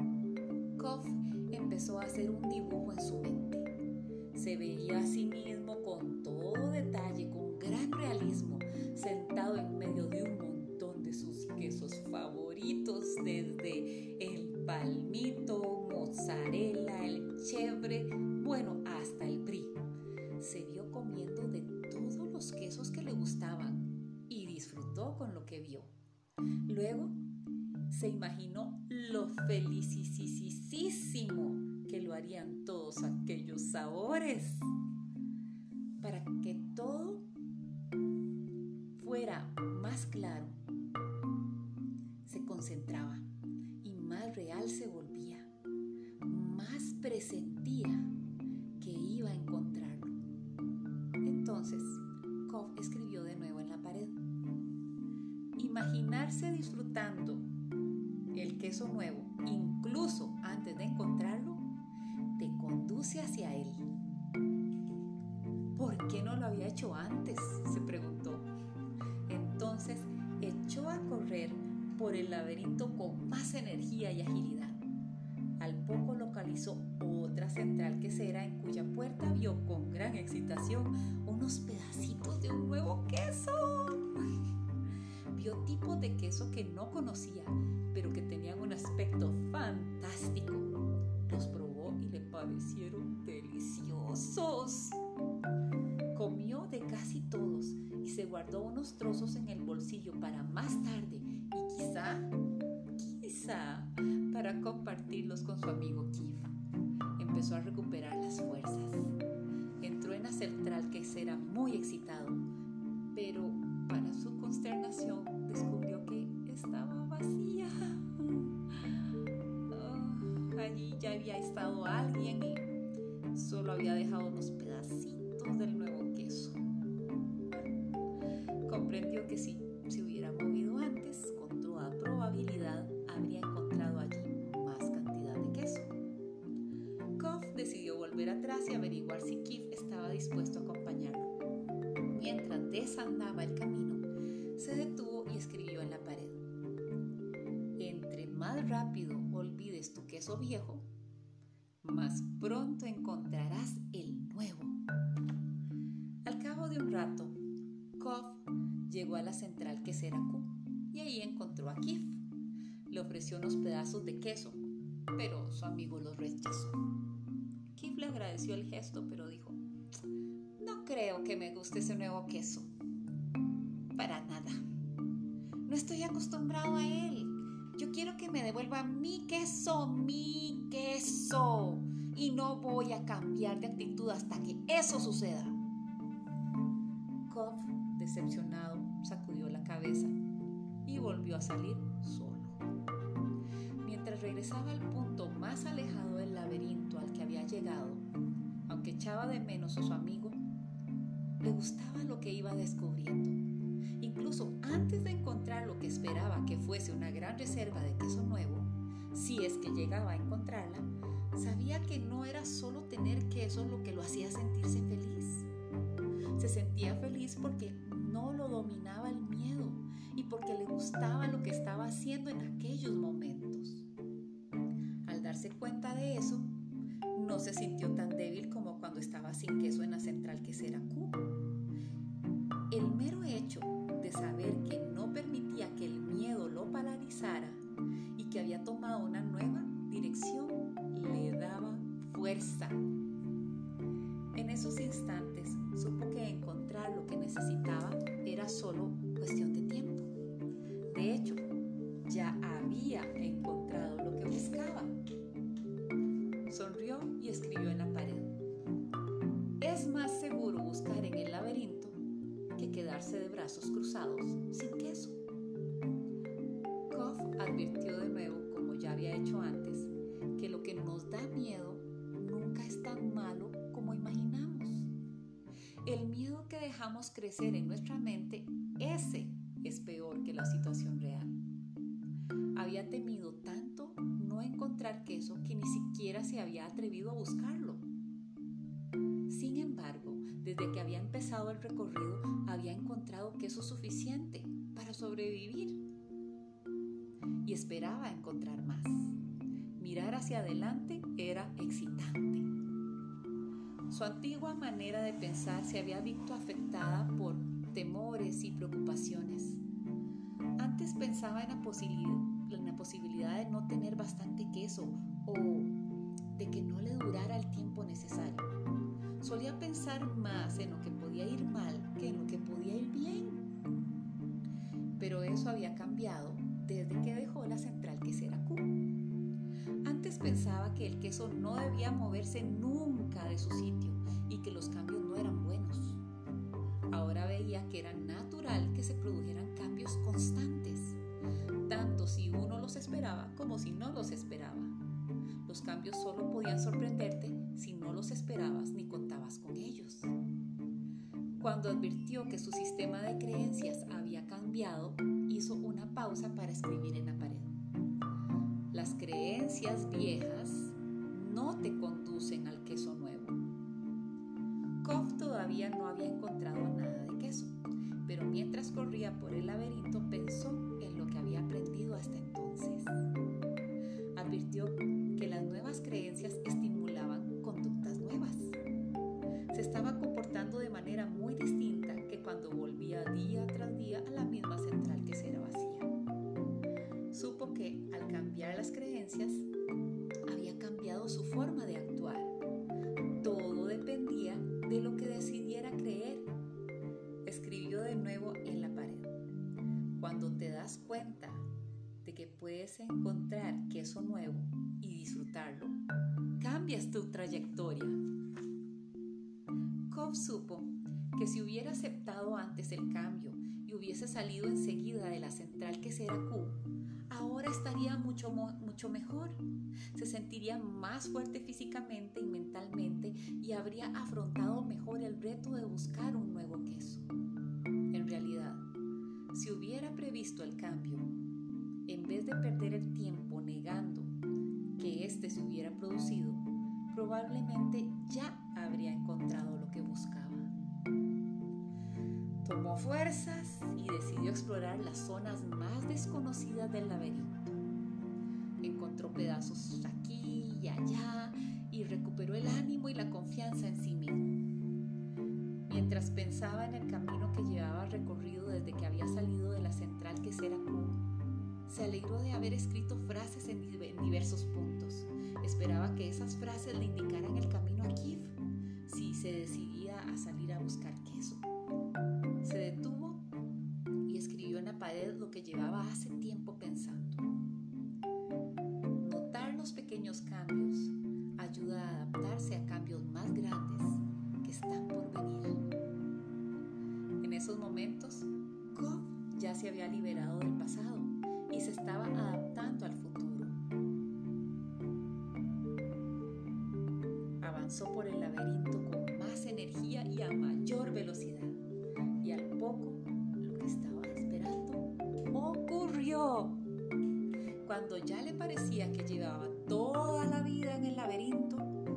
Koff empezó a hacer un dibujo en su mente. Se veía a sí mismo con todo detalle, con gran realismo, sentado en medio de un sus quesos favoritos, desde el palmito, mozzarella, el chevre, bueno, hasta el brie. Se vio comiendo de todos los quesos que le gustaban y disfrutó con lo que vio. Luego se imaginó lo felicísimo que lo harían todos aquellos sabores para que todo fuera más claro. Concentraba y más real se volvía, más presentía que iba a encontrarlo. Entonces, Koff escribió de nuevo en la pared. Imaginarse disfrutando el queso nuevo, incluso antes de encontrarlo, te conduce hacia él. ¿Por qué no lo había hecho antes? se preguntó. Entonces echó a correr por el laberinto con más energía y agilidad. Al poco localizó otra central quesera en cuya puerta vio con gran excitación unos pedacitos de un nuevo queso. (laughs) Vio tipos de queso que no conocía, pero que tenían un aspecto fantástico. Los probó y le parecieron deliciosos. Comió de casi todos y se guardó unos trozos en el bolsillo para más tarde para compartirlos con su amigo Kif. Empezó a recuperar las fuerzas. Entró en la central que era muy excitado, pero para su consternación descubrió que estaba vacía. Oh, (laughs) allí ya había estado alguien y solo había dejado unos pedacitos del nuevo queso. Comprendió que si Desandaba el camino, se detuvo y escribió en la pared. Entre más rápido olvides tu queso viejo, más pronto encontrarás el nuevo. Al cabo de un rato, Koff llegó a la central quesera Q y ahí encontró a Kif. Le ofreció unos pedazos de queso, pero su amigo los rechazó. Kif le agradeció el gesto, pero dijo, no creo que me guste ese nuevo queso. Para nada. No estoy acostumbrado a él. Yo quiero que me devuelva mi queso, mi queso. Y no voy a cambiar de actitud hasta que eso suceda. Koff, decepcionado, sacudió la cabeza y volvió a salir solo. Mientras regresaba al punto más alejado del laberinto al que había llegado, aunque echaba de menos a su amigo, le gustaba lo que iba descubriendo. Incluso antes de encontrar lo que esperaba que fuese una gran reserva de queso nuevo, si es que llegaba a encontrarla, sabía que no era solo tener queso lo que lo hacía sentirse feliz. Se sentía feliz porque no lo dominaba el miedo y porque le gustaba lo que estaba haciendo en aquellos momentos. Al darse cuenta de eso, no se sintió tan débil como cuando estaba sin queso en la central quesera Q. El mero hecho de saber que no permitía que el miedo lo paralizara y que había tomado una nueva dirección le daba fuerza. En esos instantes supo que encontrar lo que necesitaba era solo cuestión de tiempo. De hecho, ya había encontrado lo que buscaba. Sonrió y escribió en la quedarse de brazos cruzados, sin queso. Koff advirtió de nuevo, como ya había hecho antes, que lo que nos da miedo nunca es tan malo como imaginamos. El miedo que dejamos crecer en nuestra mente, ese es peor que la situación real. Había temido tanto no encontrar queso que ni siquiera se había atrevido a buscarlo. Sin embargo, desde que había empezado el recorrido, había encontrado queso suficiente para sobrevivir y esperaba encontrar más. Mirar hacia adelante era excitante. Su antigua manera de pensar se había visto afectada por temores y preocupaciones. Antes pensaba en la, en la posibilidad de no tener bastante queso o de que no le durara el tiempo necesario. Solía pensar más en lo que podía ir mal que en lo que podía ir bien. Pero eso había cambiado desde que dejó la central quesera Q. Antes pensaba que el queso no debía moverse nunca de su sitio y que los cambios no eran buenos. Ahora veía que era natural que se produjeran cambios constantes, tanto si uno los esperaba como si no los esperaba. Los cambios solo podían sorprenderte si no los esperabas ni contabas con ellos. Cuando advirtió que su sistema de creencias había cambiado, hizo una pausa para escribir en la pared. Las creencias viejas no te conducen al queso nuevo. Koff todavía no había encontrado nada de queso, pero mientras corría por el laberinto pensó en lo que había aprendido hasta entonces. Encontrar queso nuevo y disfrutarlo, cambias tu trayectoria. Cobb supo que si hubiera aceptado antes el cambio y hubiese salido enseguida de la central que será Q, ahora estaría mucho, mucho mejor. Se sentiría más fuerte físicamente y mentalmente y habría afrontado mejor el reto de buscar un nuevo queso. En realidad, si hubiera previsto el cambio, en vez de perder el tiempo negando que éste se hubiera producido, probablemente ya habría encontrado lo que buscaba. Tomó fuerzas y decidió explorar las zonas más desconocidas del laberinto. Encontró pedazos aquí y allá y recuperó el ánimo y la confianza en sí mismo. Mientras pensaba en el camino que llevaba recorrido desde que había salido de la central que será Q, se alegró de haber escrito frases en diversos puntos. Esperaba que esas frases le indicaran el camino a Kiev si se decidía a salir a buscar queso. Se detuvo y escribió en la pared lo que llevaba hace tiempo pensando. Notar los pequeños cambios ayuda a adaptarse a cambios más grandes que están por venir. En esos momentos, Cobb ya se había liberado del pasado y se estaba adaptando al futuro. Avanzó por el laberinto con más energía y a mayor velocidad. Y al poco, lo que estaba esperando ocurrió. Cuando ya le parecía que llevaba toda la vida en el laberinto,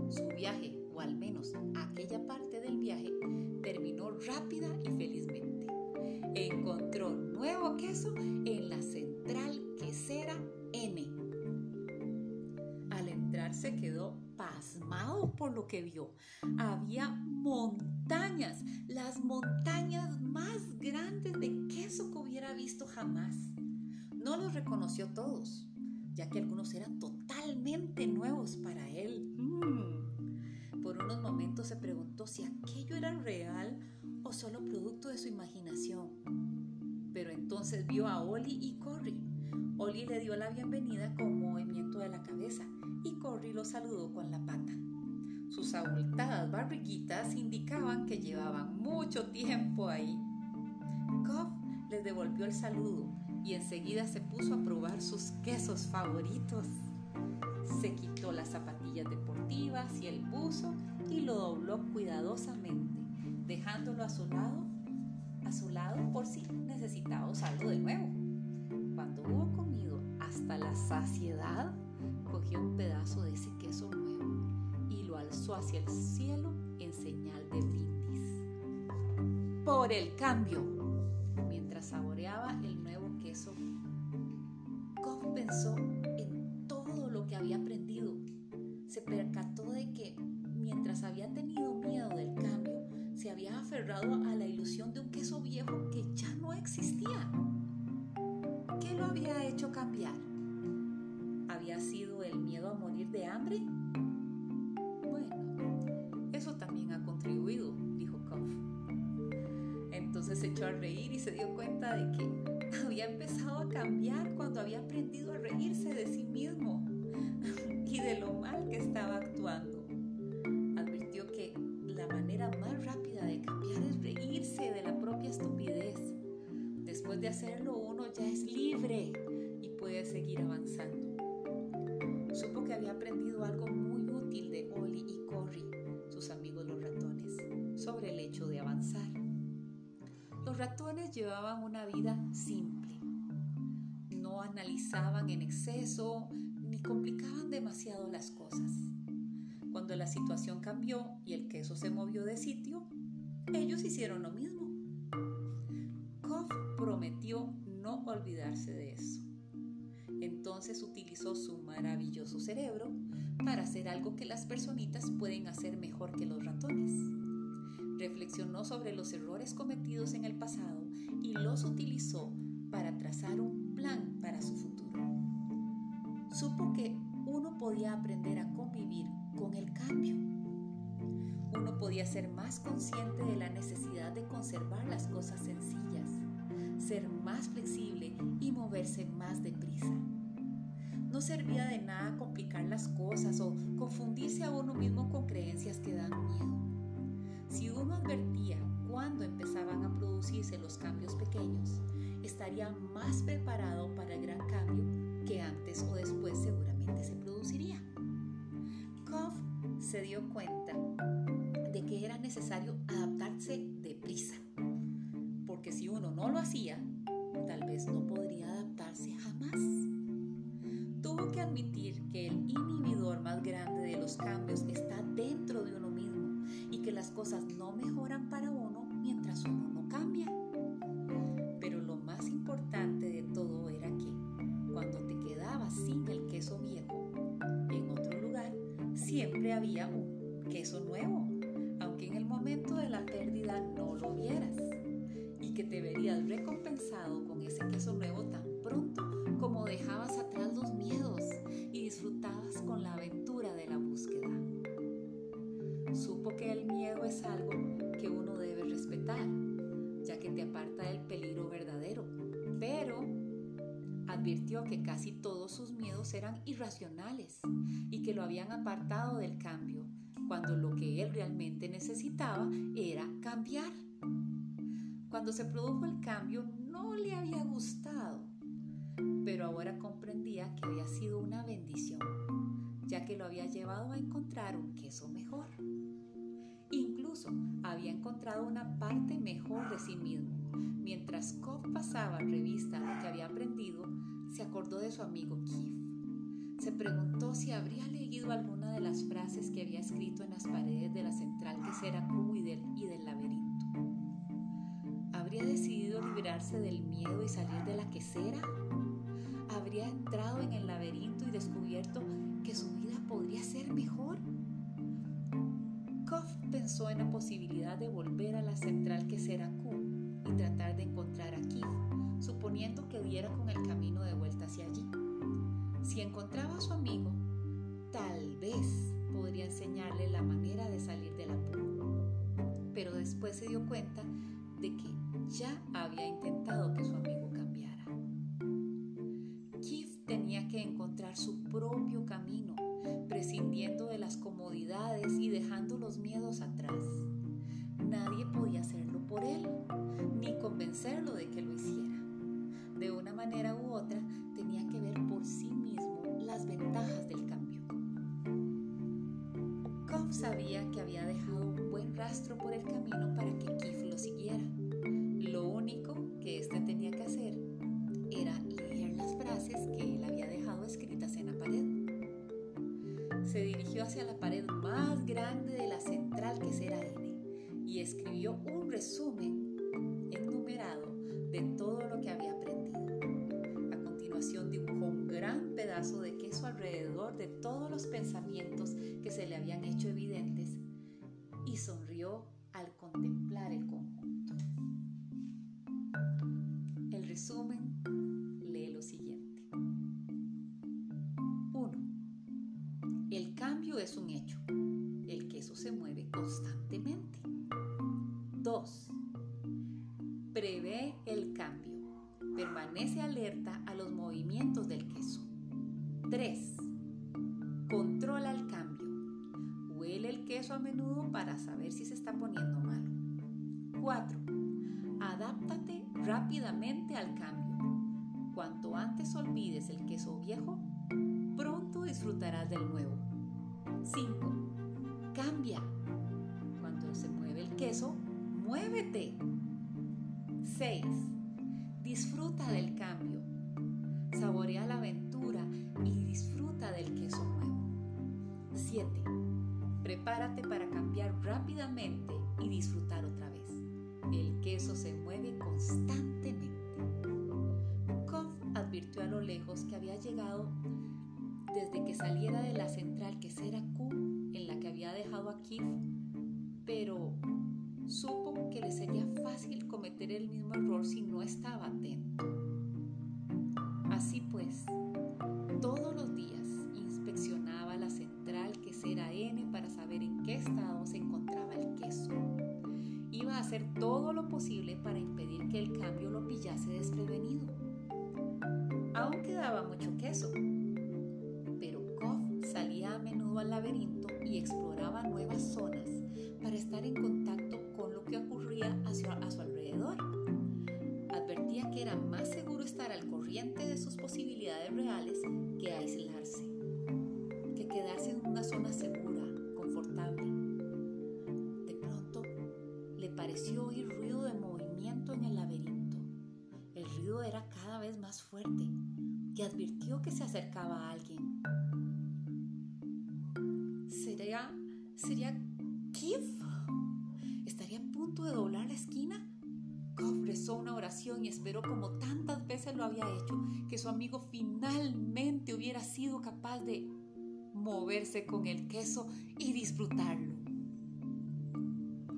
su viaje, o al menos aquella parte del viaje, terminó rápida y felizmente. Encontró nuevo queso en la central quesera N. Al entrar se quedó pasmado por lo que vio. Había montañas, las montañas más grandes de queso que hubiera visto jamás. No los reconoció todos, ya que algunos eran totalmente nuevos para él. Mm. Por unos momentos se preguntó si aquello era real o solo producto de su imaginación. Pero entonces vio a Oli y Corry. Oli le dio la bienvenida con movimiento de la cabeza y Corry lo saludó con la pata. Sus abultadas barriguitas indicaban que llevaban mucho tiempo ahí. Cobb les devolvió el saludo y enseguida se puso a probar sus quesos favoritos. Se quitó las zapatillas deportivas y el buzo y lo dobló cuidadosamente, dejándolo a su lado a su lado por si necesitaba usarlo de nuevo. Cuando hubo comido hasta la saciedad, cogió un pedazo de ese queso nuevo y lo alzó hacia el cielo en señal de brindis. Por el cambio, mientras saboreaba el nuevo queso, Kof pensó en todo lo que había aprendido. Se percató había aferrado a la ilusión de un queso viejo que ya no existía. ¿Qué lo había hecho cambiar? ¿Había sido el miedo a morir de hambre? Bueno, eso también ha contribuido, dijo Koff. Entonces se echó a reír y se dio cuenta de que (laughs) había empezado a cambiar cuando había aprendido a reírse de sí mismo (laughs) y de lo mal que estaba actuando. Llevaban una vida simple. No analizaban en exceso ni complicaban demasiado las cosas. Cuando la situación cambió y el queso se movió de sitio, ellos hicieron lo mismo. Koff prometió no olvidarse de eso. Entonces utilizó su maravilloso cerebro para hacer algo que las personitas pueden hacer mejor que los ratones. Reflexionó sobre los errores cometidos en el pasado y los utilizó para trazar un plan para su futuro. Supo que uno podía aprender a convivir con el cambio. Uno podía ser más consciente de la necesidad de conservar las cosas sencillas, ser más flexible y moverse más deprisa. No servía de nada complicar las cosas o confundirse a uno mismo con creencias que dan miedo. Si uno advertía cuándo empezaban a producirse los cambios pequeños, estaría más preparado para el gran cambio que antes o después seguramente se produciría. Koff se dio cuenta de que era necesario adaptarse deprisa, porque si uno no lo hacía, tal vez no podría adaptarse jamás. Tuvo que admitir que el inhibidor más grande de los cambios está dentro de uno que las cosas no mejoran para uno mientras uno no cambia. Pero lo más importante de todo era que cuando te quedabas sin el queso viejo en otro lugar, siempre había un queso nuevo, aunque en el momento de la pérdida no lo vieras, y que te verías recompensado con ese queso nuevo tan pronto como dejabas atrás los miedos y disfrutabas el miedo es algo que uno debe respetar, ya que te aparta del peligro verdadero, pero advirtió que casi todos sus miedos eran irracionales y que lo habían apartado del cambio, cuando lo que él realmente necesitaba era cambiar. Cuando se produjo el cambio no le había gustado, pero ahora comprendía que había sido una bendición, ya que lo había llevado a encontrar un queso mejor. Incluso había encontrado una parte mejor de sí mismo. Mientras Koff pasaba revista a lo que había aprendido, se acordó de su amigo Keith. Se preguntó si habría leído alguna de las frases que había escrito en las paredes de la central quesera Q y del, y del laberinto. ¿Habría decidido librarse del miedo y salir de la quesera? ¿Habría entrado en el laberinto y descubierto que su vida podría ser mejor? Koff pensó en la posibilidad de volver a la central quesera Q y tratar de encontrar a Keith, suponiendo que diera con el camino de vuelta hacia allí. Si encontraba a su amigo, tal vez podría enseñarle la manera de salir del apuro. Pero después se dio cuenta de que ya había intentado que su amigo rastro por el camino para que Keith lo siguiera. Lo único que éste tenía que hacer era leer las frases que él había dejado escritas en la pared. Se dirigió hacia la pared más grande de la central que será N y escribió un resumen enumerado de todo lo que había aprendido. A continuación dibujó un gran pedazo de queso alrededor de todos los pensamientos que se le habían hecho evidentes y olvides el queso viejo, pronto disfrutarás del nuevo. 5. Cambia. Cuando se mueve el queso, muévete. 6. Disfruta del cambio. Saborea la aventura y disfruta del queso nuevo. 7. Prepárate para cambiar rápidamente y disfrutar otra vez. El queso se mueve constantemente. A lo lejos que había llegado desde que saliera de la central que será Q en la que había dejado a Kif, pero supo que le sería fácil cometer el mismo error si no estaba atento. Así pues, todos los días inspeccionaba la central que será N para saber en qué estado se encontraba el queso. Iba a hacer todo lo posible para impedir que el cambio lo pillase desprevenido. Aún quedaba mucho queso, pero Koff salía a menudo al laberinto y exploraba nuevas zonas para estar en contacto con lo que ocurría a su, alrededor. Advertía que era más seguro estar al corriente de sus posibilidades reales que aislarse, que quedarse en una zona segura, confortable. De pronto le pareció oír ruido de movimiento en el laberinto. Era cada vez más fuerte y advirtió que se acercaba a alguien. ¿Sería, sería Kif? ¿Estaría a punto de doblar la esquina? Koff rezó una oración y esperó como tantas veces lo había hecho que su amigo finalmente hubiera sido capaz de moverse con el queso y disfrutarlo.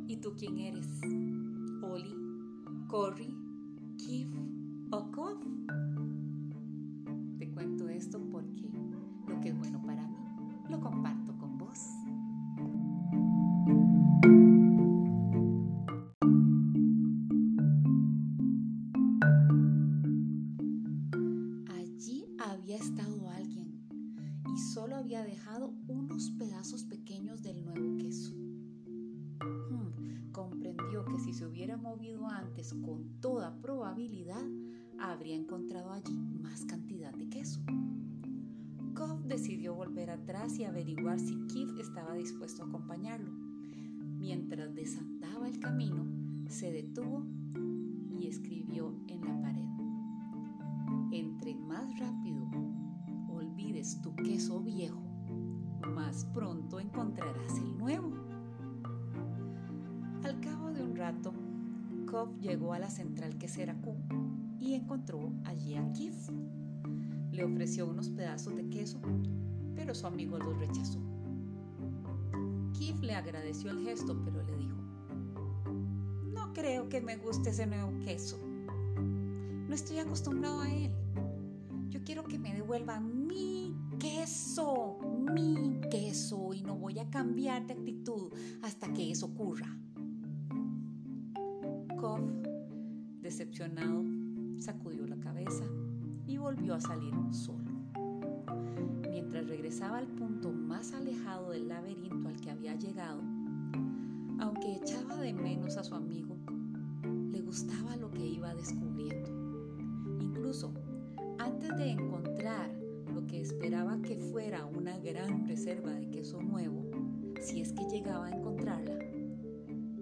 ¿Y tú quién eres? ¿Oli, Corey, Kif o Koff? Te cuento esto porque lo que es bueno para mí lo comparto con vos. Allí había estado alguien y solo había dejado unos pedazos pequeños del nuevo queso. Hmm, comprendió que si se hubiera movido antes con toda probabilidad, habría encontrado allí más cantidad de queso. Koff decidió volver atrás y averiguar si Keith estaba dispuesto a acompañarlo. Mientras desandaba el camino, se detuvo y escribió en la pared. Entre más rápido olvides tu queso viejo, más pronto encontrarás el nuevo. Al cabo de un rato, Koff llegó a la central quesera Q y encontró allí a Keith. Le ofreció unos pedazos de queso, pero su amigo los rechazó. Keith le agradeció el gesto, pero le dijo, no creo que me guste ese nuevo queso. No estoy acostumbrado a él. Yo quiero que me devuelvan mi queso, mi queso, y no voy a cambiar de actitud hasta que eso ocurra. Koff, decepcionado, volvió a salir solo. Mientras regresaba al punto más alejado del laberinto al que había llegado, aunque echaba de menos a su amigo, le gustaba lo que iba descubriendo. Incluso antes de encontrar lo que esperaba que fuera una gran reserva de queso nuevo, si es que llegaba a encontrarla,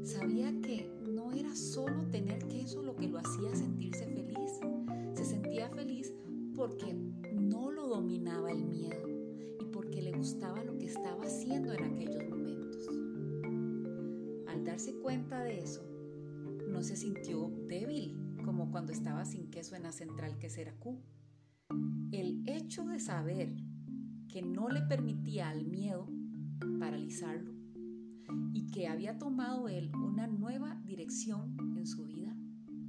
sabía que no era solo tener queso lo que lo hacía sentirse feliz. Se sentía feliz porque no lo dominaba el miedo y porque le gustaba lo que estaba haciendo en aquellos momentos. Al darse cuenta de eso, no se sintió débil como cuando estaba sin queso en la central quesera Q. El hecho de saber que no le permitía al miedo paralizarlo y que había tomado él una nueva dirección en su vida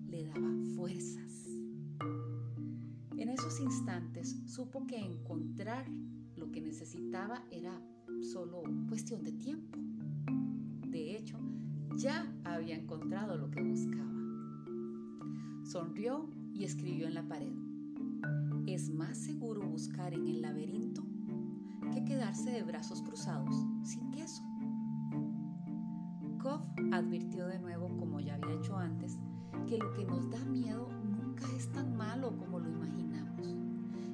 le daba fuerzas. En esos instantes supo que encontrar lo que necesitaba era solo cuestión de tiempo. De hecho, ya había encontrado lo que buscaba. Sonrió y escribió en la pared. Es más seguro buscar en el laberinto que quedarse de brazos cruzados sin queso. Koff advirtió de nuevo, como ya había hecho antes, que lo que nos da miedo nunca es tan malo como lo imaginamos.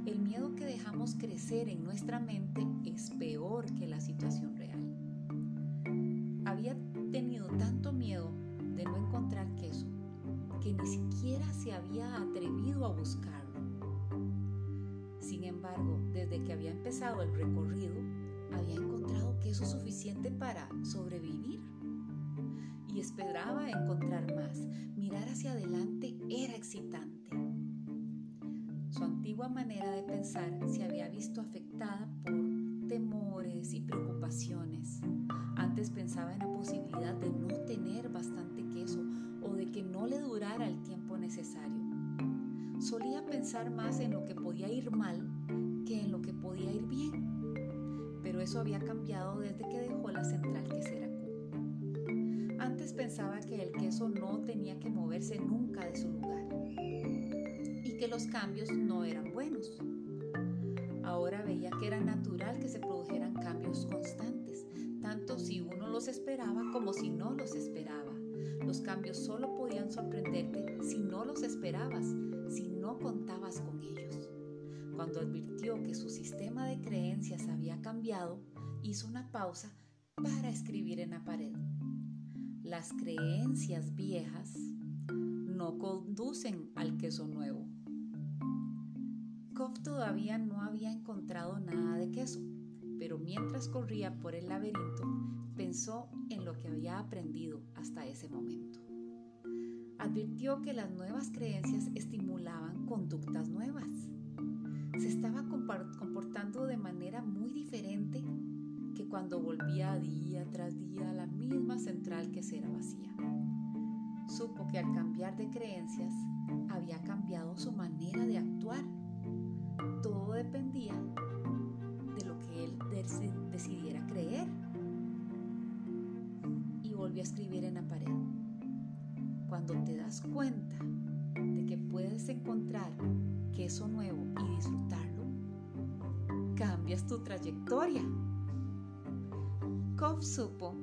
El miedo que dejamos crecer en nuestra mente es peor que la situación real. Había tenido tanto miedo de no encontrar queso que ni siquiera se había atrevido a buscarlo. Sin embargo, desde que había empezado el recorrido, había encontrado queso suficiente para sobrevivir y esperaba encontrar más. Mirar hacia adelante era excitante. Su antigua manera de pensar se había visto afectada por temores y preocupaciones. Antes pensaba en la posibilidad de no tener bastante queso o de que no le durara el tiempo necesario. Solía pensar más en lo que podía ir mal que en lo que podía ir bien. Pero eso había cambiado desde que dejó la central quesera antes pensaba que el queso no tenía que moverse nunca de su lugar que los cambios no eran buenos. Ahora veía que era natural que se produjeran cambios constantes, tanto si uno los esperaba como si no los esperaba. Los cambios solo podían sorprenderte si no los esperabas, si no contabas con ellos. Cuando advirtió que su sistema de creencias había cambiado, hizo una pausa para escribir en la pared. Las creencias viejas no conducen al queso nuevo. Koff todavía no había encontrado nada de queso, pero mientras corría por el laberinto pensó en lo que había aprendido hasta ese momento. Advirtió que las nuevas creencias estimulaban conductas nuevas. Se estaba comportando de manera muy diferente que cuando volvía día tras día a la misma central que será vacía. Supo que al cambiar de creencias había cambiado su manera de actuar. Todo dependía de lo que él decidiera creer. Y volvió a escribir en la pared. Cuando te das cuenta de que puedes encontrar queso nuevo y disfrutarlo, cambias tu trayectoria. Koff supo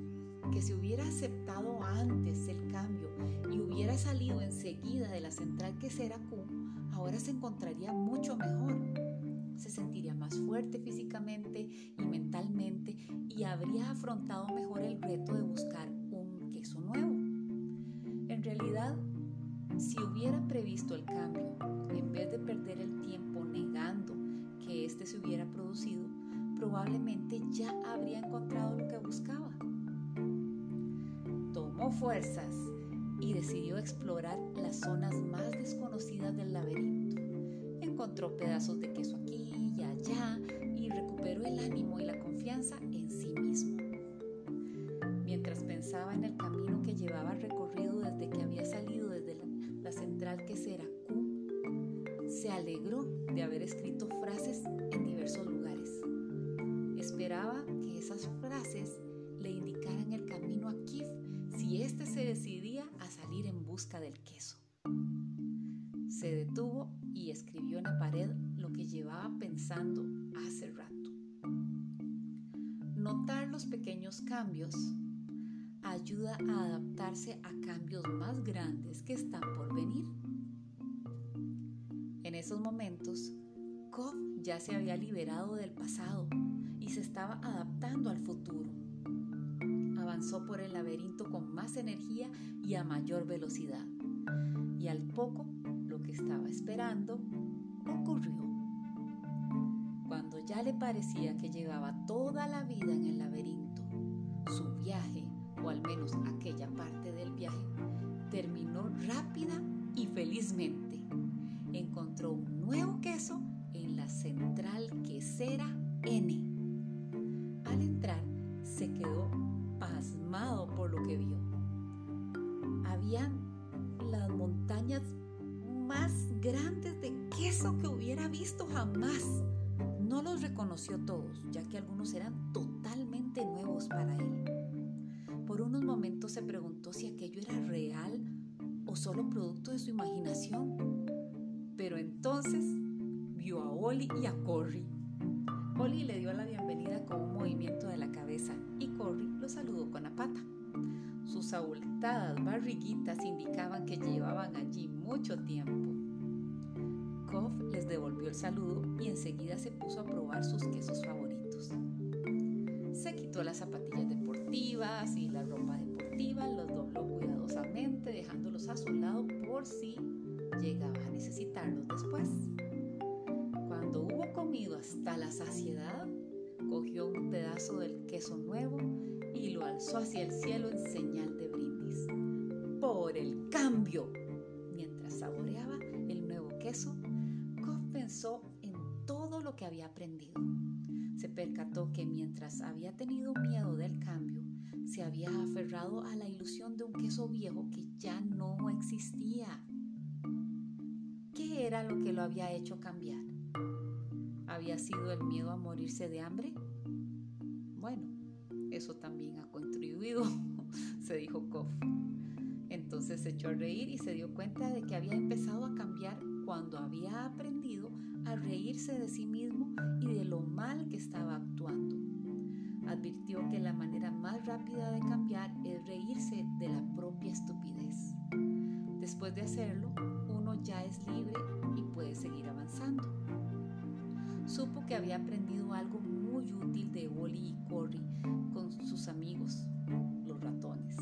que si hubiera aceptado antes el cambio y hubiera salido enseguida de la central que será Q, ahora se encontraría mucho mejor. Se sentiría más fuerte físicamente y mentalmente y habría afrontado mejor el reto de buscar un queso nuevo. En realidad, si hubiera previsto el cambio, en vez de perder el tiempo negando que éste se hubiera producido, probablemente ya habría encontrado lo que buscaba. Tomó fuerzas y decidió explorar las zonas más desconocidas del laberinto. Encontró pedazos de queso aquí y allá y recuperó el ánimo y la confianza en sí mismo. Mientras pensaba en el camino que llevaba recorrido desde que había salido desde la, central que será Q, se alegró de haber escrito frases en diversos lugares Esperaba que esas frases le indicaran el camino a Kif si éste se decidía a salir en busca del queso. Cambios ayuda a adaptarse a cambios más grandes que están por venir. En esos momentos, Kof ya se había liberado del pasado y se estaba adaptando al futuro. avanzó por el laberinto con más energía y a mayor velocidad. Y al poco, lo que estaba esperando ocurrió. Cuando ya le parecía que llevaba toda la vida en el laberinto, viaje, o al menos aquella parte y a Corry. Oli le dio la bienvenida con un movimiento de la cabeza y Corry lo saludó con la pata. Sus abultadas barriguitas indicaban que llevaban allí mucho tiempo. Koff les devolvió el saludo y enseguida se puso a probar sus quesos favoritos. Se quitó las zapatillas deportivas y la ropa deportiva, los dobló cuidadosamente dejándolos a su lado por si llegaba a necesitarlos después. Cuando hubo comido hasta la saciedad, cogió un pedazo del queso nuevo y lo alzó hacia el cielo en señal de brindis. ¡Por el cambio! Mientras saboreaba el nuevo queso, Koff pensó en todo lo que había aprendido. Se percató que mientras había tenido miedo del cambio, se había aferrado a la ilusión de un queso viejo que ya no existía. ¿Qué era lo que lo había hecho cambiar? ¿Había sido el miedo a morirse de hambre? Bueno, eso también ha contribuido, (laughs) se dijo Koff. Entonces se echó a reír y se dio cuenta de que había empezado a cambiar cuando había aprendido a reírse de sí mismo y de lo mal que estaba actuando. Advirtió que la manera más rápida de cambiar es reírse de la propia estupidez. Después de hacerlo, uno ya es libre y puede seguir avanzando. Supo que había aprendido algo muy útil de Wally y Cory con sus amigos, los ratones,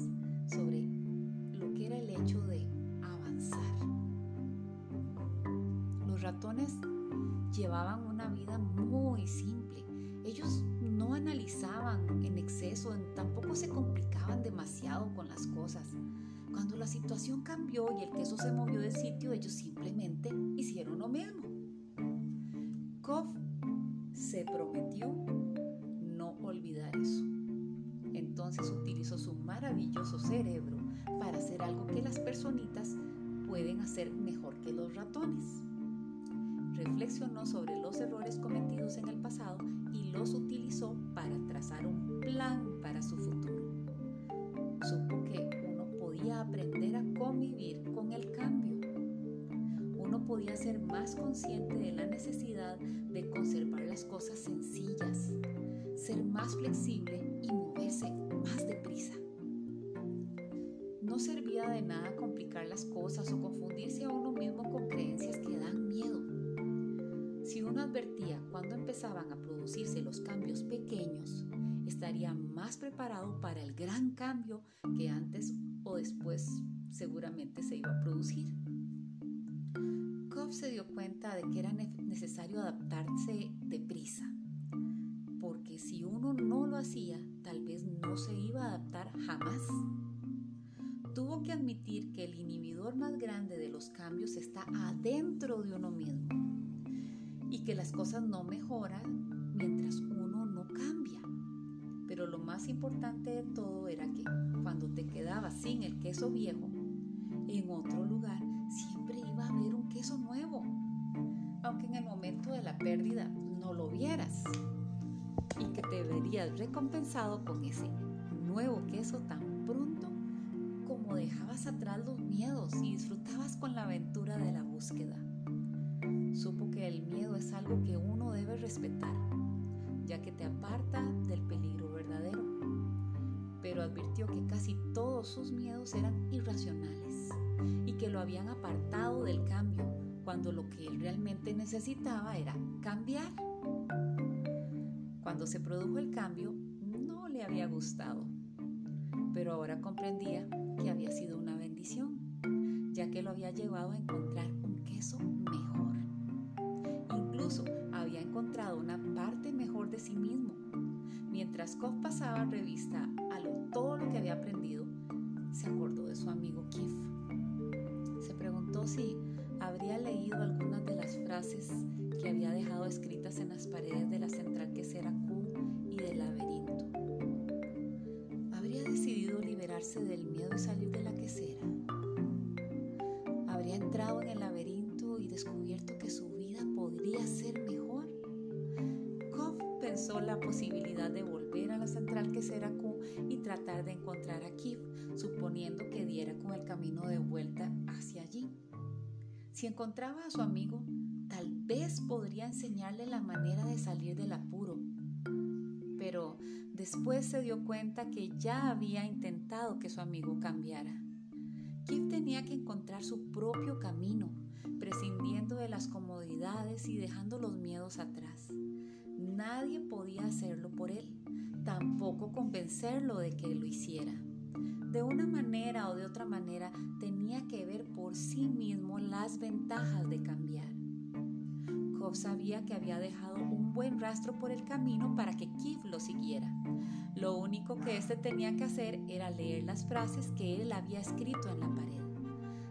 sobre lo que era el hecho de avanzar. Los ratones llevaban una vida muy simple. Ellos no analizaban en exceso, tampoco se complicaban demasiado con las cosas. Cuando la situación cambió y el queso se movió de sitio, ellos simplemente hicieron lo mismo. Koff se prometió no olvidar eso. Entonces utilizó su maravilloso cerebro para hacer algo que las personitas pueden hacer mejor que los ratones. Reflexionó sobre los errores cometidos en el pasado y los utilizó para trazar un plan para su futuro. Supo que uno podía aprender a convivir con el cambio. Podía ser más consciente de la necesidad de conservar las cosas sencillas, ser más flexible y moverse más deprisa. No servía de nada complicar las cosas o confundirse a uno mismo con creencias que dan miedo. Si uno advertía cuando empezaban a producirse los cambios pequeños, estaría más preparado para el gran cambio que antes o después seguramente se iba a producir. Se dio cuenta de que era necesario adaptarse deprisa, porque si uno no lo hacía, tal vez no se iba a adaptar jamás. Tuvo que admitir que el inhibidor más grande de los cambios está adentro de uno mismo y que las cosas no mejoran mientras uno no cambia. Pero lo más importante de todo era que cuando te quedabas sin el queso viejo, en momento de la pérdida no lo vieras y que te verías recompensado con ese nuevo queso tan pronto como dejabas atrás los miedos y disfrutabas con la aventura de la búsqueda. Supo que el miedo es algo que uno debe respetar, ya que te aparta del peligro verdadero. Pero advirtió que casi todos sus miedos eran irracionales y que lo habían apartado del cambio cuando lo que él realmente necesitaba era cambiar. Cuando se produjo el cambio, no le había gustado. pero ahora comprendía que había sido una bendición, ya que lo había llevado a encontrar un queso mejor. Incluso había encontrado una parte mejor de sí mismo. Mientras Kof pasaba revista a todo lo que había aprendido, se acordó de su amigo Kif. Se preguntó si habría leído algunas de las frases que había dejado escritas en las paredes de la central quesera Q y del laberinto. Habría decidido liberarse del miedo y salir de la quesera. Habría entrado en el laberinto y descubierto que su vida podría ser mejor. Koff pensó la posibilidad de volver a la central quesera Q y tratar de encontrar a Kif, suponiendo que diera con el camino de vuelta hacia allí. Si encontraba a su amigo, tal vez podría enseñarle la manera de salir del apuro. Pero después se dio cuenta que ya había intentado que su amigo cambiara. Kif tenía que encontrar su propio camino, prescindiendo de las comodidades y dejando los miedos atrás. Nadie podía hacerlo por él, tampoco convencerlo de que lo hiciera de una manera o de otra manera tenía que ver por sí mismo las ventajas de cambiar. Cobb sabía que había dejado un buen rastro por el camino para que Kif lo siguiera. Lo único que éste tenía que hacer era leer las frases que él había escrito en la pared.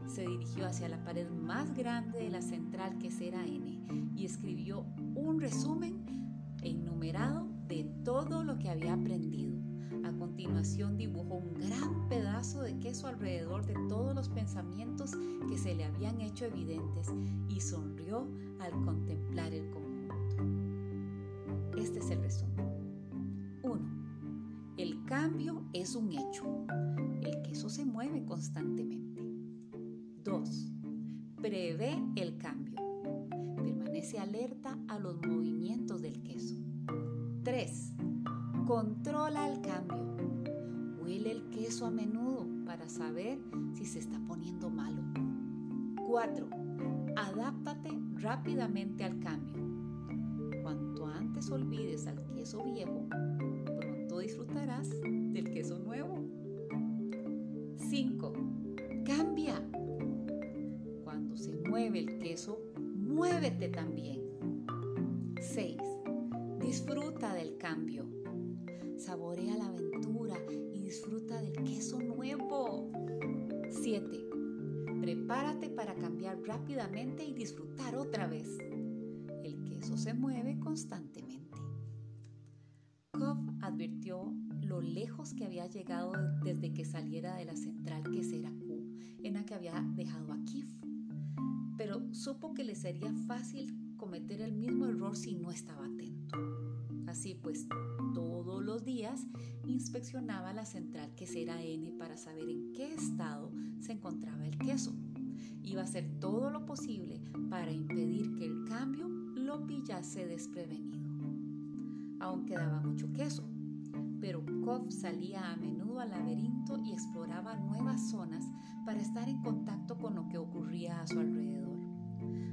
Se dirigió hacia la pared más grande de la central que era N y escribió un resumen enumerado de todo lo que había aprendido. A continuación dibujó un gran pedazo de queso alrededor de todos los pensamientos que se le habían hecho evidentes y sonrió al contemplar el conjunto. Este es el resumen. 1. El cambio es un hecho. El queso se mueve constantemente. 2. Prevé el cambio. Permanece alerta a los movimientos del queso. 3 Controla el cambio. Huele el queso a menudo para saber si se está poniendo malo. 4. Adáptate rápidamente al cambio. Cuanto antes olvides al queso viejo, pronto disfrutarás del queso nuevo. 5. Cambia. Cuando se mueve el queso, muévete también. 6. Disfruta del cambio. Saborea la aventura y disfruta del queso nuevo. 7. Prepárate para cambiar rápidamente y disfrutar otra vez. El queso se mueve constantemente. Cobb advirtió lo lejos que había llegado desde que saliera de la central quesera Q, en la que había dejado a Kif. Pero supo que le sería fácil cometer el mismo error si no estaba atento. Así pues, todos los días inspeccionaba la central quesera N para saber en qué estado se encontraba el queso. Iba a hacer todo lo posible para impedir que el cambio lo pillase desprevenido. Aún quedaba mucho queso, pero Koff salía a menudo al laberinto y exploraba nuevas zonas para estar en contacto con lo que ocurría a su alrededor.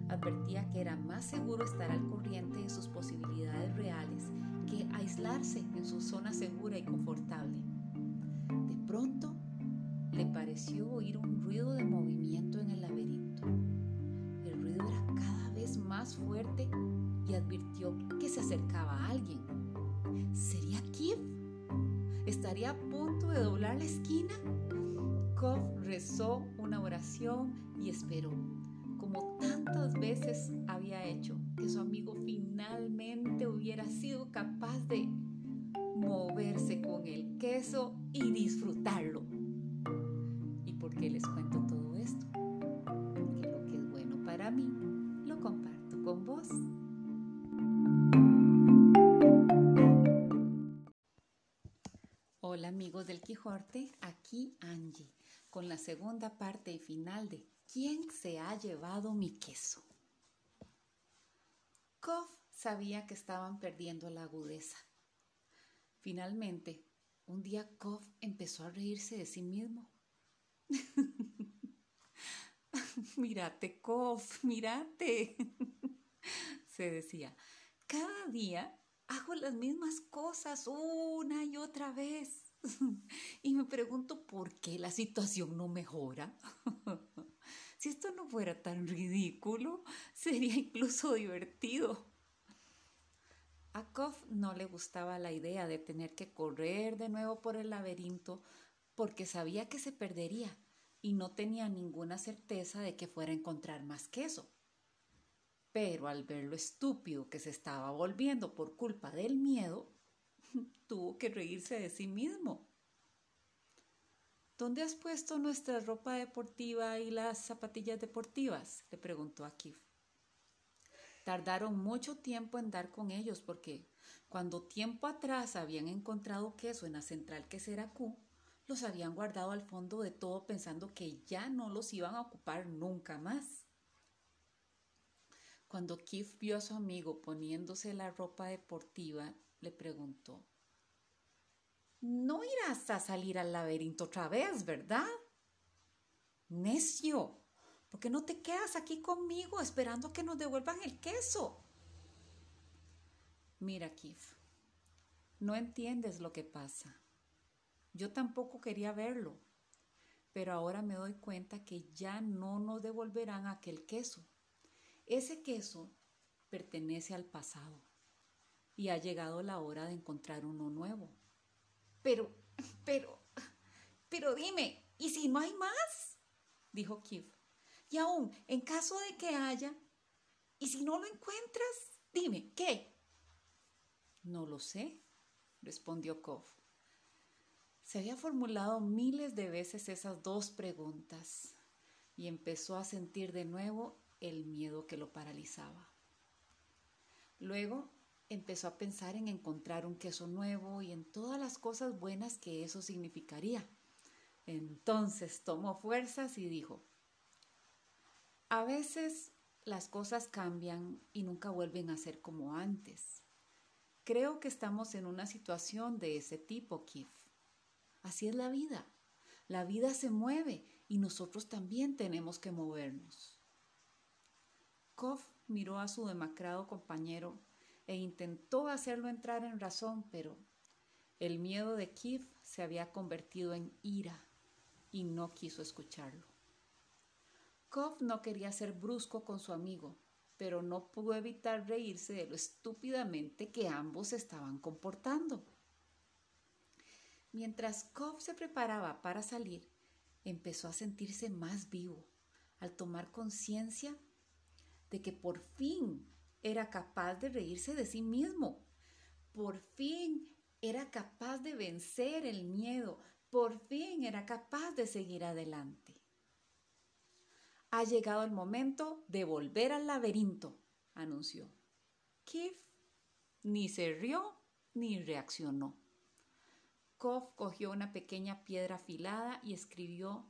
Advertía que era más seguro estar al corriente de sus posibilidades reales que aislarse en su zona segura y confortable. De pronto le pareció oír un ruido de movimiento en el laberinto. El ruido era cada vez más fuerte y advirtió que se acercaba a alguien. ¿Sería Kiev? ¿Estaría a punto de doblar la esquina? Koff rezó una oración y esperó, como tantas veces había hecho, que su amigo finalmente hubiera sido capaz de moverse con el queso y disfrutarlo. Con la segunda parte y final de ¿Quién se ha llevado mi queso? Koff sabía que estaban perdiendo la agudeza. Finalmente, un día Koff empezó a reírse de sí mismo. (laughs) mírate, Koff, mírate, se decía. Cada día hago las mismas cosas una y otra vez. (laughs) y me pregunto por qué la situación no mejora. (laughs) si esto no fuera tan ridículo, sería incluso divertido. A Koff no le gustaba la idea de tener que correr de nuevo por el laberinto porque sabía que se perdería y no tenía ninguna certeza de que fuera a encontrar más queso. Pero al ver lo estúpido que se estaba volviendo por culpa del miedo, (laughs) tuvo que reírse de sí mismo. ¿Dónde has puesto nuestra ropa deportiva y las zapatillas deportivas? le preguntó a Kif. Tardaron mucho tiempo en dar con ellos porque cuando tiempo atrás habían encontrado queso en la central quesera Q, los habían guardado al fondo de todo pensando que ya no los iban a ocupar nunca más. Cuando Keith vio a su amigo poniéndose la ropa deportiva, le preguntó, No irás a salir al laberinto otra vez, ¿verdad? Necio, ¿por qué no te quedas aquí conmigo esperando que nos devuelvan el queso? Mira, Keith, no entiendes lo que pasa. Yo tampoco quería verlo, pero ahora me doy cuenta que ya no nos devolverán aquel queso. Ese queso pertenece al pasado y ha llegado la hora de encontrar uno nuevo. Pero, pero, pero dime, ¿y si no hay más? dijo Kif. Y aún, en caso de que haya, ¿y si no lo encuentras? Dime, ¿qué? No lo sé, respondió Kof. Se había formulado miles de veces esas dos preguntas y empezó a sentir de nuevo el miedo que lo paralizaba. Luego empezó a pensar en encontrar un queso nuevo y en todas las cosas buenas que eso significaría. Entonces tomó fuerzas y dijo, a veces las cosas cambian y nunca vuelven a ser como antes. Creo que estamos en una situación de ese tipo, Keith. Así es la vida. La vida se mueve y nosotros también tenemos que movernos. Koff miró a su demacrado compañero e intentó hacerlo entrar en razón, pero el miedo de Keith se había convertido en ira y no quiso escucharlo. Koff no quería ser brusco con su amigo, pero no pudo evitar reírse de lo estúpidamente que ambos estaban comportando. Mientras Koff se preparaba para salir, empezó a sentirse más vivo al tomar conciencia de que por fin era capaz de reírse de sí mismo. Por fin era capaz de vencer el miedo. Por fin era capaz de seguir adelante. Ha llegado el momento de volver al laberinto, anunció. Keith ni se rió ni reaccionó. Koff cogió una pequeña piedra afilada y escribió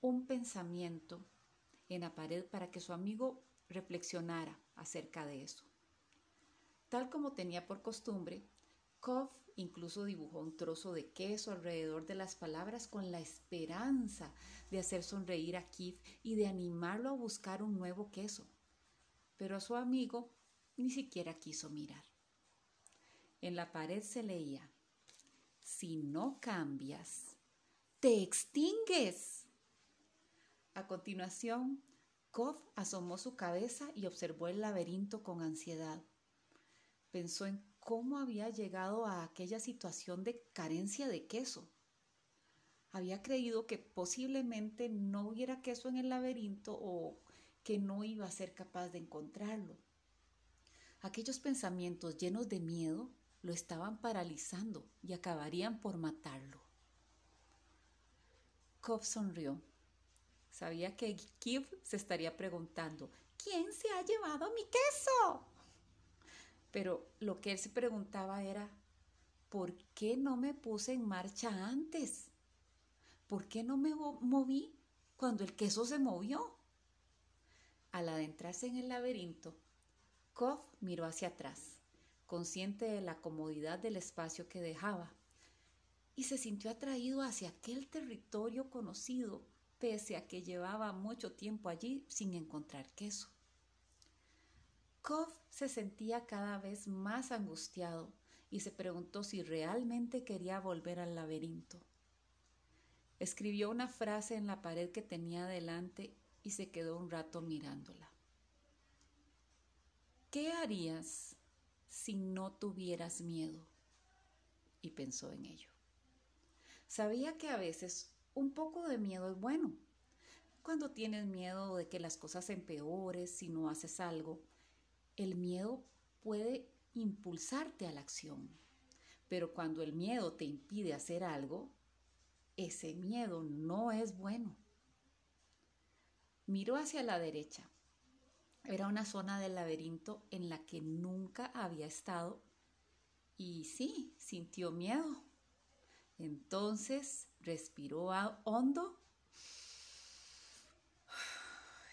un pensamiento en la pared para que su amigo reflexionara acerca de eso. Tal como tenía por costumbre, Koff incluso dibujó un trozo de queso alrededor de las palabras con la esperanza de hacer sonreír a Keith y de animarlo a buscar un nuevo queso. Pero a su amigo ni siquiera quiso mirar. En la pared se leía, si no cambias, te extingues. A continuación, Koff asomó su cabeza y observó el laberinto con ansiedad. Pensó en cómo había llegado a aquella situación de carencia de queso. Había creído que posiblemente no hubiera queso en el laberinto o que no iba a ser capaz de encontrarlo. Aquellos pensamientos llenos de miedo lo estaban paralizando y acabarían por matarlo. Cobb sonrió. Sabía que Kip se estaría preguntando, ¿quién se ha llevado mi queso? Pero lo que él se preguntaba era, ¿por qué no me puse en marcha antes? ¿Por qué no me moví cuando el queso se movió? Al adentrarse en el laberinto, Koff miró hacia atrás consciente de la comodidad del espacio que dejaba, y se sintió atraído hacia aquel territorio conocido, pese a que llevaba mucho tiempo allí sin encontrar queso. Koff se sentía cada vez más angustiado y se preguntó si realmente quería volver al laberinto. Escribió una frase en la pared que tenía delante y se quedó un rato mirándola. ¿Qué harías si no tuvieras miedo? Y pensó en ello. Sabía que a veces un poco de miedo es bueno. Cuando tienes miedo de que las cosas se empeoren si no haces algo, el miedo puede impulsarte a la acción. Pero cuando el miedo te impide hacer algo, ese miedo no es bueno. Miró hacia la derecha. Era una zona del laberinto en la que nunca había estado y sí, sintió miedo. Entonces respiró hondo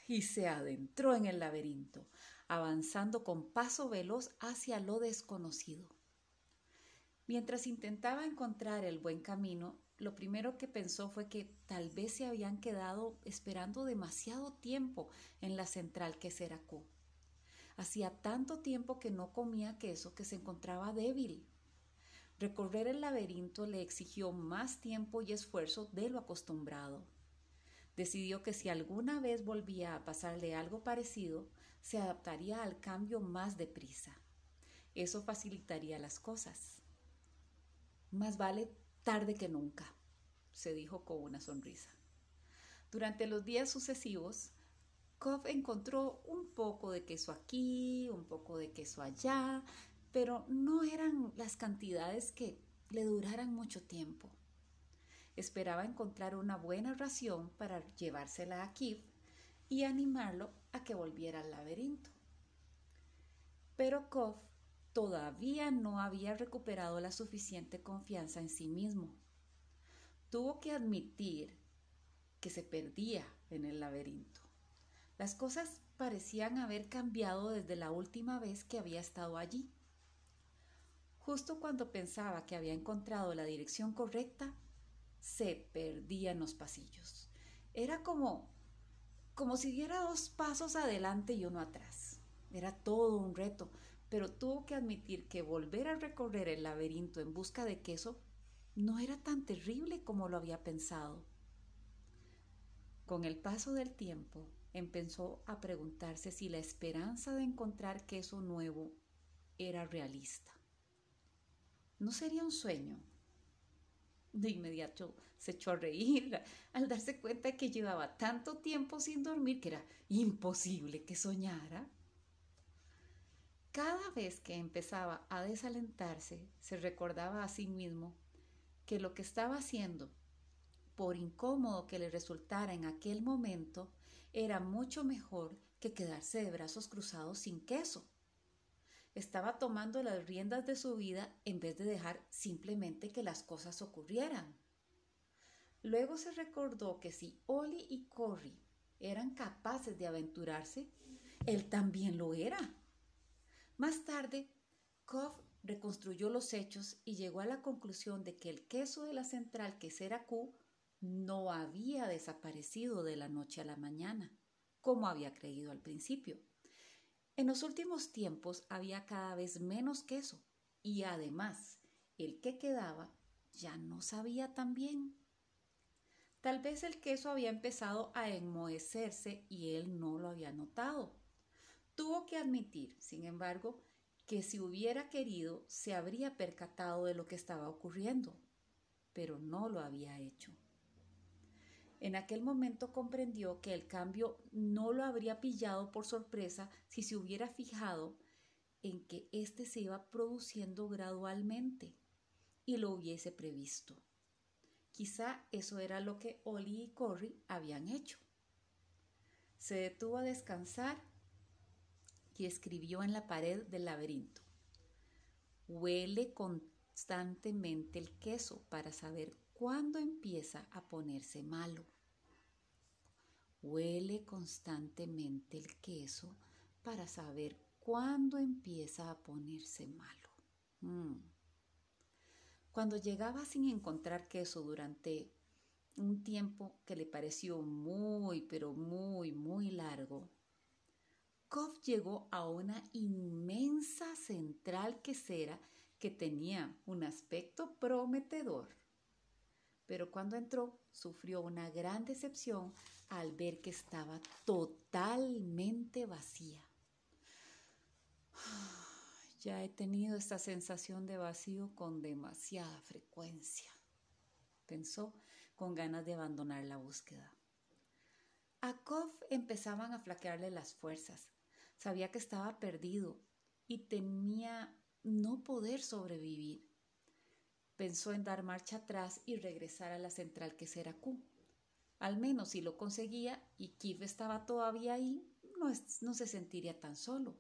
y se adentró en el laberinto, avanzando con paso veloz hacia lo desconocido. Mientras intentaba encontrar el buen camino, lo primero que pensó fue que tal vez se habían quedado esperando demasiado tiempo en la central que Q. Hacía tanto tiempo que no comía queso que se encontraba débil. Recorrer el laberinto le exigió más tiempo y esfuerzo de lo acostumbrado. Decidió que si alguna vez volvía a pasarle algo parecido, se adaptaría al cambio más deprisa. Eso facilitaría las cosas. Más vale tarde que nunca, se dijo con una sonrisa. Durante los días sucesivos, Koff encontró un poco de queso aquí, un poco de queso allá, pero no eran las cantidades que le duraran mucho tiempo. Esperaba encontrar una buena ración para llevársela a Kiev y animarlo a que volviera al laberinto. Pero Koff todavía no había recuperado la suficiente confianza en sí mismo. Tuvo que admitir que se perdía en el laberinto. Las cosas parecían haber cambiado desde la última vez que había estado allí. Justo cuando pensaba que había encontrado la dirección correcta, se perdía en los pasillos. Era como como si diera dos pasos adelante y uno atrás. Era todo un reto, pero tuvo que admitir que volver a recorrer el laberinto en busca de queso no era tan terrible como lo había pensado. Con el paso del tiempo, empezó a preguntarse si la esperanza de encontrar queso nuevo era realista. ¿No sería un sueño? De inmediato se echó a reír al darse cuenta de que llevaba tanto tiempo sin dormir que era imposible que soñara. Cada vez que empezaba a desalentarse, se recordaba a sí mismo que lo que estaba haciendo, por incómodo que le resultara en aquel momento, era mucho mejor que quedarse de brazos cruzados sin queso. Estaba tomando las riendas de su vida en vez de dejar simplemente que las cosas ocurrieran. Luego se recordó que si Oli y Corrie eran capaces de aventurarse, él también lo era. Más tarde, Koff reconstruyó los hechos y llegó a la conclusión de que el queso de la central quesera Q no había desaparecido de la noche a la mañana, como había creído al principio. En los últimos tiempos había cada vez menos queso y además el que quedaba ya no sabía tan bien. Tal vez el queso había empezado a enmohecerse y él no lo había notado. Tuvo que admitir, sin embargo, que si hubiera querido se habría percatado de lo que estaba ocurriendo, pero no lo había hecho. En aquel momento comprendió que el cambio no lo habría pillado por sorpresa si se hubiera fijado en que éste se iba produciendo gradualmente y lo hubiese previsto. Quizá eso era lo que Oli y Corrie habían hecho. Se detuvo a descansar y escribió en la pared del laberinto. Huele constantemente el queso para saber cuándo empieza a ponerse malo. Huele constantemente el queso para saber cuándo empieza a ponerse malo. Mm. Cuando llegaba sin encontrar queso durante un tiempo que le pareció muy, pero muy, muy largo, Koff llegó a una inmensa central quesera que tenía un aspecto prometedor. Pero cuando entró, sufrió una gran decepción al ver que estaba totalmente vacía. (sighs) Ya he tenido esta sensación de vacío con demasiada frecuencia, pensó con ganas de abandonar la búsqueda. A Koff empezaban a flaquearle las fuerzas. Sabía que estaba perdido y temía no poder sobrevivir. Pensó en dar marcha atrás y regresar a la central que será Q. Al menos si lo conseguía y Kif estaba todavía ahí, no, no se sentiría tan solo.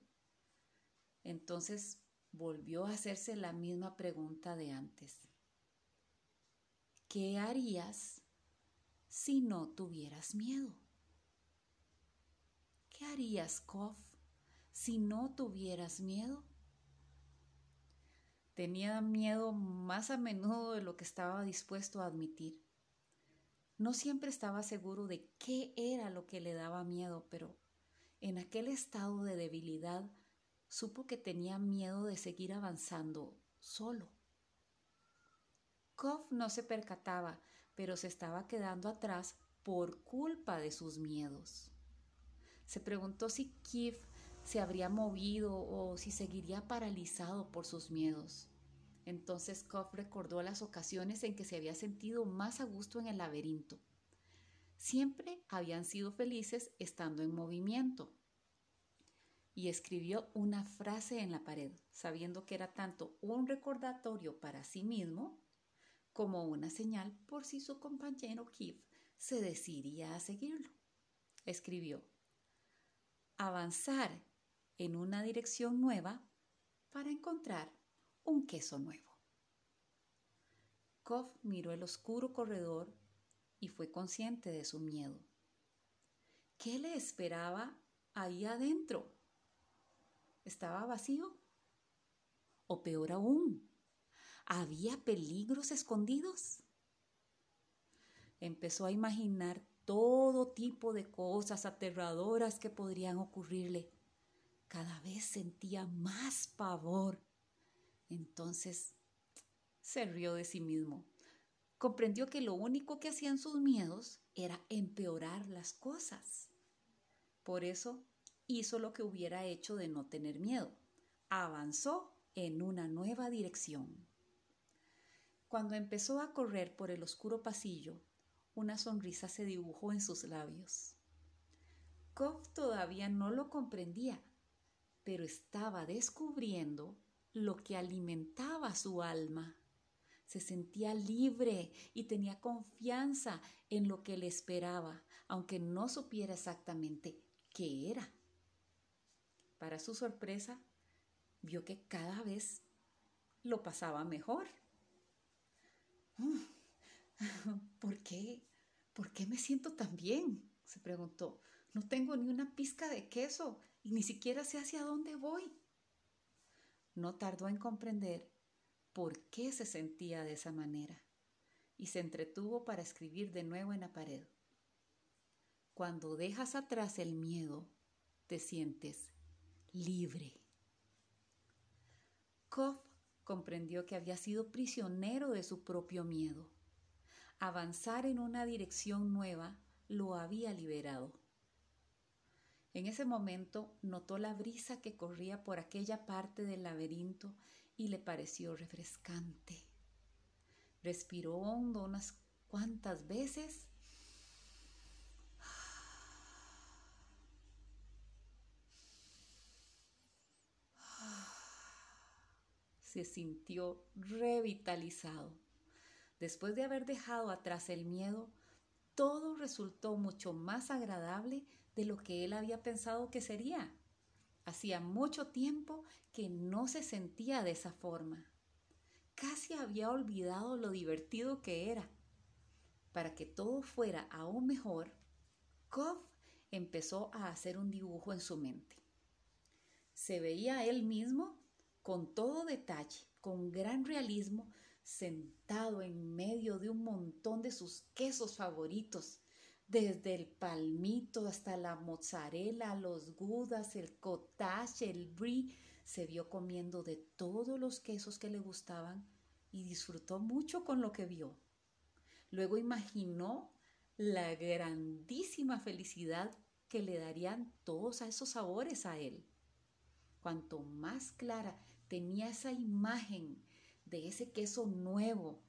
Entonces volvió a hacerse la misma pregunta de antes. ¿Qué harías si no tuvieras miedo? ¿Qué harías, Koff, si no tuvieras miedo? Tenía miedo más a menudo de lo que estaba dispuesto a admitir. No siempre estaba seguro de qué era lo que le daba miedo, pero en aquel estado de debilidad supo que tenía miedo de seguir avanzando solo. Koff no se percataba, pero se estaba quedando atrás por culpa de sus miedos. Se preguntó si Kif se habría movido o si seguiría paralizado por sus miedos. Entonces Koff recordó las ocasiones en que se había sentido más a gusto en el laberinto. Siempre habían sido felices estando en movimiento. Y escribió una frase en la pared, sabiendo que era tanto un recordatorio para sí mismo como una señal por si su compañero Kif se decidía a seguirlo. Escribió, avanzar en una dirección nueva para encontrar un queso nuevo. Koff miró el oscuro corredor y fue consciente de su miedo. ¿Qué le esperaba ahí adentro? ¿Estaba vacío? O peor aún, ¿había peligros escondidos? Empezó a imaginar todo tipo de cosas aterradoras que podrían ocurrirle. Cada vez sentía más pavor. Entonces se rió de sí mismo. Comprendió que lo único que hacían sus miedos era empeorar las cosas. Por eso hizo lo que hubiera hecho de no tener miedo. Avanzó en una nueva dirección. Cuando empezó a correr por el oscuro pasillo, una sonrisa se dibujó en sus labios. Koff todavía no lo comprendía, pero estaba descubriendo lo que alimentaba su alma. Se sentía libre y tenía confianza en lo que le esperaba, aunque no supiera exactamente qué era. Para su sorpresa, vio que cada vez lo pasaba mejor. (laughs) ¿Por qué? ¿Por qué me siento tan bien? se preguntó. No tengo ni una pizca de queso ni siquiera sé hacia dónde voy. No tardó en comprender por qué se sentía de esa manera y se entretuvo para escribir de nuevo en la pared. Cuando dejas atrás el miedo, te sientes libre. Koff comprendió que había sido prisionero de su propio miedo. Avanzar en una dirección nueva lo había liberado. En ese momento notó la brisa que corría por aquella parte del laberinto y le pareció refrescante. Respiró hondo unas cuantas veces se sintió revitalizado. Después de haber dejado atrás el miedo, todo resultó mucho más agradable de lo que él había pensado que sería. Hacía mucho tiempo que no se sentía de esa forma. Casi había olvidado lo divertido que era. Para que todo fuera aún mejor, Koff empezó a hacer un dibujo en su mente. Se veía él mismo con todo detalle, con gran realismo, sentado en medio de un montón de sus quesos favoritos, desde el palmito hasta la mozzarella, los gudas, el cottage, el brie, se vio comiendo de todos los quesos que le gustaban y disfrutó mucho con lo que vio. Luego imaginó la grandísima felicidad que le darían todos esos sabores a él. Cuanto más clara tenía esa imagen de ese queso nuevo,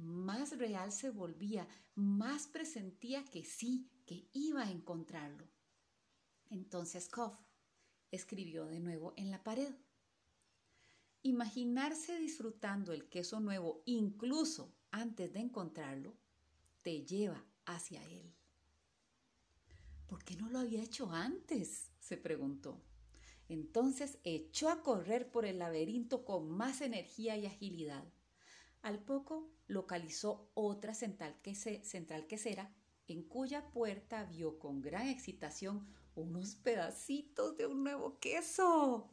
más real se volvía, más presentía que sí, que iba a encontrarlo. Entonces Koff escribió de nuevo en la pared. Imaginarse disfrutando el queso nuevo incluso antes de encontrarlo te lleva hacia él. ¿Por qué no lo había hecho antes? se preguntó. Entonces echó a correr por el laberinto con más energía y agilidad. Al poco localizó otra central, central quesera en cuya puerta vio con gran excitación unos pedacitos de un nuevo queso.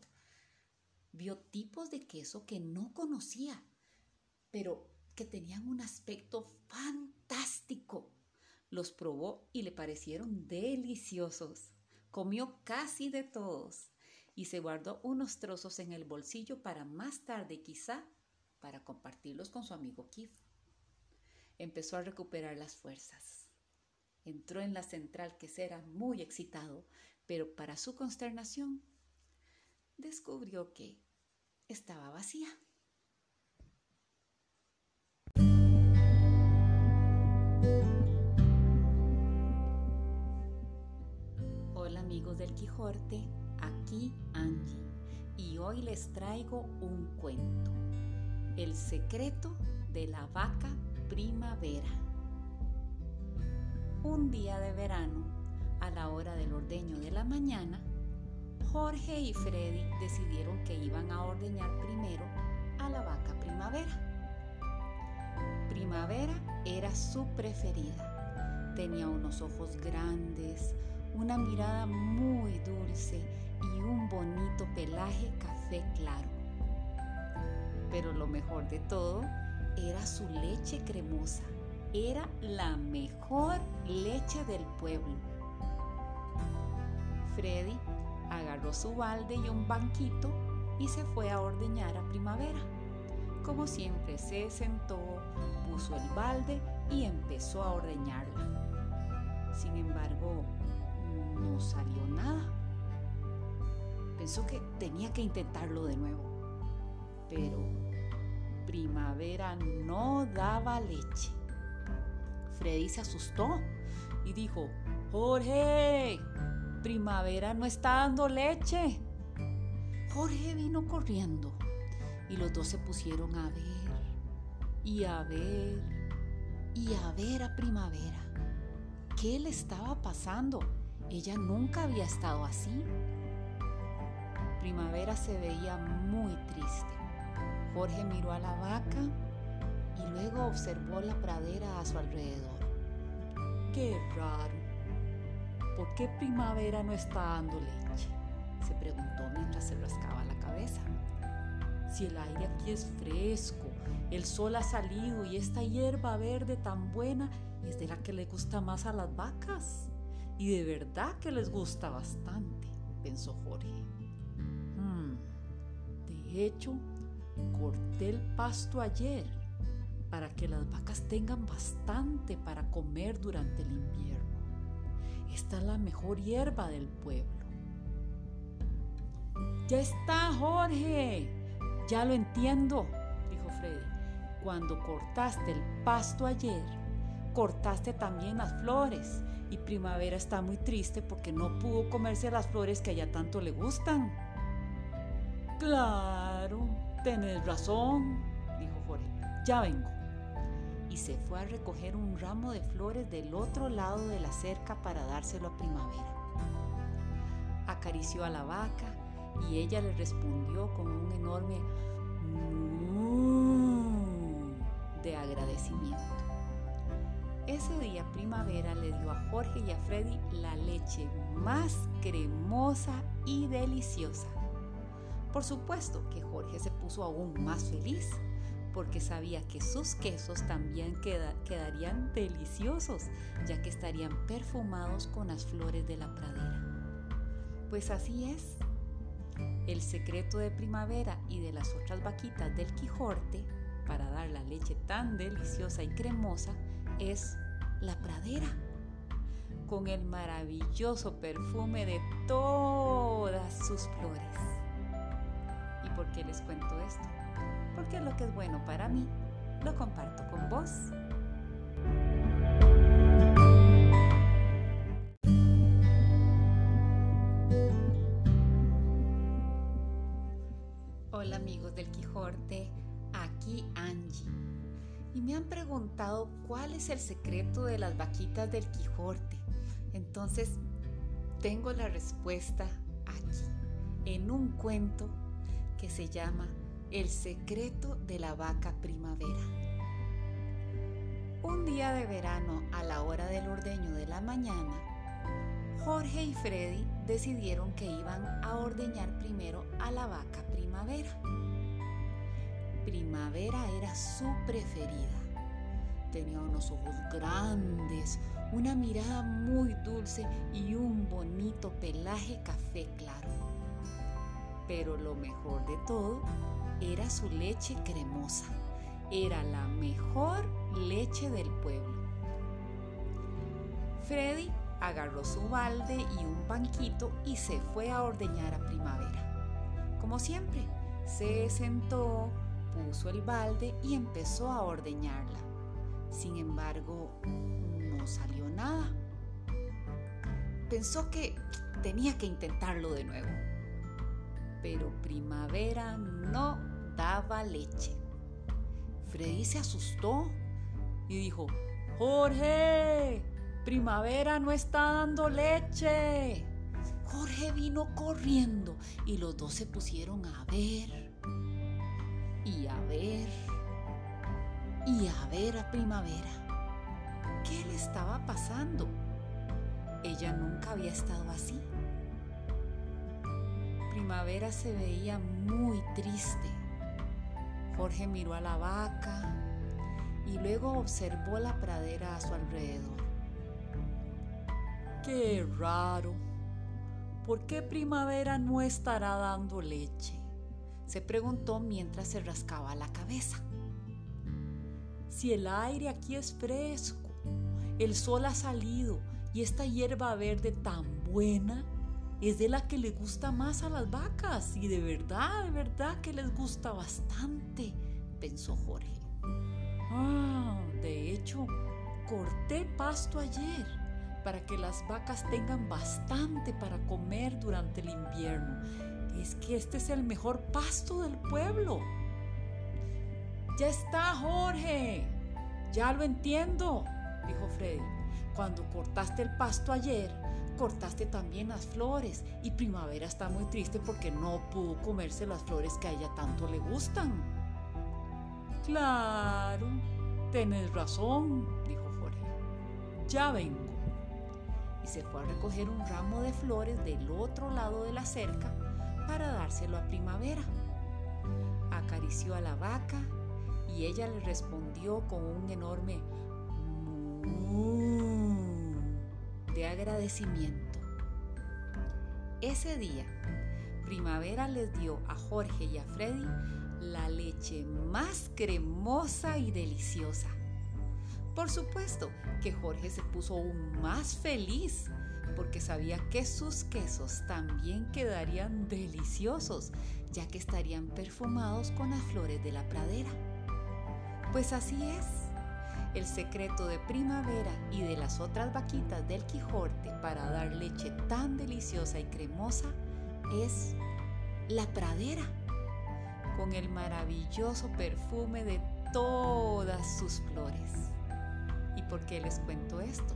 Vio tipos de queso que no conocía, pero que tenían un aspecto fantástico. Los probó y le parecieron deliciosos. Comió casi de todos y se guardó unos trozos en el bolsillo para más tarde quizá para compartirlos con su amigo Keith. Empezó a recuperar las fuerzas. Entró en la central que era muy excitado, pero para su consternación descubrió que estaba vacía. Hola amigos del Quijote, aquí Angie y hoy les traigo un cuento, El secreto de la vaca primavera. Un día de verano, a la hora del ordeño de la mañana, Jorge y Freddy decidieron que iban a ordeñar primero a la vaca primavera. Primavera era su preferida. Tenía unos ojos grandes, una mirada muy dulce y un bonito pelaje café claro. Pero lo mejor de todo era su leche cremosa. Era la mejor leche del pueblo. Freddy agarró su balde y un banquito y se fue a ordeñar a primavera. Como siempre se sentó, puso el balde y empezó a ordeñarla. Sin embargo, no salió nada. Pensó que tenía que intentarlo de nuevo. Pero primavera no daba leche. Freddy se asustó y dijo, Jorge, primavera no está dando leche. Jorge vino corriendo y los dos se pusieron a ver y a ver y a ver a primavera. ¿Qué le estaba pasando? Ella nunca había estado así. Primavera se veía muy triste. Jorge miró a la vaca y luego observó la pradera a su alrededor. ¡Qué raro! ¿Por qué primavera no está dando leche? se preguntó mientras se rascaba la cabeza. Si el aire aquí es fresco, el sol ha salido y esta hierba verde tan buena es de la que le gusta más a las vacas. Y de verdad que les gusta bastante, pensó Jorge. Hmm, de hecho, corté el pasto ayer para que las vacas tengan bastante para comer durante el invierno. Esta es la mejor hierba del pueblo. Ya está, Jorge. Ya lo entiendo, dijo Freddy. Cuando cortaste el pasto ayer, cortaste también las flores y Primavera está muy triste porque no pudo comerse las flores que a ella tanto le gustan. Claro, tenés razón, dijo Jorge. Ya vengo. Y se fue a recoger un ramo de flores del otro lado de la cerca para dárselo a Primavera. Acarició a la vaca y ella le respondió con un enorme de agradecimiento. Ese día Primavera le dio a Jorge y a Freddy la leche más cremosa y deliciosa. Por supuesto que Jorge se puso aún más feliz porque sabía que sus quesos también quedarían deliciosos, ya que estarían perfumados con las flores de la pradera. Pues así es. el secreto de primavera y de las otras vaquitas del Quijote para dar la leche tan deliciosa y cremosa es la pradera, con el maravilloso perfume de todas sus flores. ¿Y por qué les cuento esto? Porque lo que es bueno para mí lo comparto con vos. Hola amigos del Quijote, aquí Angie. Y me han preguntado cuál es el secreto de las vaquitas del Quijote. Entonces, tengo la respuesta aquí, en un cuento que se llama El secreto de la vaca primavera. Un día de verano, a la hora del ordeño de la mañana, Jorge y Freddy decidieron que iban a ordeñar primero a la vaca primavera. Primavera era su preferida. Tenía unos ojos grandes, una mirada muy dulce y un bonito pelaje café claro. Pero lo mejor de todo era su leche cremosa. Era la mejor leche del pueblo. Freddy agarró su balde y un banquito y se fue a ordeñar a primavera. Como siempre, se sentó, puso el balde y empezó a ordeñarla. Sin embargo, no salió nada. Pensó que tenía que intentarlo de nuevo. Pero primavera no daba leche. Freddy se asustó y dijo, Jorge, primavera no está dando leche. Jorge vino corriendo y los dos se pusieron a ver y a ver y a ver a primavera. ¿Qué le estaba pasando? Ella nunca había estado así. Primavera se veía muy triste. Jorge miró a la vaca y luego observó la pradera a su alrededor. ¡Qué raro! ¿Por qué primavera no estará dando leche? se preguntó mientras se rascaba la cabeza. Si el aire aquí es fresco, el sol ha salido y esta hierba verde tan buena es de la que le gusta más a las vacas y de verdad, de verdad que les gusta bastante, pensó Jorge. Ah, de hecho, corté pasto ayer para que las vacas tengan bastante para comer durante el invierno. Es que este es el mejor pasto del pueblo. Ya está, Jorge. Ya lo entiendo, dijo Freddy. Cuando cortaste el pasto ayer, cortaste también las flores y Primavera está muy triste porque no pudo comerse las flores que a ella tanto le gustan. Claro, tenés razón, dijo Jorge. Ya vengo. Y se fue a recoger un ramo de flores del otro lado de la cerca para dárselo a Primavera. Acarició a la vaca y ella le respondió con un enorme de agradecimiento. Ese día, Primavera les dio a Jorge y a Freddy la leche más cremosa y deliciosa. Por supuesto que Jorge se puso aún más feliz porque sabía que sus quesos también quedarían deliciosos, ya que estarían perfumados con las flores de la pradera. Pues así es. El secreto de primavera y de las otras vaquitas del Quijote para dar leche tan deliciosa y cremosa es la pradera con el maravilloso perfume de todas sus flores. ¿Y por qué les cuento esto?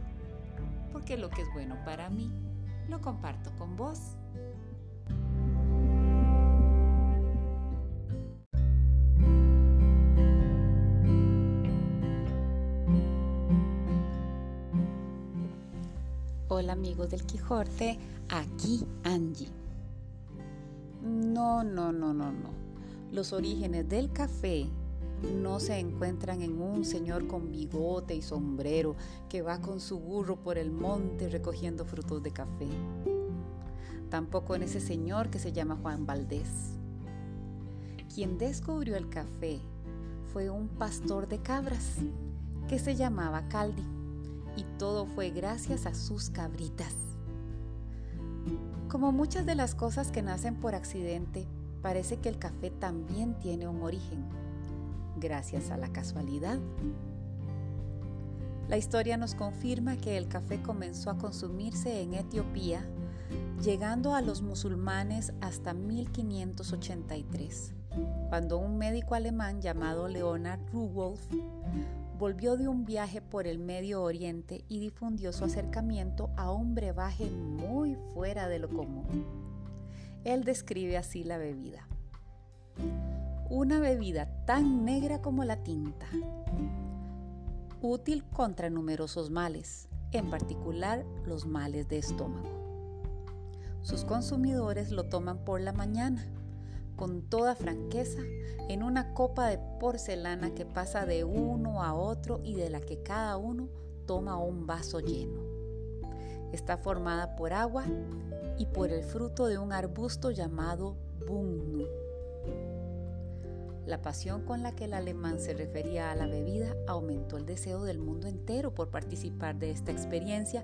Porque lo que es bueno para mí, lo comparto con vos. Hola amigos del Quijote, aquí Angie. No, no, no, no, no. Los orígenes del café no se encuentran en un señor con bigote y sombrero que va con su burro por el monte recogiendo frutos de café. tampoco en ese señor que se llama Juan Valdés. Quien descubrió el café fue un pastor de cabras que se llamaba Caldi y todo fue gracias a sus cabritas. Como muchas de las cosas que nacen por accidente, parece que el café también tiene un origen, gracias a la casualidad. La historia nos confirma que el café comenzó a consumirse en Etiopía, llegando a los musulmanes hasta 1583, cuando un médico alemán llamado Leonard Rudolf volvió de un viaje por el Medio Oriente y difundió su acercamiento a un brebaje muy fuera de lo común. Él describe así la bebida. Una bebida tan negra como la tinta, útil contra numerosos males, en particular los males de estómago. Sus consumidores lo toman por la mañana con toda franqueza en una copa de porcelana que pasa de uno a otro y de la que cada uno toma un vaso lleno. Está formada por agua y por el fruto de un arbusto llamado bunnu. La pasión con la que el alemán se refería a la bebida aumentó el deseo del mundo entero por participar de esta experiencia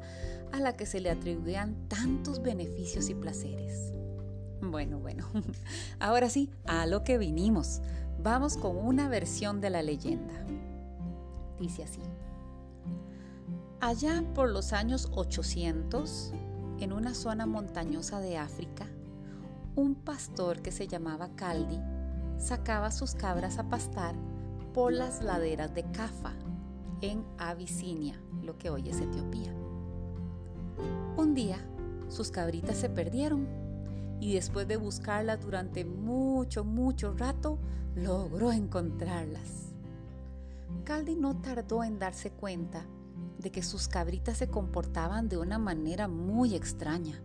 a la que se le atribuían tantos beneficios y placeres. Bueno, bueno, (laughs) ahora sí, a lo que vinimos. Vamos con una versión de la leyenda. Dice así. Allá por los años 800, en una zona montañosa de África, un pastor que se llamaba Caldi sacaba sus cabras a pastar por las laderas de Cafa, en Abisinia, lo que hoy es Etiopía. Un día, sus cabritas se perdieron y después de buscarlas durante mucho, mucho rato, logró encontrarlas. Caldi no tardó en darse cuenta de que sus cabritas se comportaban de una manera muy extraña.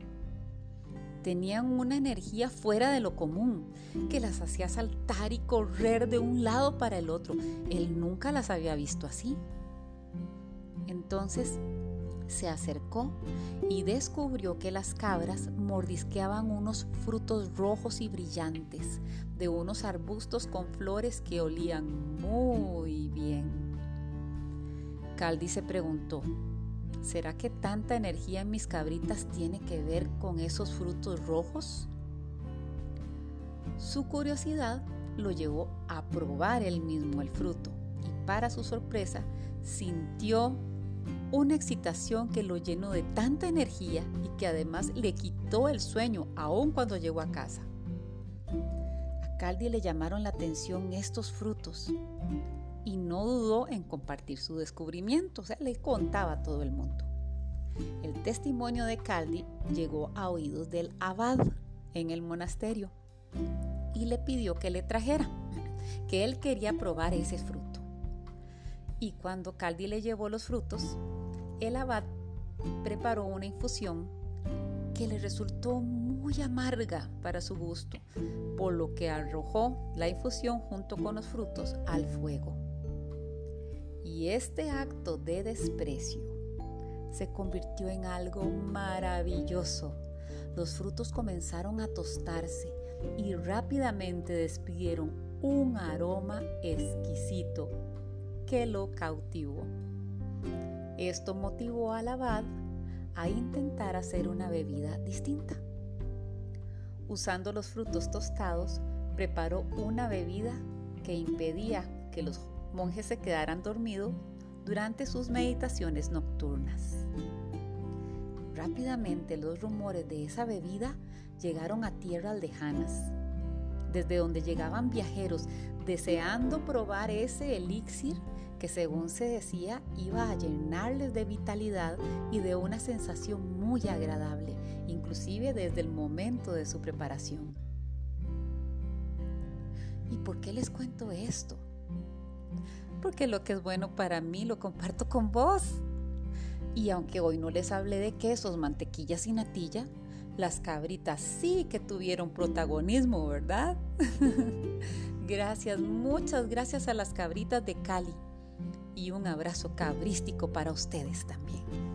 Tenían una energía fuera de lo común que las hacía saltar y correr de un lado para el otro. Él nunca las había visto así. Entonces se acercó y descubrió que las cabras mordisqueaban unos frutos rojos y brillantes de unos arbustos con flores que olían muy bien. Caldi se preguntó, ¿será que tanta energía en mis cabritas tiene que ver con esos frutos rojos? Su curiosidad lo llevó a probar él mismo el fruto y para su sorpresa sintió una excitación que lo llenó de tanta energía y que además le quitó el sueño aún cuando llegó a casa. A Caldi le llamaron la atención estos frutos y no dudó en compartir su descubrimiento, o sea, le contaba a todo el mundo. El testimonio de Caldi llegó a oídos del abad en el monasterio y le pidió que le trajera, que él quería probar ese fruto. Y cuando Caldi le llevó los frutos, el abad preparó una infusión que le resultó muy amarga para su gusto, por lo que arrojó la infusión junto con los frutos al fuego. Y este acto de desprecio se convirtió en algo maravilloso. Los frutos comenzaron a tostarse y rápidamente despidieron un aroma exquisito que lo cautivó. Esto motivó al abad a intentar hacer una bebida distinta. Usando los frutos tostados, preparó una bebida que impedía que los monjes se quedaran dormidos durante sus meditaciones nocturnas. Rápidamente los rumores de esa bebida llegaron a tierras lejanas, desde donde llegaban viajeros deseando probar ese elixir que según se decía iba a llenarles de vitalidad y de una sensación muy agradable, inclusive desde el momento de su preparación. ¿Y por qué les cuento esto? Porque lo que es bueno para mí lo comparto con vos. Y aunque hoy no les hablé de quesos, mantequillas y natilla, las cabritas sí que tuvieron protagonismo, ¿verdad? (laughs) gracias, muchas gracias a las cabritas de Cali y un abrazo cabrístico para ustedes también.